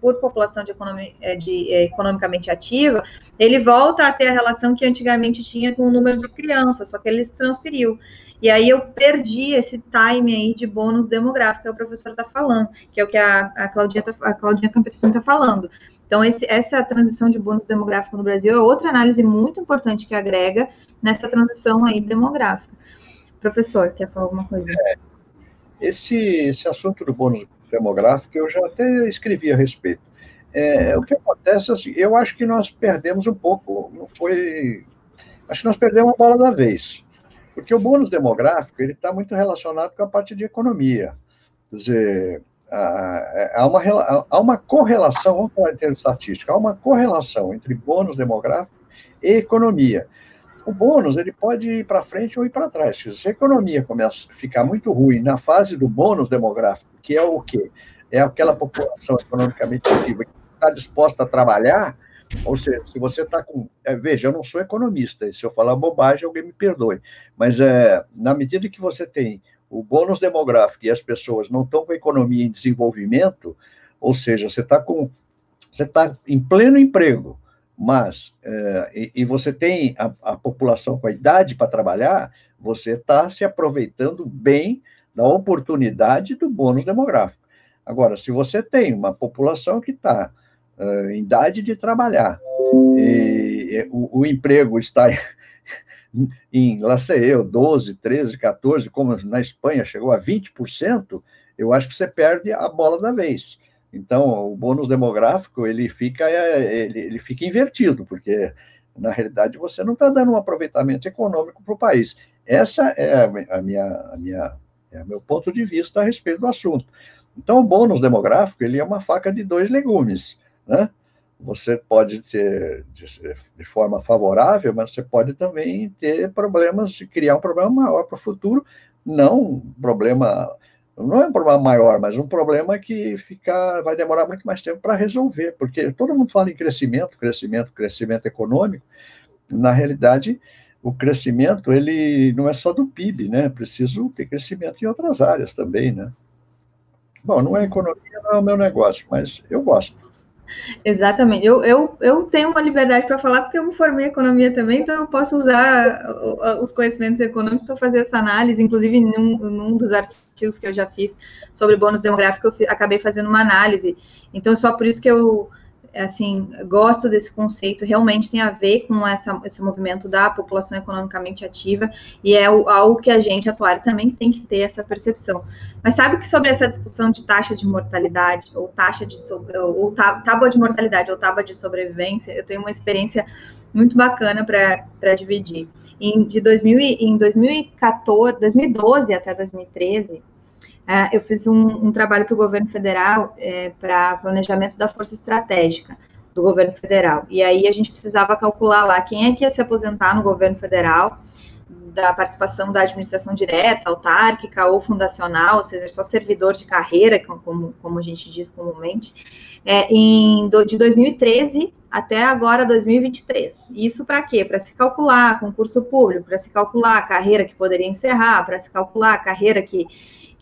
por população de, é, de é, economicamente ativa, ele volta a ter a relação que antigamente tinha com o número de crianças, só que ele se transferiu. E aí eu perdi esse time aí de bônus demográfico que o professor está falando, que é o que a, a Claudinha, tá, Claudinha está falando. Então, esse, essa transição de bônus demográfico no Brasil é outra análise muito importante que agrega nessa transição aí demográfica. Professor, quer falar alguma coisa? É, esse, esse assunto do bônus demográfico, eu já até escrevi a respeito. É, o que acontece, assim, eu acho que nós perdemos um pouco, não foi... Acho que nós perdemos a bola da vez. Porque o bônus demográfico, ele está muito relacionado com a parte de economia. Quer dizer, há uma, há uma correlação, vamos falar em termos estatísticos, há uma correlação entre bônus demográfico e economia. O bônus ele pode ir para frente ou ir para trás. Se a economia começa a ficar muito ruim na fase do bônus demográfico, que é o quê? É aquela população economicamente ativa que está disposta a trabalhar, ou seja, se você está com. É, veja, eu não sou economista, se eu falar bobagem, alguém me perdoe. Mas é, na medida que você tem o bônus demográfico e as pessoas não estão com a economia em desenvolvimento, ou seja, você está com. Você está em pleno emprego, mas é, e, e, você tem a, a população com a idade para trabalhar, você está se aproveitando bem da oportunidade do bônus demográfico. Agora, se você tem uma população que está uh, em idade de trabalhar e, e o, o, emprego está em, lá sei eu, 12, 13, 14, como na Espanha chegou a 20%, eu acho que você perde a bola da vez. Então, o bônus demográfico, ele fica, ele, ele fica invertido, porque, na realidade, você não está dando um aproveitamento econômico para o país. Essa é a minha, a minha, é meu ponto de vista a respeito do assunto. Então, o bônus demográfico, ele é uma faca de dois legumes, né? Você pode ter de, forma favorável, mas você pode também ter problemas, criar um problema maior para o futuro, não um problema não é um problema maior, mas um problema que fica, vai demorar muito mais tempo para resolver, porque todo mundo fala em crescimento, crescimento, crescimento econômico. Na realidade, o crescimento ele não é só do PIB, né? Preciso ter crescimento em outras áreas também, né? Bom, não é economia, não é o meu negócio, mas eu gosto. Exatamente. Eu, eu, eu tenho uma liberdade para falar porque eu me formei em economia também, então eu posso usar os conhecimentos econômicos para fazer essa análise. Inclusive, num, num dos artigos que eu já fiz sobre bônus demográfico, eu acabei fazendo uma análise. Então, só por isso que eu assim, gosto desse conceito, realmente tem a ver com essa, esse movimento da população economicamente ativa, e é o, algo que a gente atuar também tem que ter essa percepção. Mas sabe que sobre essa discussão de taxa de mortalidade, ou taxa de ou tábua de mortalidade, ou tábua de sobrevivência, eu tenho uma experiência muito bacana para dividir. Em, de 2000, em 2014, 2012 até 2013, é, eu fiz um, um trabalho para o governo federal é, para planejamento da força estratégica do governo federal. E aí a gente precisava calcular lá quem é que ia se aposentar no governo federal, da participação da administração direta, autárquica ou fundacional, ou seja, só servidor de carreira, como, como a gente diz comumente, é, em, do, de 2013 até agora 2023. Isso para quê? Para se calcular concurso público, para se calcular a carreira que poderia encerrar, para se calcular a carreira que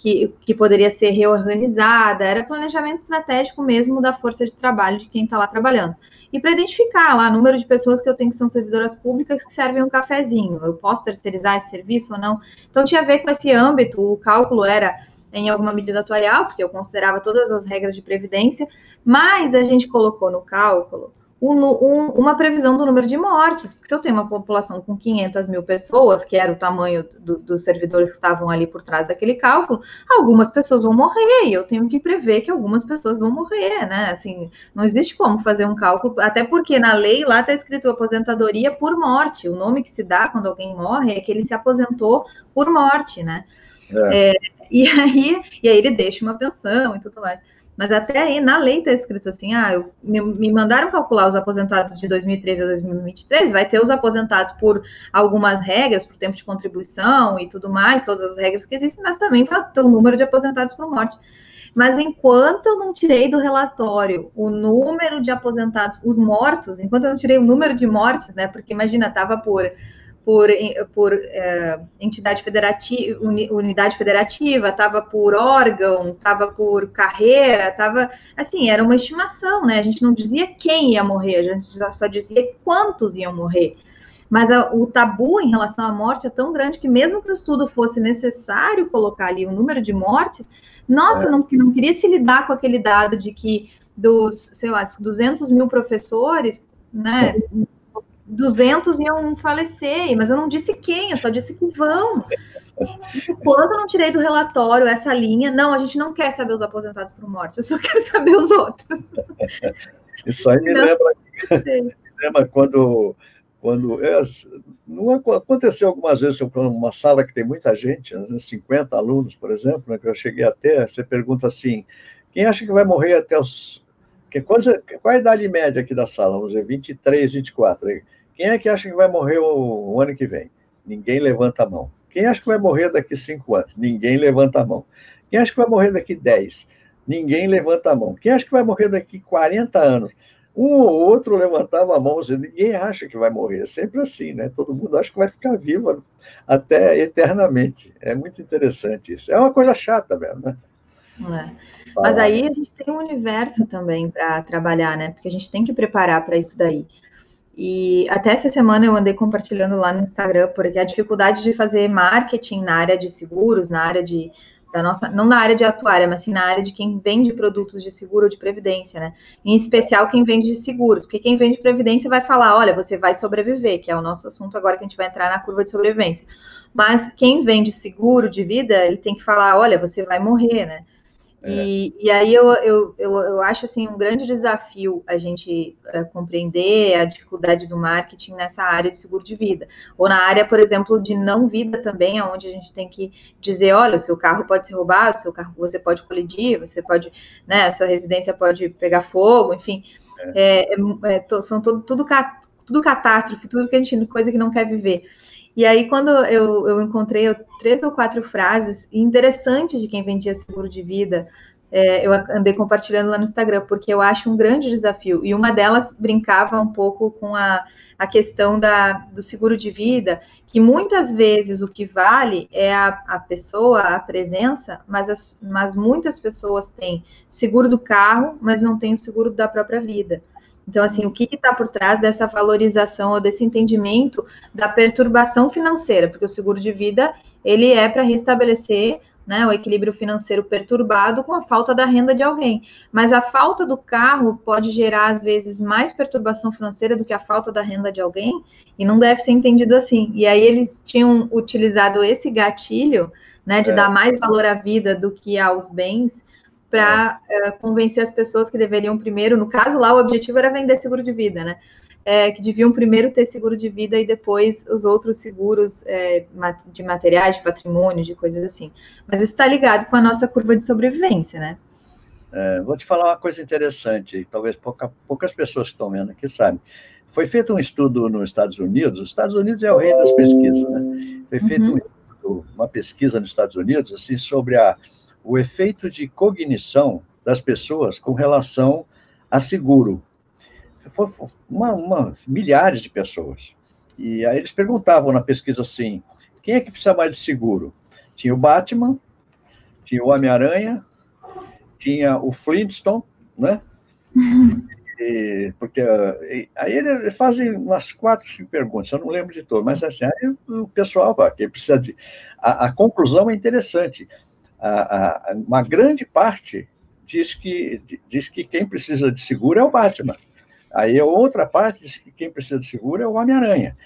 que, que poderia ser reorganizada, era planejamento estratégico mesmo da força de trabalho de quem está lá trabalhando. E para identificar lá o número de pessoas que eu tenho que são servidoras públicas que servem um cafezinho, eu posso terceirizar esse serviço ou não? Então tinha a ver com esse âmbito, o cálculo era em alguma medida atuarial, porque eu considerava todas as regras de previdência, mas a gente colocou no cálculo um, um, uma previsão do número de mortes, porque se eu tenho uma população com 500 mil pessoas, que era o tamanho do, dos servidores que estavam ali por trás daquele cálculo, algumas pessoas vão morrer, e eu tenho que prever que algumas pessoas vão morrer, né? Assim, não existe como fazer um cálculo, até porque na lei lá está escrito aposentadoria por morte, o nome que se dá quando alguém morre é que ele se aposentou por morte, né? É. É, e, aí, e aí ele deixa uma pensão e tudo mais. Mas até aí, na lei está escrito assim: ah, eu, me, me, mandaram calcular os aposentados de 2013 a 2023, vai ter os aposentados por algumas regras, por tempo de contribuição e tudo mais, todas as regras que existem, mas também vai ter o número de aposentados por morte. Mas enquanto eu não tirei do relatório o número de aposentados, os mortos, enquanto eu não tirei o número de mortes, né? Porque imagina, estava por por, por é, entidade federativa, unidade federativa, estava por órgão, estava por carreira, estava assim, era uma estimação, né? A gente não dizia quem ia morrer, a gente só dizia quantos iam morrer. Mas a, o tabu em relação à morte é tão grande que mesmo que o estudo fosse necessário colocar ali o número de mortes, nossa, é. não, não queria se lidar com aquele dado de que dos, sei lá, 200 mil professores, né, 200 iam falecer, mas eu não disse quem, eu só disse que vão. Enquanto eu não tirei do relatório essa linha, não, a gente não quer saber os aposentados por morte, eu só quero saber os outros. Isso aí me não lembra, me lembra quando, quando é, não aconteceu algumas vezes uma sala que tem muita gente, 50 alunos, por exemplo, né, que eu cheguei até, você pergunta assim, quem acha que vai morrer até os qual, qual a idade média aqui da sala? Vamos dizer, 23, 24. Quem é que acha que vai morrer o, o ano que vem? Ninguém levanta a mão. Quem acha que vai morrer daqui cinco anos? Ninguém levanta a mão. Quem acha que vai morrer daqui 10? Ninguém levanta a mão. Quem acha que vai morrer daqui 40 anos? Um ou outro levantava a mão, ninguém acha que vai morrer, é sempre assim, né? Todo mundo acha que vai ficar vivo até eternamente. É muito interessante isso. É uma coisa chata mesmo, né? É. Mas aí a gente tem um universo também para trabalhar, né? Porque a gente tem que preparar para isso daí. E até essa semana eu andei compartilhando lá no Instagram, porque a dificuldade de fazer marketing na área de seguros, na área de da nossa, não na área de atuária, mas sim na área de quem vende produtos de seguro ou de previdência, né? Em especial quem vende de seguros, porque quem vende previdência vai falar, olha, você vai sobreviver, que é o nosso assunto agora que a gente vai entrar na curva de sobrevivência. Mas quem vende seguro de vida, ele tem que falar, olha, você vai morrer, né? E, é. e aí eu, eu, eu, eu, acho assim um grande desafio a gente é, compreender a dificuldade do marketing nessa área de seguro de vida. Ou na área, por exemplo, de não vida também, onde a gente tem que dizer, olha, o seu carro pode ser roubado, seu carro você pode colidir, você pode, né, a sua residência pode pegar fogo, enfim. É. é, é, é são todo, tudo, tudo catástrofe, tudo que a gente, coisa que não quer viver. E aí, quando eu, eu encontrei três ou quatro frases interessantes de quem vendia seguro de vida, é, eu andei compartilhando lá no Instagram, porque eu acho um grande desafio. E uma delas brincava um pouco com a, a questão da, do seguro de vida, que muitas vezes o que vale é a, a pessoa, a presença, mas, as, mas muitas pessoas têm seguro do carro, mas não têm o seguro da própria vida. Então, assim, o que está por trás dessa valorização ou desse entendimento da perturbação financeira? Porque o seguro de vida, ele é para restabelecer né, o equilíbrio financeiro perturbado com a falta da renda de alguém. Mas a falta do carro pode gerar, às vezes, mais perturbação financeira do que a falta da renda de alguém, e não deve ser entendido assim. E aí eles tinham utilizado esse gatilho, né, de é. dar mais valor à vida do que aos bens, para é. uh, convencer as pessoas que deveriam primeiro, no caso lá, o objetivo era vender seguro de vida, né? é, que deviam primeiro ter seguro de vida e depois os outros seguros é, de materiais, de patrimônio, de coisas assim. Mas isso está ligado com a nossa curva de sobrevivência, né? É, vou te falar uma coisa interessante, talvez pouca, poucas pessoas que estão vendo aqui sabem. Foi feito um estudo nos Estados Unidos, os Estados Unidos é o rei das pesquisas, né? Foi feito uhum. um estudo, uma pesquisa nos Estados Unidos assim, sobre a, o efeito de cognição das pessoas com relação a seguro foi uma, uma, milhares de pessoas. E aí eles perguntavam na pesquisa assim: quem é que precisa mais de seguro? Tinha o Batman, tinha o Homem-Aranha, tinha o Flintstone, né? E, porque e, aí eles fazem umas quatro, cinco perguntas, eu não lembro de todas, mas assim, aí o pessoal, que precisa de. A, a conclusão é interessante. A, a, uma grande parte diz que, diz que quem precisa de seguro é o Batman. Aí a outra parte diz que quem precisa de seguro é o Homem-Aranha.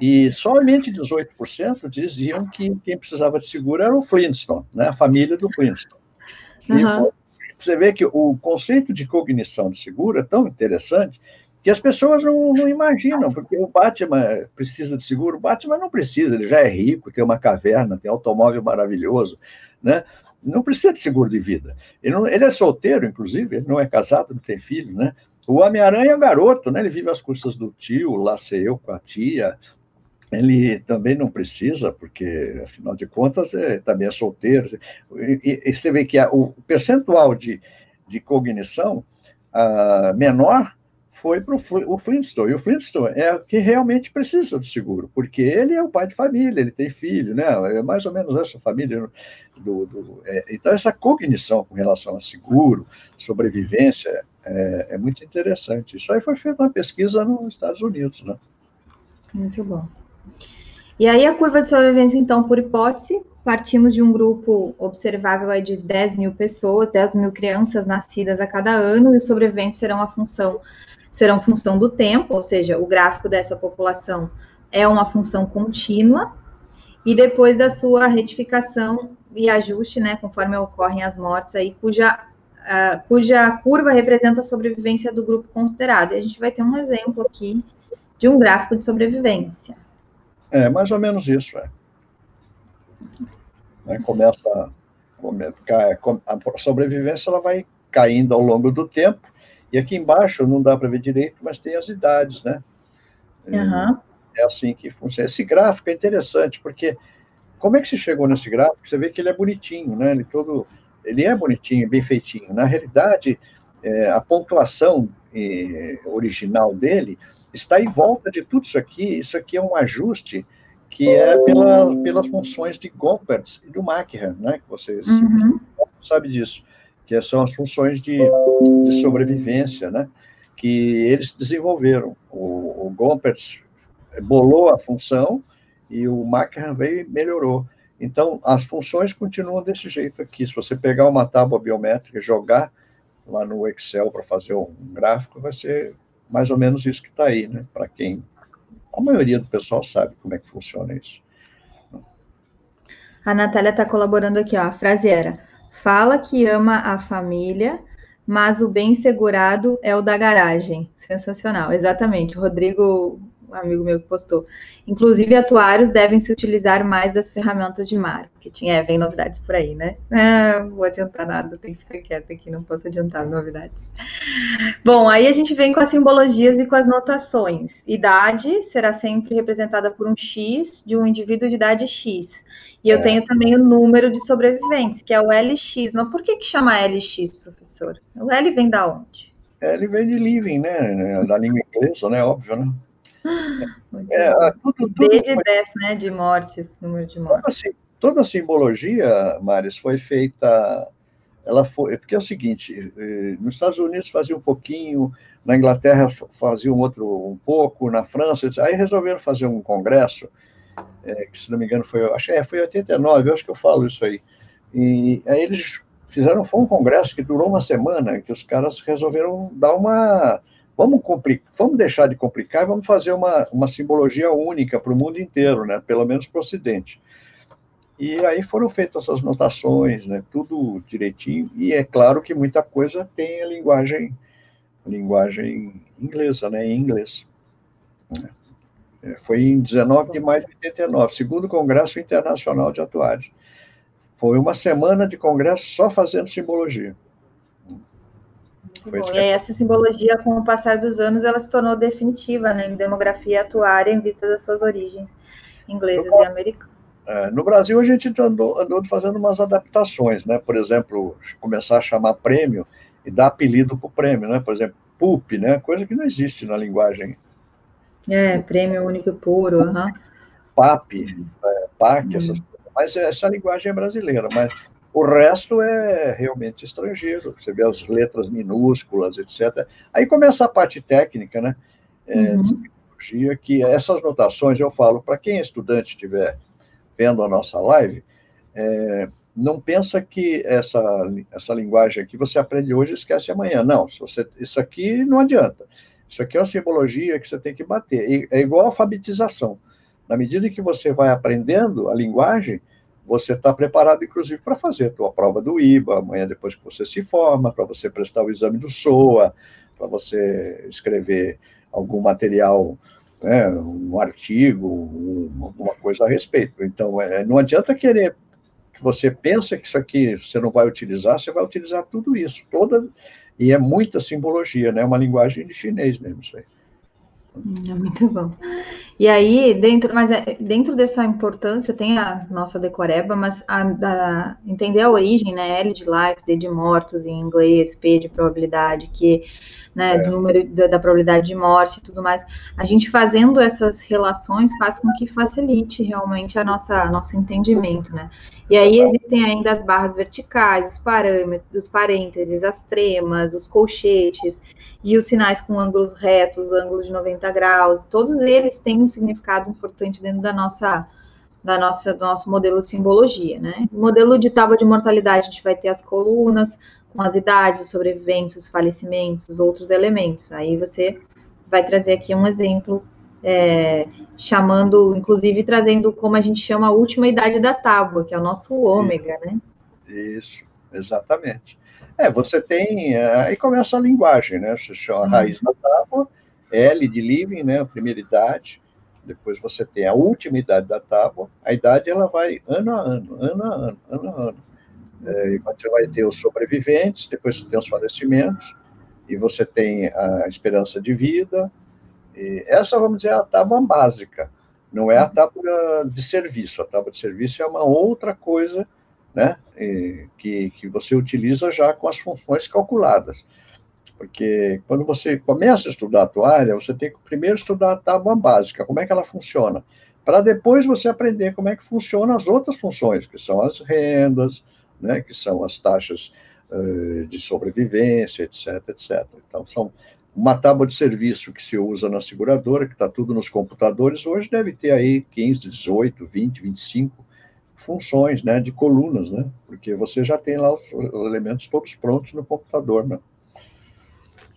E somente 18% diziam que quem precisava de seguro era o Flintstone, né? a família do Flintstone. Uhum. E você vê que o conceito de cognição de seguro é tão interessante que as pessoas não, não, imaginam, porque o Batman precisa de seguro, o Batman não precisa, ele já é rico, tem uma caverna, tem automóvel maravilhoso, né? Não precisa de seguro de vida. Ele, não, ele é solteiro, inclusive, ele não é casado, não tem filho, né? O Homem-Aranha é um garoto, né? Ele vive às custas do tio, lá sei eu com a tia. Ele também não precisa, porque, afinal de contas, é, também é solteiro. E, e, você vê que a, o percentual de, de cognição a, menor foi para o Flintstone. E o Flintstone é o que realmente precisa do seguro, porque ele é o pai de família, ele tem filho, né? É mais ou menos essa família. Do, do é, então, essa cognição com relação a seguro, sobrevivência, é, é, muito interessante. Isso aí foi feito uma pesquisa nos Estados Unidos, né? Muito bom. E aí a curva de sobrevivência, então, por hipótese, partimos de um grupo observável aí de 10 mil pessoas, 10 mil crianças nascidas a cada ano, e os sobreviventes serão a função, serão função do tempo, ou seja, o gráfico dessa população é uma função contínua, e depois da sua retificação e ajuste, né, conforme ocorrem as mortes aí, cuja uh, cuja curva representa a sobrevivência do grupo considerado. E a gente vai ter um exemplo aqui de um gráfico de sobrevivência. É, mais ou menos isso, é. Né, começa, a sobrevivência ela vai caindo ao longo do tempo, e aqui embaixo não dá para ver direito, mas tem as idades, né? Uhum. É assim que funciona. Esse gráfico é interessante, porque como é que se chegou nesse gráfico? Você vê que ele é bonitinho, né? Ele todo ele é bonitinho, bem feitinho. Na realidade, é, a pontuação é, original dele está em volta de tudo isso aqui. Isso aqui é um ajuste que é pela, pelas funções de Gompertz e do Macher, né? Que vocês uhum. sabem disso, que são as funções de, de sobrevivência, né? Que eles desenvolveram. O, o Gompertz bolou a função e o Macher veio e melhorou. Então, as funções continuam desse jeito aqui. Se você pegar uma tábua biométrica e jogar lá no Excel para fazer um gráfico, vai ser mais ou menos isso que está aí, né? Para quem. A maioria do pessoal sabe como é que funciona isso. A Natália está colaborando aqui, ó. A frase era: fala que ama a família, mas o bem segurado é o da garagem. Sensacional, exatamente. O Rodrigo um amigo meu que postou. Inclusive, atuários devem se utilizar mais das ferramentas de marketing. É, vem novidades por aí, né? Ah, não vou adiantar nada, tem que ficar quieta aqui, não posso adiantar as novidades. Bom, aí a gente vem com as simbologias e com as notações. Idade será sempre representada por um X de um indivíduo de idade X. E eu é. tenho também o número de sobreviventes, que é o LX. Mas por que, que chama LX, professor? O L vem da onde? L vem de living, né? Da língua inglesa, né? Óbvio, né? É, tudo, tudo D de foi... death, né? De mortes, número de mortes. Toda, toda a simbologia, Maris, foi feita. Ela foi. Porque é o seguinte: eh, nos Estados Unidos fazia um pouquinho, na Inglaterra fazia um outro um pouco, na França, aí resolveram fazer um congresso, é, que se não me engano foi, acho é, foi em 89, eu acho que eu falo isso aí. E aí eles fizeram, foi um congresso que durou uma semana, que os caras resolveram dar uma, vamos, vamos deixar de complicar e vamos fazer uma, uma simbologia única para o mundo inteiro, né? pelo menos para o Ocidente. E aí foram feitas essas notações, né? tudo direitinho, e é claro que muita coisa tem a linguagem, a linguagem inglesa, né? em inglês. É, foi em 19 de maio de 89, segundo Congresso Internacional de Atuários. Foi uma semana de congresso só fazendo simbologia. Bom, e essa simbologia, com o passar dos anos, ela se tornou definitiva né, em demografia atuária em vista das suas origens inglesas no, e americanas. É, no Brasil, a gente andou, andou fazendo umas adaptações, né? Por exemplo, começar a chamar prêmio e dar apelido para o prêmio, né? Por exemplo, PUP, né? Coisa que não existe na linguagem. É, prêmio único puro, uhum. PAP, é, PAC, uhum. essas coisas. Mas essa linguagem é brasileira, mas o resto é realmente estrangeiro. Você vê as letras minúsculas, etc. Aí começa a parte técnica, né? É, uhum. que essas notações eu falo para quem é estudante estiver vendo a nossa live, é, não pensa que essa, essa linguagem aqui você aprende hoje e esquece amanhã. Não, você, isso aqui não adianta. Isso aqui é uma simbologia que você tem que bater. É igual a alfabetização. Na medida que você vai aprendendo a linguagem, você está preparado, inclusive, para fazer a tua prova do IBA, amanhã depois que você se forma, para você prestar o exame do SOA, para você escrever algum material, né, um artigo, um, alguma coisa a respeito. Então, é, não adianta querer que você pense que isso aqui você não vai utilizar, você vai utilizar tudo isso, toda, e é muita simbologia, né, uma linguagem de chinês mesmo isso aí. É muito bom. E aí, dentro, mas é, dentro dessa importância tem a nossa decoreba, mas a, a, entender a origem, né? L de life, D de mortos em inglês, P de probabilidade, que né, é. do número da, da, probabilidade de morte e tudo mais. A gente fazendo essas relações faz com que facilite realmente a nossa nosso entendimento, né? E aí existem ainda as barras verticais, os parâmetros, os parênteses, as tremas, os colchetes e os sinais com ângulos retos, ângulos de 90 graus. Todos eles têm um significado importante dentro da nossa da nossa, do nosso modelo de simbologia, né? Modelo de tábua de mortalidade, a gente vai ter as colunas, com as idades, os sobreviventes, os falecimentos, os outros elementos. Aí você vai trazer aqui um exemplo, é, chamando, inclusive trazendo como a gente chama a última idade da tábua, que é o nosso ômega, né? Isso, exatamente. É, você tem, é, aí começa a linguagem, né? Você chama a uhum. raiz da tábua, L de living, né? A primeira idade, depois você tem a última idade da tábua, a idade ela vai ano a ano, ano a ano, ano a ano. É, e você vai ter os sobreviventes, depois você tem os falecimentos, e você tem a esperança de vida. E essa, vamos dizer, é a tábua básica, não é a tábua de serviço. A tábua de serviço é uma outra coisa né, que, que você utiliza já com as funções calculadas. Porque quando você começa a estudar a atuária, você tem que primeiro estudar a tábua básica, como é que ela funciona, para depois você aprender como é que funcionam as outras funções, que são as rendas, né, que são as taxas uh, de sobrevivência, etc, etc. Então, são uma tábua de serviço que se usa na seguradora, que está tudo nos computadores, hoje deve ter aí 15, 18, 20, 25 funções, né, de colunas, né, porque você já tem lá os elementos todos prontos no computador, né.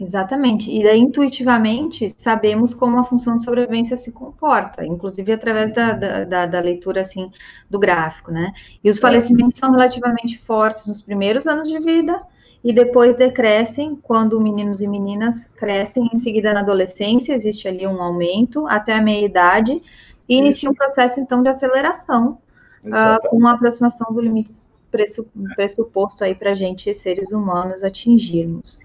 Exatamente. E daí, intuitivamente, sabemos como a função de sobrevivência se comporta, inclusive através da, da, da leitura, assim, do gráfico, né? E os falecimentos são relativamente fortes nos primeiros anos de vida e depois decrescem quando meninos e meninas crescem, em seguida na adolescência, existe ali um aumento até a meia-idade e inicia um processo, então, de aceleração uh, com a aproximação do limite pressuposto aí para a gente, seres humanos, atingirmos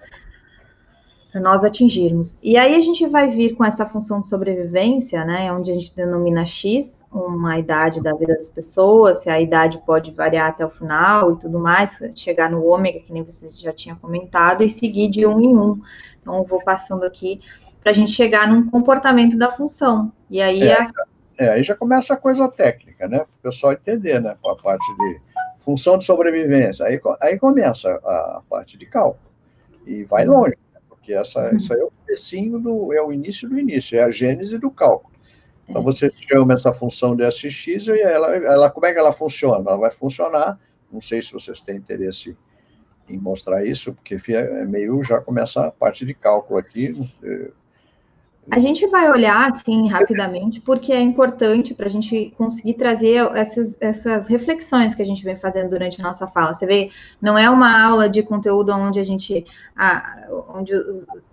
para nós atingirmos. E aí a gente vai vir com essa função de sobrevivência, né, onde a gente denomina X, uma idade da vida das pessoas, se a idade pode variar até o final e tudo mais, chegar no ômega, que nem você já tinha comentado, e seguir de um em um. Então, eu vou passando aqui para a gente chegar num comportamento da função. E aí é, a... é, aí já começa a coisa técnica, né, para o pessoal entender, né, com a parte de função de sobrevivência. Aí, aí começa a, a parte de cálculo. E vai uhum. longe porque essa, uhum. isso aí é o comecinho do, é o início do início, é a gênese do cálculo. Então é. você chama essa função de SX e ela, ela, como é que ela funciona? Ela vai funcionar não sei se vocês têm interesse em mostrar isso, porque é meio já começa a parte de cálculo aqui. A gente vai olhar, assim, rapidamente, porque é importante para a gente conseguir trazer essas, essas reflexões que a gente vem fazendo durante a nossa fala. Você vê, não é uma aula de conteúdo onde a gente, a, onde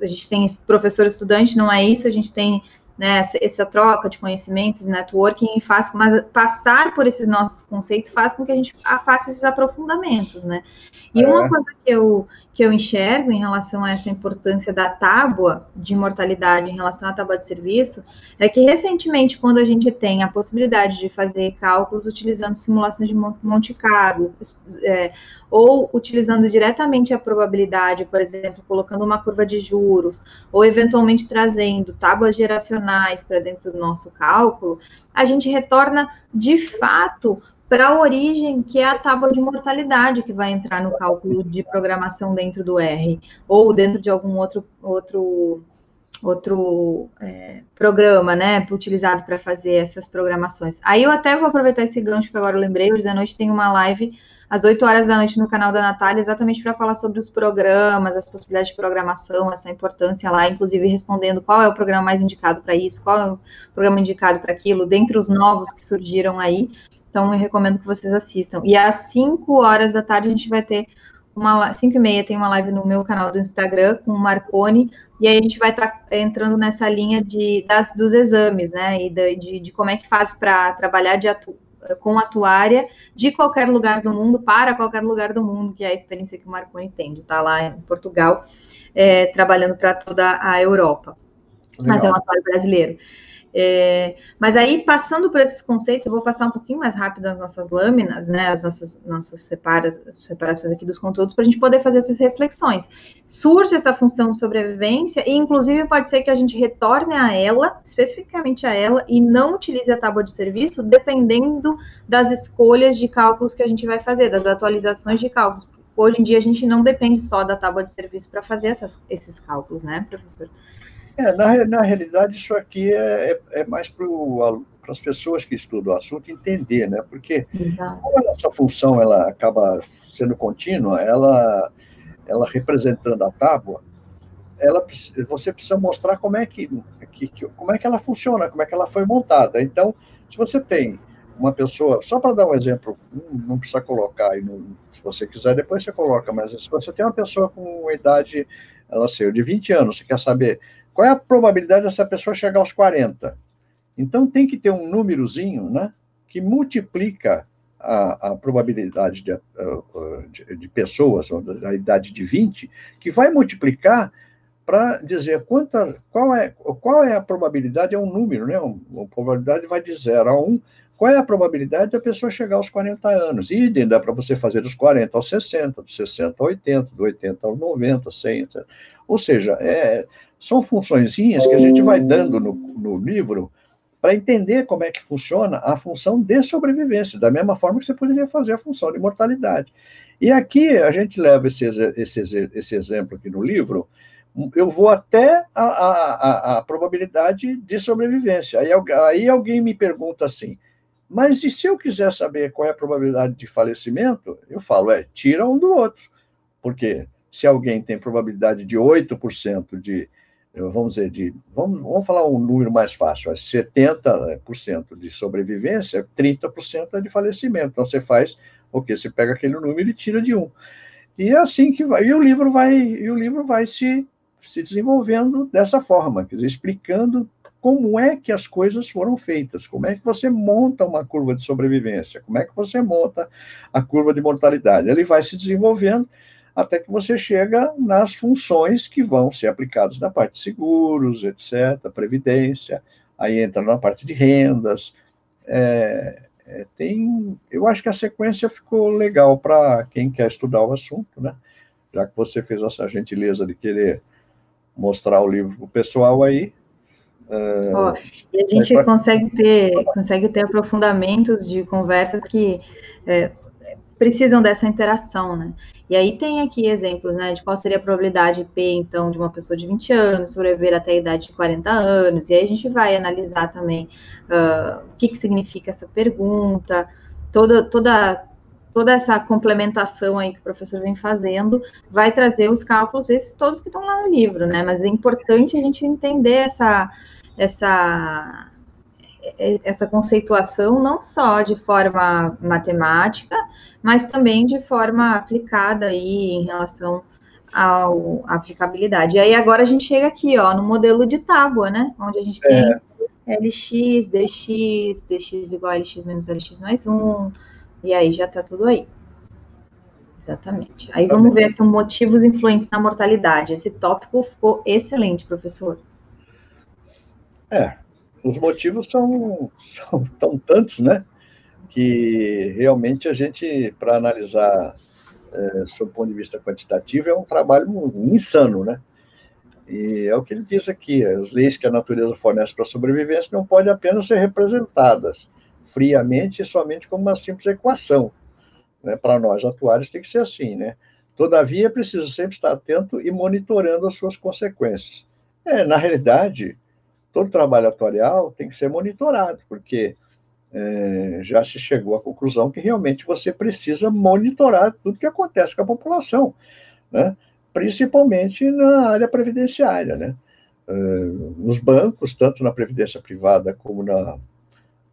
a gente tem professor estudante, não é isso, a gente tem né, essa, essa, troca de conhecimentos, de networking, faz, mas passar por esses nossos conceitos faz com que a gente faça esses aprofundamentos, né? E é. uma coisa que eu, que eu enxergo em relação a essa importância da tábua de mortalidade em relação à tábua de serviço é que recentemente, quando a gente tem a possibilidade de fazer cálculos utilizando simulações de Monte Carlo, é, ou utilizando diretamente a probabilidade, por exemplo, colocando uma curva de juros, ou eventualmente trazendo tábuas geracionais para dentro do nosso cálculo, a gente retorna de fato para a origem, que é a tábua de mortalidade que vai entrar no cálculo de programação dentro do R, ou dentro de algum outro, outro, outro é, programa, né, utilizado para fazer essas programações. Aí eu até vou aproveitar esse gancho que agora eu lembrei, hoje da noite tem uma live às 8 horas da noite no canal da Natália, exatamente para falar sobre os programas, as possibilidades de programação, essa importância lá, inclusive respondendo qual é o programa mais indicado para isso, qual é o programa indicado para aquilo, dentre os novos que surgiram aí. Então, eu recomendo que vocês assistam. E às 5 horas da tarde a gente vai ter uma 5 e meia tem uma live no meu canal do Instagram com o Marconi, e aí a gente vai estar tá entrando nessa linha de, das, dos exames, né? E de, de como é que faz para trabalhar de atu, com atuária de qualquer lugar do mundo para qualquer lugar do mundo, que é a experiência que o Marconi tem, de estar tá lá em Portugal, é, trabalhando para toda a Europa. Legal. Mas é um atuário brasileiro. É, mas aí, passando por esses conceitos, eu vou passar um pouquinho mais rápido as nossas lâminas, né, as nossas, nossas separas, separações aqui dos conteúdos, para a gente poder fazer essas reflexões. Surge essa função de sobrevivência, e inclusive pode ser que a gente retorne a ela, especificamente a ela, e não utilize a tábua de serviço, dependendo das escolhas de cálculos que a gente vai fazer, das atualizações de cálculos. Hoje em dia, a gente não depende só da tábua de serviço para fazer essas, esses cálculos, né, professor? É, na, na realidade, isso aqui é, é, é mais para as pessoas que estudam o assunto entender, né? Porque Exato. como essa função ela acaba sendo contínua, ela, ela representando a tábua, ela, você precisa mostrar como é que, que, como é que ela funciona, como é que ela foi montada. Então, se você tem uma pessoa, só para dar um exemplo, não precisa colocar aí, no, se você quiser, depois você coloca, mas se você tem uma pessoa com idade, ela sei, de 20 anos, você quer saber qual é a probabilidade dessa pessoa chegar aos 40? Então, tem que ter um númerozinho, né, que multiplica a, a probabilidade de, de, de, pessoas, da idade de 20, que vai multiplicar para dizer quanta, qual, é, qual é a probabilidade, é um número, né? A probabilidade vai de 0 a 1. Um, qual é a probabilidade da pessoa chegar aos 40 anos? E dá para você fazer dos 40 aos 60, dos 60 aos 80, do 80 aos 90, 100, etc. Ou seja, é, são funçõezinhas que a gente vai dando no, no livro para entender como é que funciona a função de sobrevivência, da mesma forma que você poderia fazer a função de mortalidade. E aqui a gente leva esse, esse, esse exemplo aqui no livro, eu vou até a, a, a, a probabilidade de sobrevivência. Aí, aí alguém me pergunta assim, mas e se eu quiser saber qual é a probabilidade de falecimento? Eu falo, é, tira um do outro. Porque se alguém tem probabilidade de 8% de vamos dizer, de, vamos, vamos falar um número mais fácil, 70% de sobrevivência, 30% é de falecimento. Então você faz o que? Você pega aquele número e tira de um. E é assim que vai, e o livro vai, e o livro vai se, se desenvolvendo dessa forma, quer dizer, explicando como é que as coisas foram feitas, como é que você monta uma curva de sobrevivência, como é que você monta a curva de mortalidade. Ele vai se desenvolvendo até que você chega nas funções que vão ser aplicadas na parte de seguros, etc., previdência, aí entra na parte de rendas. É, é, tem, eu acho que a sequência ficou legal para quem quer estudar o assunto, né? Já que você fez essa gentileza de querer mostrar o livro para o pessoal aí. É, oh, e a gente pra... consegue ter consegue ter aprofundamentos de conversas que é, precisam dessa interação, né? E aí tem aqui exemplos, né, de qual seria a probabilidade P, então, de uma pessoa de 20 anos sobreviver até a idade de 40 anos, e aí a gente vai analisar também uh, o que, que significa essa pergunta, toda, toda toda essa complementação aí que o professor vem fazendo vai trazer os cálculos, esses todos que estão lá no livro, né? Mas é importante a gente entender essa, essa, essa conceituação não só de forma matemática, mas também de forma aplicada aí em relação ao, à aplicabilidade. E aí agora a gente chega aqui, ó, no modelo de tábua, né? Onde a gente é. tem LX, DX, DX igual a LX menos LX mais 1, e aí já está tudo aí. Exatamente. Aí tá vamos ver aqui motivos influentes na mortalidade. Esse tópico ficou excelente, professor. É, os motivos são, são tão tantos, né? Que realmente a gente, para analisar é, sob o ponto de vista quantitativo, é um trabalho insano, né? E é o que ele diz aqui: as leis que a natureza fornece para a sobrevivência não podem apenas ser representadas friamente e somente como uma simples equação. Né? Para nós atuários tem que ser assim, né? Todavia, é preciso sempre estar atento e monitorando as suas consequências. É, na realidade, todo trabalho atuarial tem que ser monitorado, porque é, já se chegou à conclusão que realmente você precisa monitorar tudo que acontece com a população, né? principalmente na área previdenciária. Né? É, nos bancos, tanto na previdência privada como na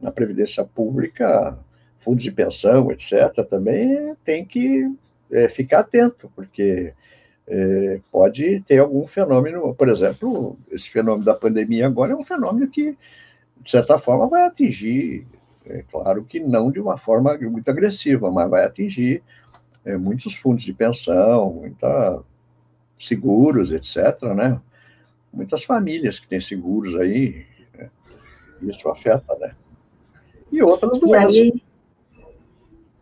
na Previdência Pública, fundos de pensão, etc., também tem que é, ficar atento, porque é, pode ter algum fenômeno, por exemplo, esse fenômeno da pandemia agora é um fenômeno que, de certa forma, vai atingir, é claro que não de uma forma muito agressiva, mas vai atingir é, muitos fundos de pensão, muita seguros, etc., né? Muitas famílias que têm seguros aí, né? isso afeta, né? e outras doenças. E aí,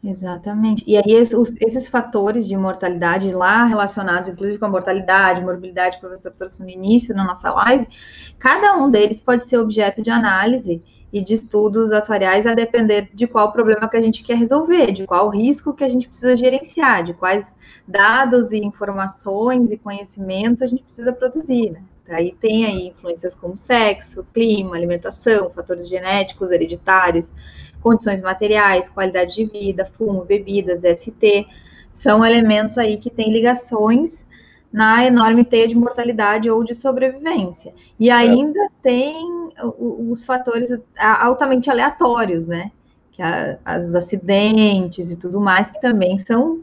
exatamente. E aí, esses, esses, fatores de mortalidade lá relacionados, inclusive com a mortalidade, morbilidade, que o professor trouxe no início da nossa live, cada um deles pode ser objeto de análise e de estudos atuariais a depender de qual problema que a gente quer resolver, de qual risco que a gente precisa gerenciar, de quais dados e informações e conhecimentos a gente precisa produzir, né? Aí tem aí influências como sexo, clima, alimentação, fatores genéticos, hereditários, condições materiais, qualidade de vida, fumo, bebidas, ST, são elementos aí que têm ligações na enorme teia de mortalidade ou de sobrevivência. E é. ainda é. tem os fatores altamente aleatórios, né? Que a, os acidentes e tudo mais, que também são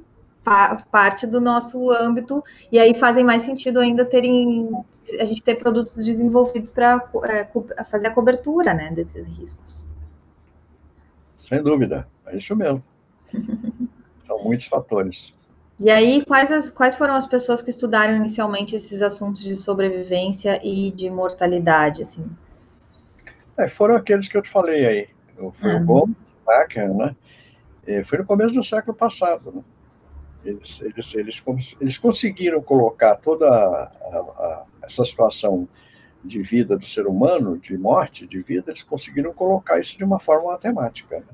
parte do nosso âmbito, e aí fazem mais sentido ainda terem a gente ter produtos desenvolvidos para é, fazer a cobertura né, desses riscos. Sem dúvida, é isso mesmo. São muitos fatores. E aí, quais, as, quais foram as pessoas que estudaram inicialmente esses assuntos de sobrevivência e de mortalidade, assim? É, foram aqueles que eu te falei aí. Foi uhum. o Gomes, o né? E foi no começo do século passado, né? Eles, eles, eles, eles conseguiram colocar toda a, a, essa situação de vida do ser humano, de morte, de vida, eles conseguiram colocar isso de uma forma matemática, né?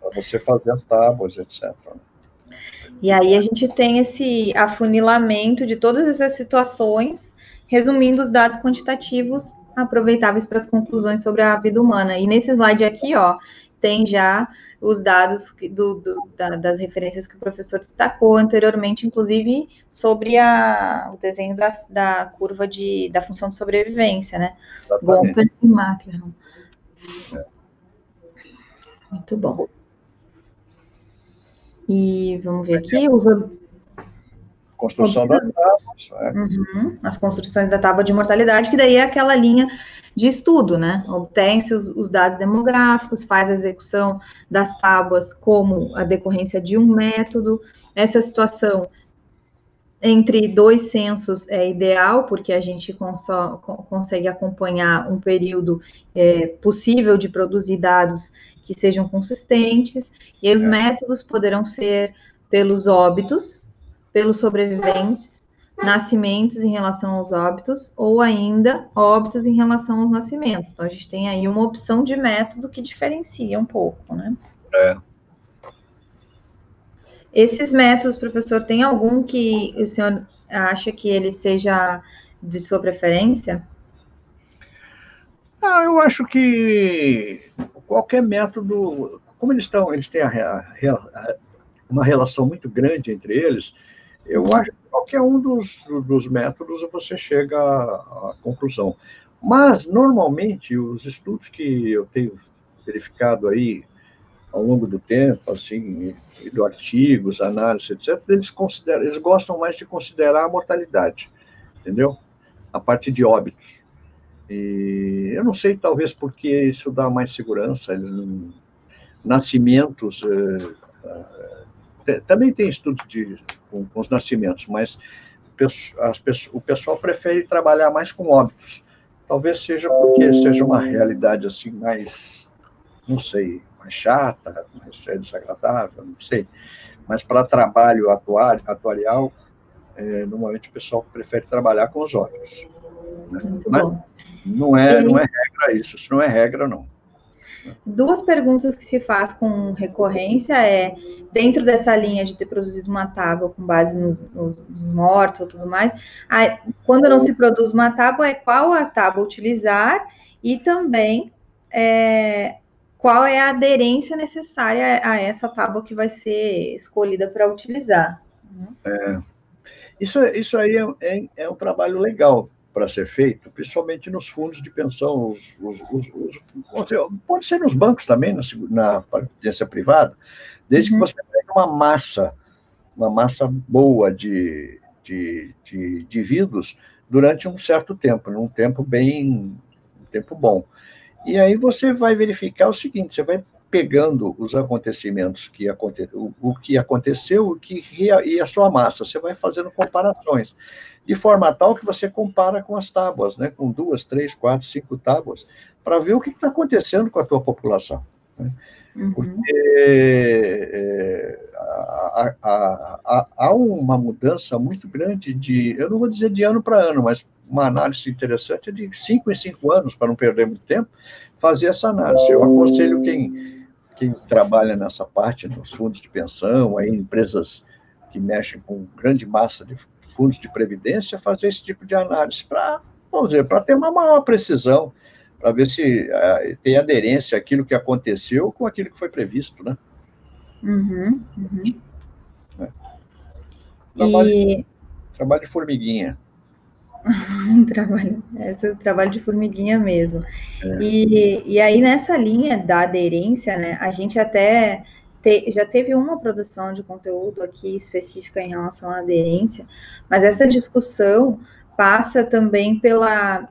para você fazer as tábuas, etc. Né? E aí a gente tem esse afunilamento de todas essas situações, resumindo os dados quantitativos aproveitáveis para as conclusões sobre a vida humana. E nesse slide aqui, ó, tem já os dados do, do, da, das referências que o professor destacou anteriormente, inclusive sobre a, o desenho da, da curva de, da função de sobrevivência, né? Gompers e Macron. É. Muito bom. E vamos ver aqui, os, construção da tábua. É. Uhum, as construções da tábua de mortalidade, que daí é aquela linha de estudo, né? Obtém-se os, os, dados demográficos, faz a execução das tábuas como a decorrência de um método. Essa situação entre dois censos é ideal, porque a gente consegue acompanhar um período é, possível de produzir dados que sejam consistentes, e aí os é. métodos poderão ser pelos óbitos, pelos sobreviventes, nascimentos em relação aos óbitos, ou ainda óbitos em relação aos nascimentos. Então, a gente tem aí uma opção de método que diferencia um pouco, né? É. Esses métodos, professor, tem algum que o senhor acha que ele seja de sua preferência? Ah, eu acho que qualquer método, como eles estão, eles têm a, a, uma relação muito grande entre eles, eu acho que qualquer um dos, dos métodos você chega à, à conclusão. Mas, normalmente, os estudos que eu tenho verificado aí ao longo do tempo, assim, do artigos, análises, etc., eles consideram, eles gostam mais de considerar a mortalidade, entendeu? A parte de óbitos. E eu não sei, talvez porque isso dá mais segurança, nascimentos, é, também tem estudos de, com, com, os nascimentos, mas as, o pessoal prefere trabalhar mais com óbitos. Talvez seja porque seja uma realidade assim mais, não sei, mais chata, mais desagradável, não sei. Mas para trabalho atual, atuarial, é, normalmente o pessoal prefere trabalhar com os óbitos. Né? Mas não é, não é regra isso, isso não é regra, não. Duas perguntas que se faz com recorrência é, dentro dessa linha de ter produzido uma tábua com base nos, nos, nos mortos ou tudo mais, a, quando não se produz uma tábua, é qual a tábua utilizar e também é, qual é a aderência necessária a essa tábua que vai ser escolhida para utilizar. É, isso, isso aí é, é, é um trabalho legal, para ser feito, principalmente nos fundos de pensão, os, os, os, pode ser nos bancos também, na, na previdência privada, desde uhum. que você tenha uma massa, uma massa boa de, de, de indivíduos durante um certo tempo, num tempo bem, um tempo bom. E aí você vai verificar o seguinte, você vai pegando os acontecimentos que aconte, o, o que aconteceu o que, e a sua massa, você vai fazendo comparações de forma tal que você compara com as tábuas, né, com duas, três, quatro, cinco tábuas, para ver o que está acontecendo com a tua população. Né? Uhum. Porque é, há, uma mudança muito grande de, eu não vou dizer de ano para ano, mas uma análise interessante é de cinco em cinco anos, para não perder muito tempo, fazer essa análise. Eu aconselho quem, quem trabalha nessa parte, nos fundos de pensão, aí, empresas que mexem com grande massa de fundos de previdência fazer esse tipo de análise para, vamos dizer, para ter uma maior precisão, para ver se uh, tem aderência aquilo que aconteceu com aquilo que foi previsto, né? Uhum, uhum. É. Trabalho, e... trabalho de formiguinha. trabalho, esse é o trabalho de formiguinha mesmo. É. E, e aí, nessa linha da aderência, né, a gente até te, já teve uma produção de conteúdo aqui específica em relação à aderência, mas essa discussão passa também pela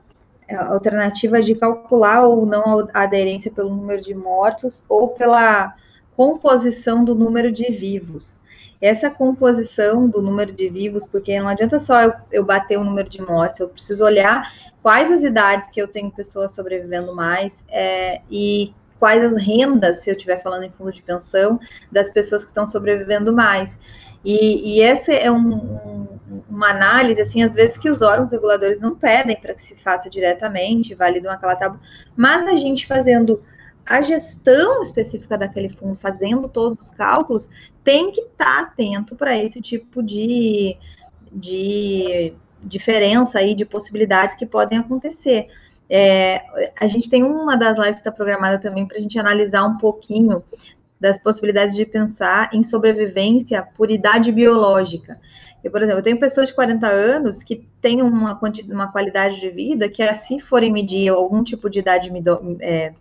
é, alternativa de calcular ou não a aderência pelo número de mortos ou pela composição do número de vivos. Essa composição do número de vivos, porque não adianta só eu, eu bater o número de mortes, eu preciso olhar quais as idades que eu tenho pessoas sobrevivendo mais é, e quais as rendas, se eu estiver falando em fundo de pensão, das pessoas que estão sobrevivendo mais. E, e essa é um, um, uma análise, assim, às vezes que os órgãos reguladores não pedem para que se faça diretamente, validam aquela tábua, mas a gente fazendo a gestão específica daquele fundo, fazendo todos os cálculos, tem que estar tá atento para esse tipo de, de diferença aí, de possibilidades que podem acontecer. É, a gente tem uma das lives que está programada também para a gente analisar um pouquinho das possibilidades de pensar em sobrevivência por idade biológica. Eu, por exemplo, eu tenho pessoas de 40 anos que têm uma, uma qualidade de vida que, se forem medir algum tipo de idade é,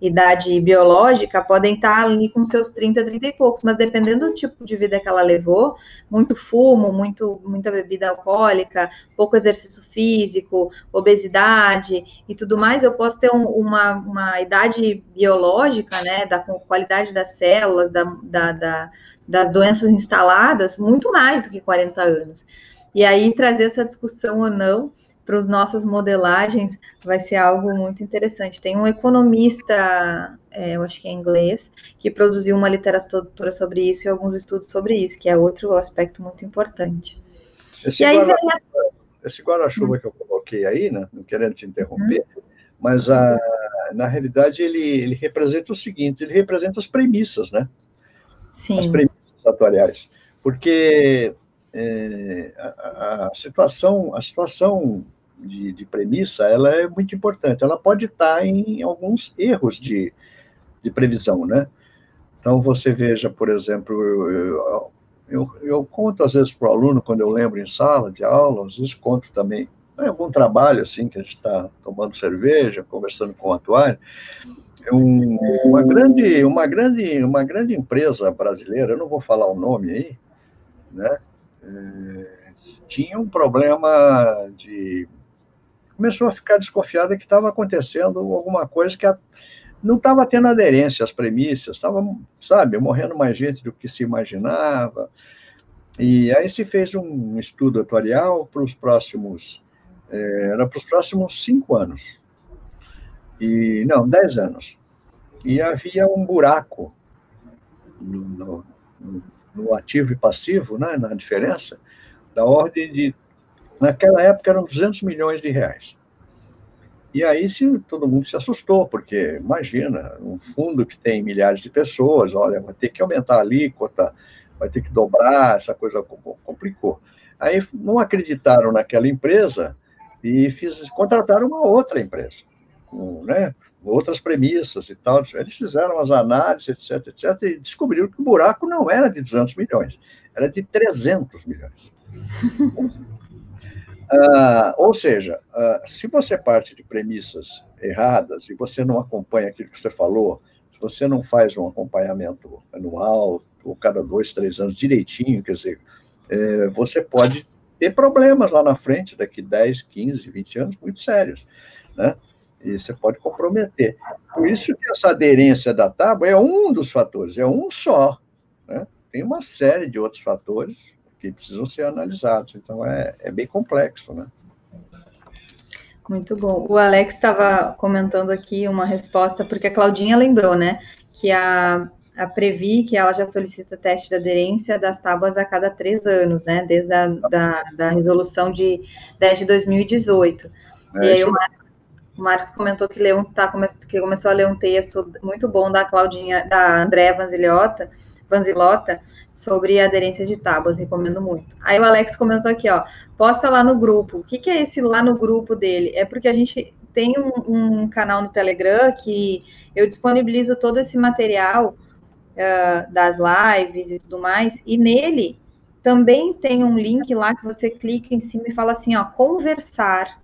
idade biológica podem estar ali com seus 30, 30 e poucos, mas dependendo do tipo de vida que ela levou, muito fumo, muito, muita bebida alcoólica, pouco exercício físico, obesidade e tudo mais, eu posso ter um, uma, uma idade biológica, né, da qualidade das células, da, da, da, das doenças instaladas, muito mais do que 40 anos. E aí trazer essa discussão ou não para as nossas modelagens vai ser algo muito interessante. Tem um economista, é, eu acho que é inglês, que produziu uma literatura sobre isso e alguns estudos sobre isso, que é outro aspecto muito importante. Esse guarda-chuva guarda que eu coloquei aí, né, não querendo te interromper, uhum. mas a, na realidade ele, ele representa o seguinte, ele representa as premissas, né? Sim. As premissas atuariais. Porque é, a, a, situação, a situação de, de, premissa, ela é muito importante. Ela pode estar em alguns erros de, de previsão, né? Então, você veja, por exemplo, eu, eu, eu conto às vezes para o aluno, quando eu lembro em sala de aula, às vezes conto também em algum trabalho, assim, que a gente está tomando cerveja, conversando com o atuário, um, uma, grande, uma, grande, uma grande empresa brasileira, eu não vou falar o nome aí, né, é, tinha um problema de... Começou a ficar desconfiada que estava acontecendo alguma coisa que a, não estava tendo aderência às premissas, estava, sabe, morrendo mais gente do que se imaginava. E aí se fez um estudo atuarial para os próximos, é, era para os próximos cinco anos. E, não, dez anos. E havia um buraco no, no, no ativo e passivo, né, na diferença, da ordem de, naquela época eram 200 milhões de reais. E aí se, todo mundo se assustou, porque imagina, um fundo que tem milhares de pessoas, olha, vai ter que aumentar a alíquota, vai ter que dobrar, essa coisa complicou. Aí não acreditaram naquela empresa e fiz, contrataram uma outra empresa, com né, outras premissas e tal. Eles fizeram as análises, etc, etc, e descobriram que o buraco não era de 200 milhões, era de 300 milhões. Uh, ou seja, uh, se você parte de premissas erradas e você não acompanha aquilo que você falou, se você não faz um acompanhamento anual, ou cada dois, três anos direitinho, quer dizer, é, você pode ter problemas lá na frente, daqui 10, 15, 20 anos, muito sérios, né? E você pode comprometer. Por isso que essa aderência da tábua é um dos fatores, é um só, né? Tem uma série de outros fatores que precisam ser analisados. Então, é, é bem complexo, né? Muito bom. O Alex estava comentando aqui uma resposta, porque a Claudinha lembrou, né, que a, a Previ, que ela já solicita teste de aderência das tábuas a cada três anos, né, desde a da, da resolução de 10 de 2018. É, e aí o Marcos, o Marcos comentou que, leu, tá, que começou a ler um texto muito bom da Claudinha, da Andréa Vanzilhota, Vanzilota, sobre aderência de tábuas, recomendo muito. Aí o Alex comentou aqui, ó, posta lá no grupo. O que, que é esse lá no grupo dele? É porque a gente tem um, um canal no Telegram que eu disponibilizo todo esse material uh, das lives e tudo mais, e nele também tem um link lá que você clica em cima e fala assim, ó, conversar.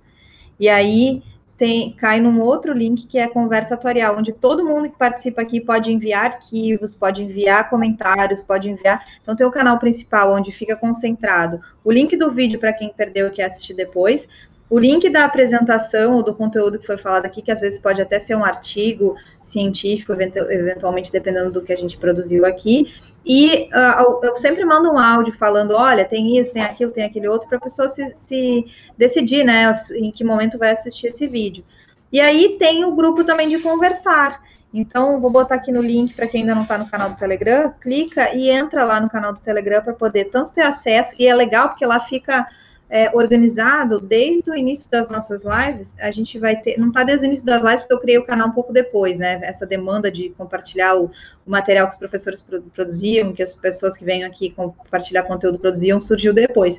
E aí tem, cai num outro link que é conversa tutorial, onde todo mundo que participa aqui pode enviar arquivos, pode enviar comentários, pode enviar. Então tem o canal principal onde fica concentrado o link do vídeo para quem perdeu e quer assistir depois, o link da apresentação ou do conteúdo que foi falado aqui, que às vezes pode até ser um artigo científico, eventualmente dependendo do que a gente produziu aqui. E uh, eu sempre mando um áudio falando: olha, tem isso, tem aquilo, tem aquele outro, para a pessoa se, se, decidir, né, em que momento vai assistir esse vídeo. E aí tem o grupo também de conversar. Então, vou botar aqui no link para quem ainda não está no canal do Telegram, clica e entra lá no canal do Telegram para poder tanto ter acesso, e é legal porque lá fica é, organizado desde o início das nossas lives. A gente vai ter, não está desde o início das lives, porque eu criei o canal um pouco depois, né? Essa demanda de compartilhar o, o material que os professores produziam, que as pessoas que vêm aqui compartilhar conteúdo produziam, surgiu depois.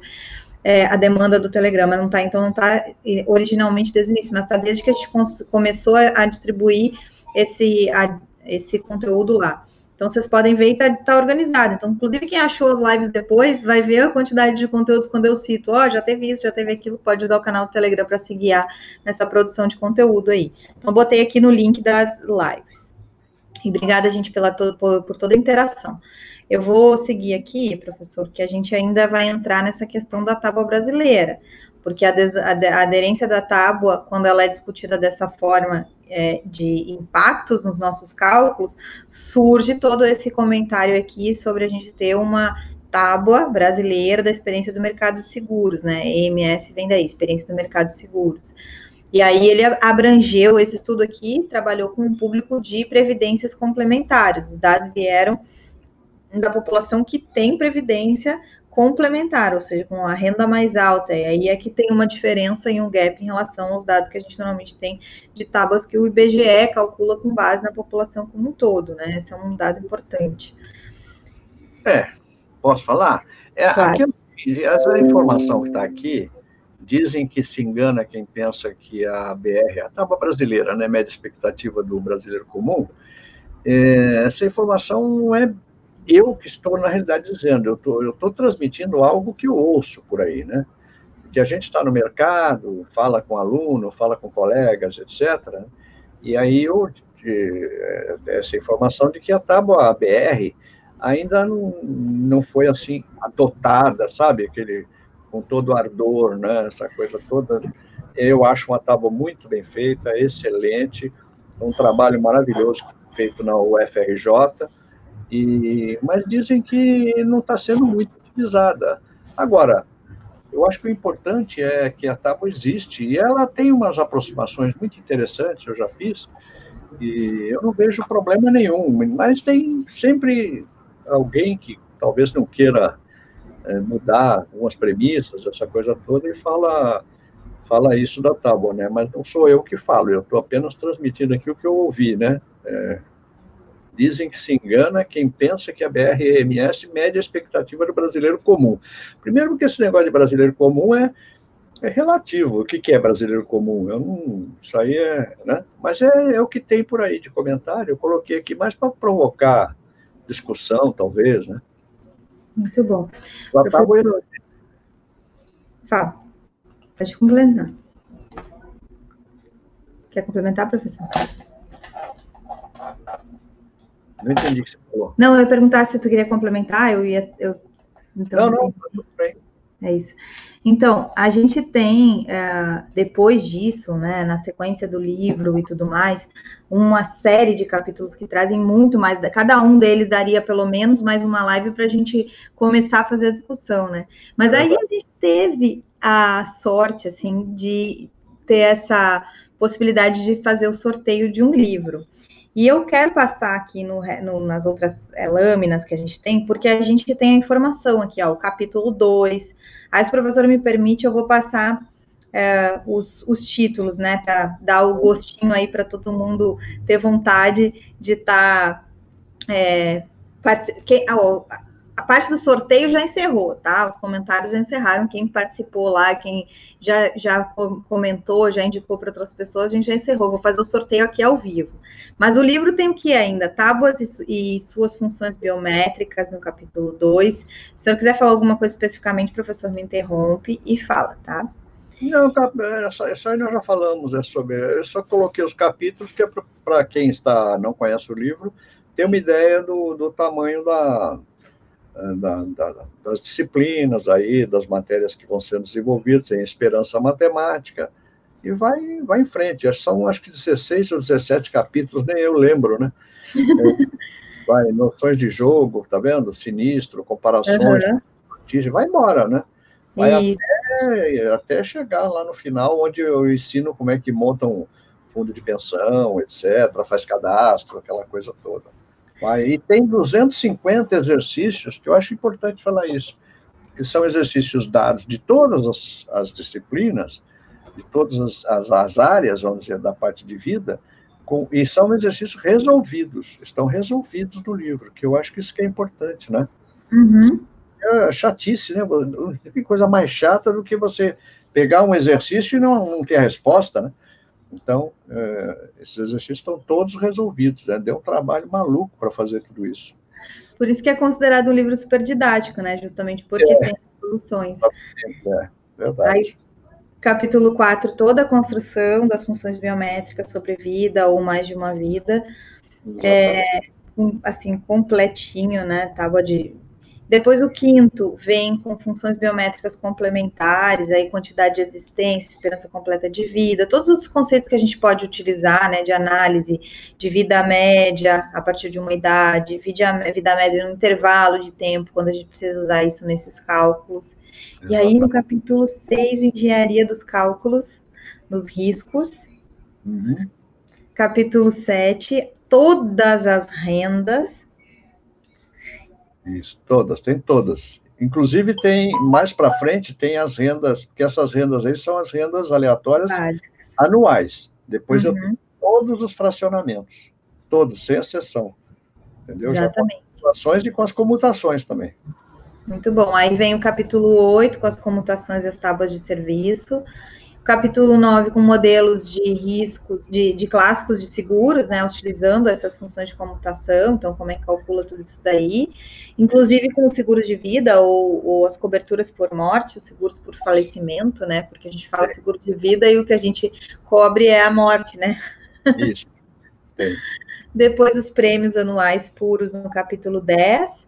É, a demanda do Telegram, não está, então não está originalmente desde o início, mas está desde que a gente começou a, a distribuir esse, a, esse conteúdo lá. Então, vocês podem ver e está tá organizado. Então, inclusive, quem achou as lives depois vai ver a quantidade de conteúdos quando eu cito. Ó, oh, já teve isso, já teve aquilo. Pode usar o canal do Telegram para se guiar nessa produção de conteúdo aí. Então, botei aqui no link das lives. E obrigada, gente, pela por, por toda a interação. Eu vou seguir aqui, professor, que a gente ainda vai entrar nessa questão da tábua brasileira porque a, a, aderência da tábua, quando ela é discutida dessa forma é, de impactos nos nossos cálculos, surge todo esse comentário aqui sobre a gente ter uma tábua brasileira da experiência do mercado de seguros, né? EMS vem daí, experiência do mercado de seguros. E aí ele abrangeu esse estudo aqui, trabalhou com um público de previdências complementares. Os dados vieram da população que tem previdência complementar, ou seja, com a renda mais alta. E aí é que tem uma diferença em um gap em relação aos dados que a gente normalmente tem de tábuas que o IBGE calcula com base na população como um todo, né? Esse é um dado importante. É, posso falar? É, claro. aqui, essa informação que está aqui, dizem que se engana quem pensa que a BR, a tábua brasileira, né, média expectativa do brasileiro comum, é, essa informação não é eu que estou, na realidade, dizendo, eu tô, estou transmitindo algo que eu ouço por aí, né? Que a gente está no mercado, fala com aluno, fala com colegas, etc. E aí eu, essa informação de que a tábua BR ainda não, não foi assim adotada, sabe? Aquele, com todo ardor, né? Essa coisa toda. Eu acho uma tábua muito bem feita, excelente, um trabalho maravilhoso feito na UFRJ, e, mas dizem que não está sendo muito utilizada. Agora, eu acho que o importante é que a tábua existe e ela tem umas aproximações muito interessantes, eu já fiz, e eu não vejo problema nenhum, mas tem sempre alguém que talvez não queira é, mudar algumas premissas, essa coisa toda, e fala, fala isso da tábua, né? Mas não sou eu que falo, eu estou apenas transmitindo aqui o que eu ouvi, né? É, Dizem que se engana quem pensa que a BRMS mede a expectativa do brasileiro comum. Primeiro, porque esse negócio de brasileiro comum é, é relativo. O que, que é brasileiro comum? Eu não, isso aí é. Né? Mas é, é o que tem por aí de comentário. Eu coloquei aqui mais para provocar discussão, talvez. Né? Muito bom. Professor... Fala. Pode complementar. Quer complementar, professor? Não entendi o que você falou. Não, eu ia perguntar se tu queria complementar, eu ia. Eu, então, não, não, tudo bem. É isso. Então, a gente tem, uh, depois disso, né, na sequência do livro e tudo mais, uma série de capítulos que trazem muito mais. Cada um deles daria pelo menos mais uma live para a gente começar a fazer a discussão, né? Mas aí a gente teve a sorte, assim, de ter essa possibilidade de fazer o sorteio de um livro. E eu quero passar aqui no, no, nas outras é, lâminas que a gente tem, porque a gente tem a informação aqui, ó, o capítulo 2. Aí, se o professor me permite, eu vou passar é, os, os, títulos, né, para dar o gostinho aí para todo mundo ter vontade de estar. Tá, é, a parte do sorteio já encerrou, tá? Os comentários já encerraram. Quem participou lá, quem já, já comentou, já indicou para outras pessoas, a gente já encerrou. Vou fazer o sorteio aqui ao vivo. Mas o livro tem o que ainda? Tábuas e, e suas funções biométricas, no capítulo 2. Se o senhor quiser falar alguma coisa especificamente, o professor me interrompe e fala, tá? Não, tá, essa, essa aí nós já falamos, é sobre. Eu só coloquei os capítulos, que é para quem está não conhece o livro, ter uma ideia do, do tamanho da, da, da, das disciplinas aí, das matérias que vão sendo desenvolvidas, tem esperança matemática, e vai, vai em frente. São acho que 16 ou 17 capítulos, nem eu lembro, né? vai, noções de jogo, tá vendo? Sinistro, comparações, uhum. vai embora, né? Vai até, até chegar lá no final, onde eu ensino como é que montam um fundo de pensão, etc., faz cadastro, aquela coisa toda. E tem 250 exercícios, que eu acho importante falar isso, que são exercícios dados de todas as, as disciplinas, de todas as, as, as, áreas, vamos dizer, da parte de vida, com, e são exercícios resolvidos, estão resolvidos no livro, que eu acho que isso que é importante, né? Uhum. É chatice, né? Não tem coisa mais chata do que você pegar um exercício e não, não ter a resposta, né? Então, é, esses exercícios estão todos resolvidos. Né? Deu um trabalho maluco para fazer tudo isso. Por isso que é considerado um livro super didático, né? Justamente porque é. tem soluções. É, verdade. Aí, capítulo 4, toda a construção das funções biométricas sobre vida ou mais de uma vida. É, assim, completinho, né? Tábua de depois o quinto vem com funções biométricas complementares, aí quantidade de existência, esperança completa de vida, todos os conceitos que a gente pode utilizar, né, de análise de vida média a partir de uma idade, vida, vida média no intervalo de tempo, quando a gente precisa usar isso nesses cálculos. Exatamente. E aí no capítulo 6, engenharia dos cálculos, nos riscos. Uhum. Capítulo 7, todas as rendas isso, todas, tem todas. Inclusive tem mais para frente tem as rendas, porque essas rendas aí são as rendas aleatórias Básicas. anuais. Depois uhum. eu tenho todos os fracionamentos, todos, sem exceção. Entendeu? Exatamente. Já com as ações e com as comutações também. Muito bom. Aí vem o capítulo 8 com as comutações e as tábuas de serviço. Capítulo 9 com modelos de riscos, de, de clássicos de seguros, né, utilizando essas funções de comutação, então como é que calcula tudo isso daí, inclusive com os seguros de vida ou, ou as coberturas por morte, os seguros por falecimento, né, porque a gente fala seguro de vida e o que a gente cobre é a morte, né. Isso. Depois os prêmios anuais puros no capítulo 10,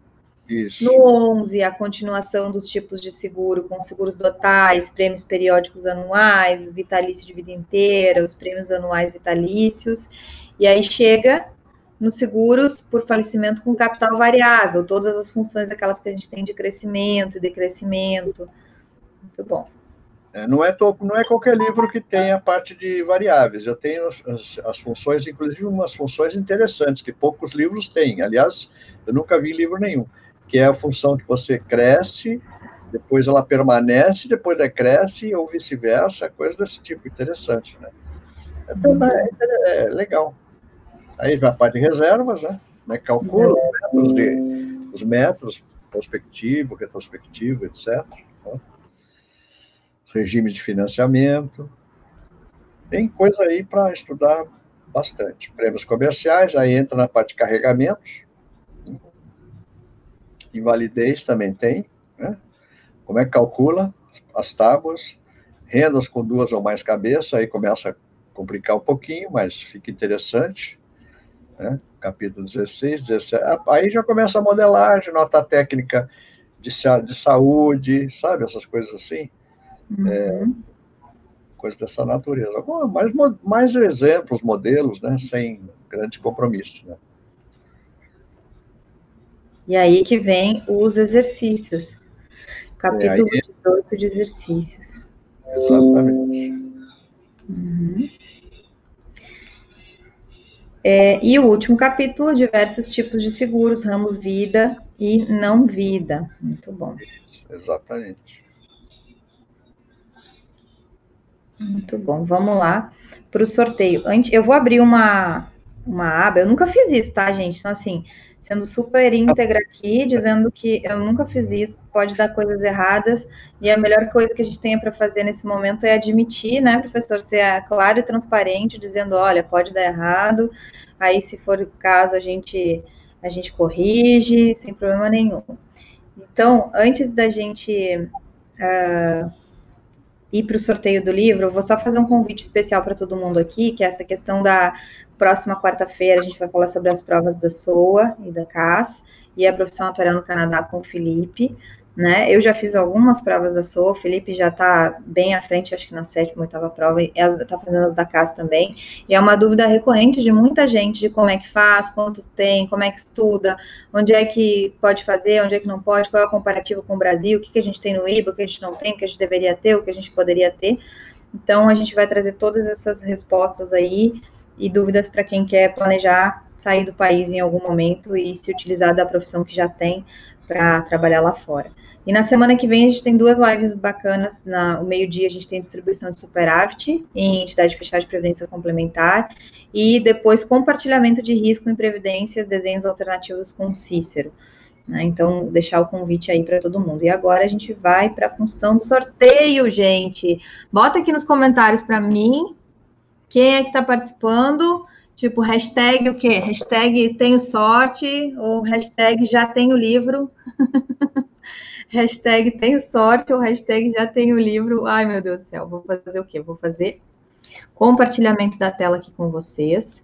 isso. No 11, a continuação dos tipos de seguro, com seguros totais, prêmios periódicos anuais, vitalício de vida inteira, os prêmios anuais vitalícios. E aí chega nos seguros por falecimento com capital variável, todas as funções aquelas que a gente tem de crescimento e decrescimento. Muito bom. É, não, é não é qualquer livro que tem a parte de variáveis. Eu tenho as, as, funções, inclusive umas funções interessantes, que poucos livros têm. Aliás, eu nunca vi livro nenhum que é a função que você cresce, depois ela permanece, depois decresce, ou vice-versa, coisa desse tipo, interessante, né? Então, é, é, é legal. Aí vai a parte de reservas, né? né? Calcula os métodos, de, os prospectivo, retrospectivo, etc. Né? Regimes de financiamento. Tem coisa aí para estudar bastante. Prêmios comerciais, aí entra na parte de carregamentos, invalidez também tem, né? Como é que calcula as tábuas? Rendas com duas ou mais cabeças, aí começa a complicar um pouquinho, mas fica interessante. Né? Capítulo 16, 17. Aí já começa a modelagem, nota técnica de, de saúde, sabe? Essas coisas assim. Uhum. É, coisas dessa natureza. mais, mais exemplos, modelos, né? Sem grandes compromissos, né? E aí que vem os exercícios. Capítulo aí... 18 de exercícios. Exatamente. Uhum. É, e o último capítulo, diversos tipos de seguros, ramos vida e não vida. Muito bom. Exatamente. Muito bom. Vamos lá para o sorteio. Eu vou abrir uma, uma aba. Eu nunca fiz isso, tá, gente? Então, assim, sendo super íntegra aqui, dizendo que eu nunca fiz isso, pode dar coisas erradas, e a melhor coisa que a gente tem para fazer nesse momento é admitir, né, professor, ser claro e transparente, dizendo, olha, pode dar errado, aí se for o caso a gente a gente corrige, sem problema nenhum. Então, antes da gente uh, ir para o sorteio do livro, vou só fazer um convite especial para todo mundo aqui, que é essa questão da próxima quarta-feira a gente vai falar sobre as provas da SOA e da CAS e a profissão atuarial no Canadá com o Felipe, né? Eu já fiz algumas provas da SOA, o Felipe já está bem à frente, acho que na sétima, oitava prova, e está fazendo as da CAS também, e é uma dúvida recorrente de muita gente de como é que faz, quantos tem, como é que estuda, onde é que pode fazer, onde é que não pode, qual é o comparativo com o Brasil, o que, que a gente tem no IBA, o que a gente não tem, o que a gente deveria ter, o que a gente poderia ter. Então, a gente vai trazer todas essas respostas aí, e dúvidas para quem quer planejar sair do país em algum momento e se utilizar da profissão que já tem para trabalhar lá fora. E na semana que vem a gente tem duas lives bacanas. Na, o meio-dia a gente tem distribuição de superávit em entidade fechada de previdência complementar e depois compartilhamento de risco em previdências, desenhos alternativos com Cícero. Né? Então, deixar o convite aí para todo mundo. E agora a gente vai para a função do sorteio, gente. Bota aqui nos comentários para mim quem é que está participando? Tipo, hashtag o quê? Hashtag tenho sorte ou hashtag já tenho livro. hashtag tenho sorte ou hashtag já tenho livro. Ai, meu Deus do céu, vou fazer o quê? Vou fazer compartilhamento da tela aqui com vocês.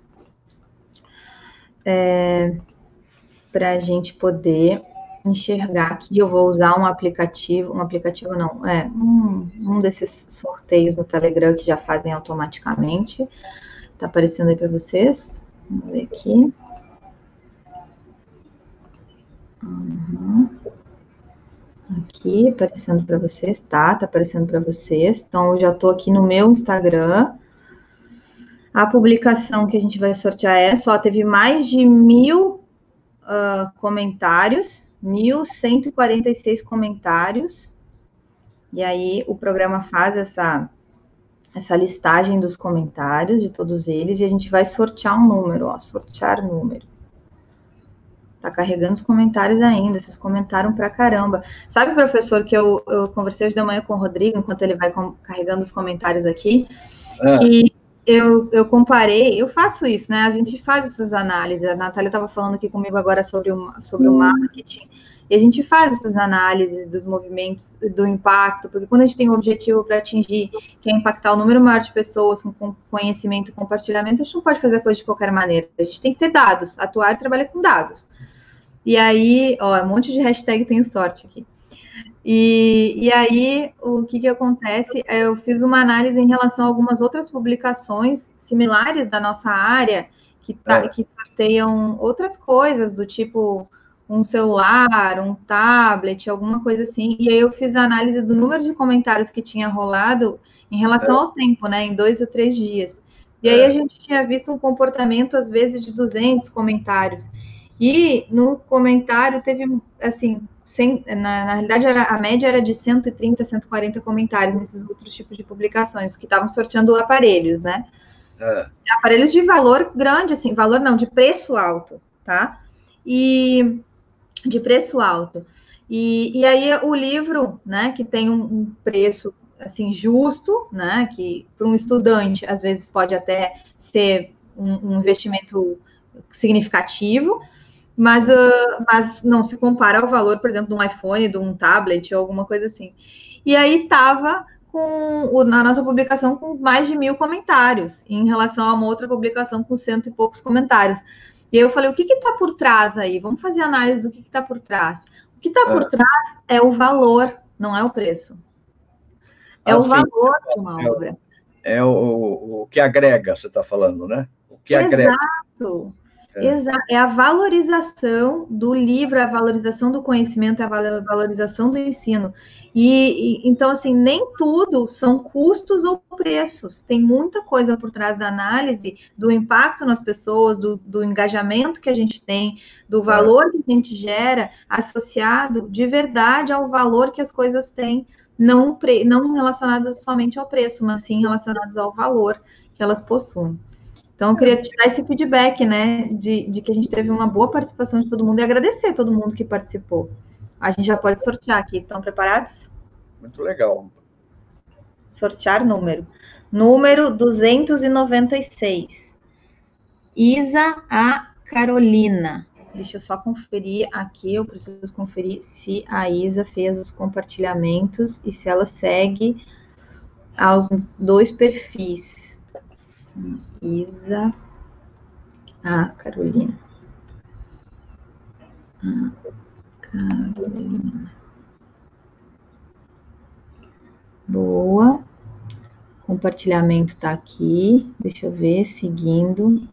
É, para a gente poder enxergar aqui, eu vou usar um aplicativo, um aplicativo não, é um, um desses sorteios no Telegram que já fazem automaticamente. Tá aparecendo aí para vocês? Vamos ver aqui. Uhum. Aqui, aparecendo para vocês, tá? Tá aparecendo para vocês. Então, eu já estou aqui no meu Instagram. A publicação que a gente vai sortear é só teve mais de mil uh, comentários 1.146 comentários. E aí o programa faz essa, essa listagem dos comentários de todos eles e a gente vai sortear um número, ó, sortear número. Tá carregando os comentários ainda, vocês comentaram pra caramba. Sabe, professor, que eu, eu conversei hoje de manhã com o Rodrigo, enquanto ele vai com, carregando os comentários aqui, é. que eu, eu comparei, eu faço isso, né? A gente faz essas análises. A Natália estava falando aqui comigo agora sobre o, sobre o hum. marketing. E a gente faz essas análises dos movimentos, do impacto, porque quando a gente tem um objetivo para atingir, que é impactar o número maior de pessoas com, conhecimento e compartilhamento, a gente não pode fazer a coisa de qualquer maneira. A gente tem que ter dados, atuar e trabalhar com dados. E aí, ó, um monte de hashtag tenho sorte aqui. E, e aí, o que, que acontece? Eu fiz uma análise em relação a algumas outras publicações similares da nossa área, que, tá, é. que sorteiam outras coisas, do tipo um celular, um tablet, alguma coisa assim. E aí eu fiz a análise do número de comentários que tinha rolado em relação é. ao tempo, né, em dois ou três dias. E aí é. a gente tinha visto um comportamento, às vezes, de 200 comentários. E no comentário teve, assim, sem, na, na realidade era, a média era de 130, 140 comentários nesses outros tipos de publicações, que estavam sorteando aparelhos, né? É. Aparelhos de valor grande, assim, valor não, de preço alto, tá? E de preço alto. E, e aí o livro, né, que tem um, um preço assim justo, né, que para um estudante às vezes pode até ser um, um investimento significativo, mas, uh, mas não se compara ao valor, por exemplo, de um iPhone, de um tablet ou alguma coisa assim. E aí estava com na nossa publicação com mais de mil comentários, em relação a uma outra publicação com cento e poucos comentários. E aí eu falei, o que está por trás aí? Vamos fazer análise do que está por trás. O que está é. por trás é o valor, não é o preço. É ah, o sim. valor de uma é, obra. É o, o que agrega, você está falando, né? O que Exato. agrega. Exato. É. Exato. É a valorização do livro, a valorização do conhecimento, a valorização do ensino. E, e, então, assim, nem tudo são custos ou preços. Tem muita coisa por trás da análise do impacto nas pessoas, do, do engajamento que a gente tem, do é. valor que a gente gera, associado de verdade ao valor que as coisas têm, não, pre, não relacionadas somente ao preço, mas sim relacionadas ao valor que elas possuem. Então, eu queria te dar esse feedback, né, de, de que a gente teve uma boa participação de todo mundo e agradecer a todo mundo que participou. A gente já pode sortear aqui. Estão preparados? Muito legal. Sortear número. Número 296. Isa A. Carolina. Deixa eu só conferir aqui. Eu preciso conferir se a Isa fez os compartilhamentos e se ela segue aos dois perfis. Isa. Ah, Carolina. Ah, Carolina. Boa. Compartilhamento está aqui. Deixa eu ver, seguindo.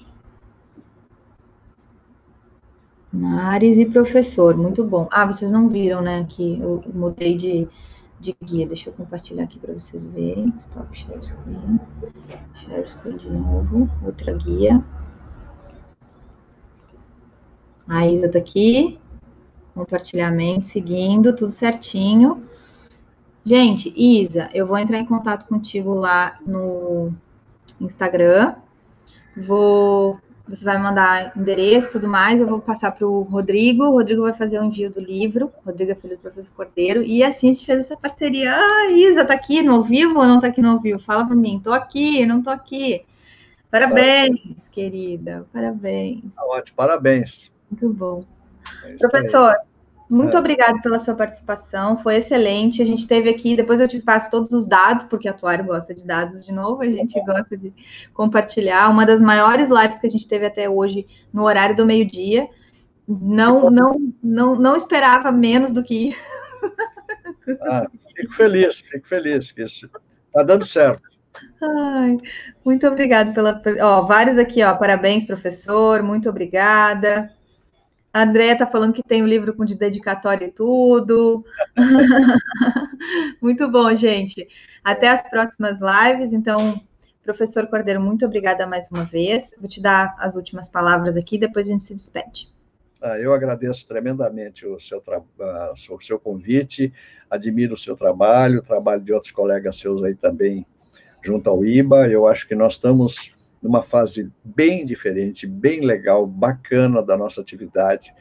Mares e professor, muito bom. Ah, vocês não viram, né? Que eu mudei de de guia. Deixa eu compartilhar aqui para vocês verem. Stop share screen. Share screen de novo. Outra guia. A Isa tá aqui. Compartilhamento, seguindo, tudo certinho. Gente, Isa, eu vou entrar em contato contigo lá no Instagram. Vou você vai mandar endereço e tudo mais, eu vou passar para o Rodrigo, o Rodrigo vai fazer o envio do livro, Rodrigo é filho do professor Cordeiro, e assim a gente fez essa parceria. Ah, Isa, tá aqui no ao vivo ou não tá aqui no ao vivo? Fala para mim, tô aqui, não tô aqui. Parabéns, querida, parabéns. Tá ótimo, parabéns. Muito bom. É Professor, muito é. obrigada pela sua participação, foi excelente. A gente teve aqui, depois eu te passo todos os dados, porque a Atuário gosta de dados de novo, a gente gosta de compartilhar. Uma das maiores lives que a gente teve até hoje no horário do meio-dia. Não, não, não, não esperava menos do que. Ah, fico feliz, fico feliz que isso está dando certo. Ai, muito obrigada pela. Ó, vários aqui, ó. Parabéns, professor. Muito obrigada. A Andrea está falando que tem o um livro com de dedicatória e tudo. muito bom, gente. Até as próximas lives. Então, professor Cordeiro, muito obrigada mais uma vez. Vou te dar as últimas palavras aqui, depois a gente se despede. Ah, eu agradeço tremendamente o seu, o seu convite, admiro o seu trabalho, o trabalho de outros colegas seus aí também junto ao IBA. Eu acho que nós estamos numa fase bem diferente, bem legal, bacana da nossa atividade.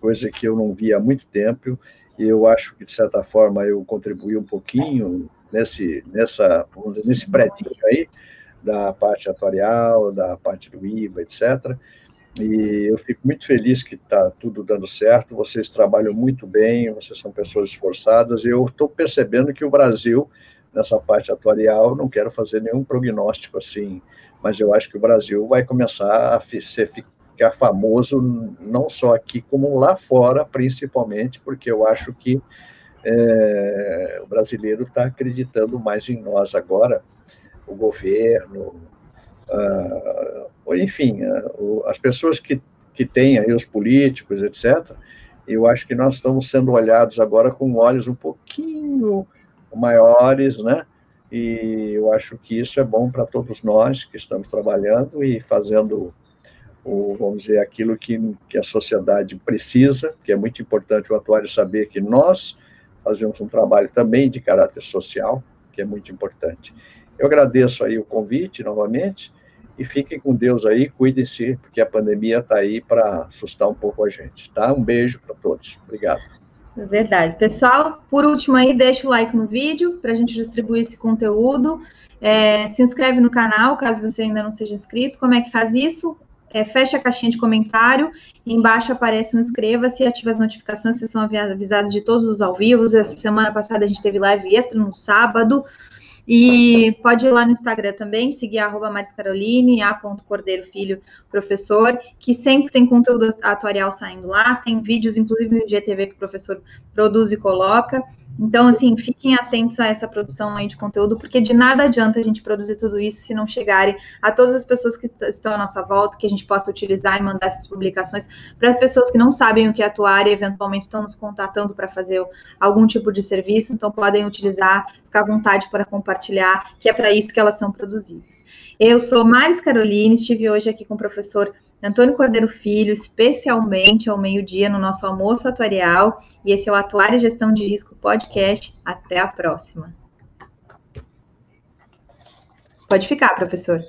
coisa que eu não via há muito tempo, e eu acho que, de certa forma, eu contribuí um pouquinho nesse, nessa, nesse prédio aí, da parte atuarial, da parte do IVA, etc., e eu fico muito feliz que está tudo dando certo. Vocês trabalham muito bem, vocês são pessoas esforçadas. E eu estou percebendo que o Brasil, nessa parte atuarial, não quero fazer nenhum prognóstico assim, mas eu acho que o Brasil vai começar a ficar famoso não só aqui, como lá fora, principalmente, porque eu acho que é, o brasileiro está acreditando mais em nós agora, o governo, uh, enfim, as pessoas que, que têm aí os políticos, etc., eu acho que nós estamos sendo olhados agora com olhos um pouquinho maiores, né? E eu acho que isso é bom para todos nós que estamos trabalhando e fazendo, o, vamos dizer, aquilo que, que a sociedade precisa, que é muito importante o atuário saber que nós fazemos um trabalho também de caráter social, que é muito importante. Eu agradeço aí o convite novamente e fiquem com Deus aí, cuidem-se, porque a pandemia está aí para assustar um pouco a gente, tá? Um beijo para todos. Obrigado. Verdade. Pessoal, por último aí, deixa o like no vídeo para a gente distribuir esse conteúdo. É, se inscreve no canal, caso você ainda não seja inscrito. Como é que faz isso? É, fecha a caixinha de comentário, embaixo aparece um inscreva-se e ativa as notificações, vocês são avisados de todos os ao vivo. Essa semana passada a gente teve live extra no sábado, e pode ir lá no Instagram também, seguir arroba Maris Caroline, a.cordeiro filho professor, que sempre tem conteúdo atuarial saindo lá, tem vídeos, inclusive no IGTV que o professor produz e coloca. Então, assim, fiquem atentos a essa produção aí de conteúdo, porque de nada adianta a gente produzir tudo isso se não chegarem a todas as pessoas que estão à nossa volta, que a gente possa utilizar e mandar essas publicações para as pessoas que não sabem o que é atuar e eventualmente estão nos contatando para fazer algum tipo de serviço, então podem utilizar, ficar à vontade para compartilhar, que é para isso que elas são produzidas. Eu sou Maris Caroline, estive hoje aqui com o professor Antônio Cordeiro Filho, especialmente ao meio-dia no nosso almoço atuarial. E esse é o Atuário e Gestão de Risco Podcast. Até a próxima. Pode ficar, professor.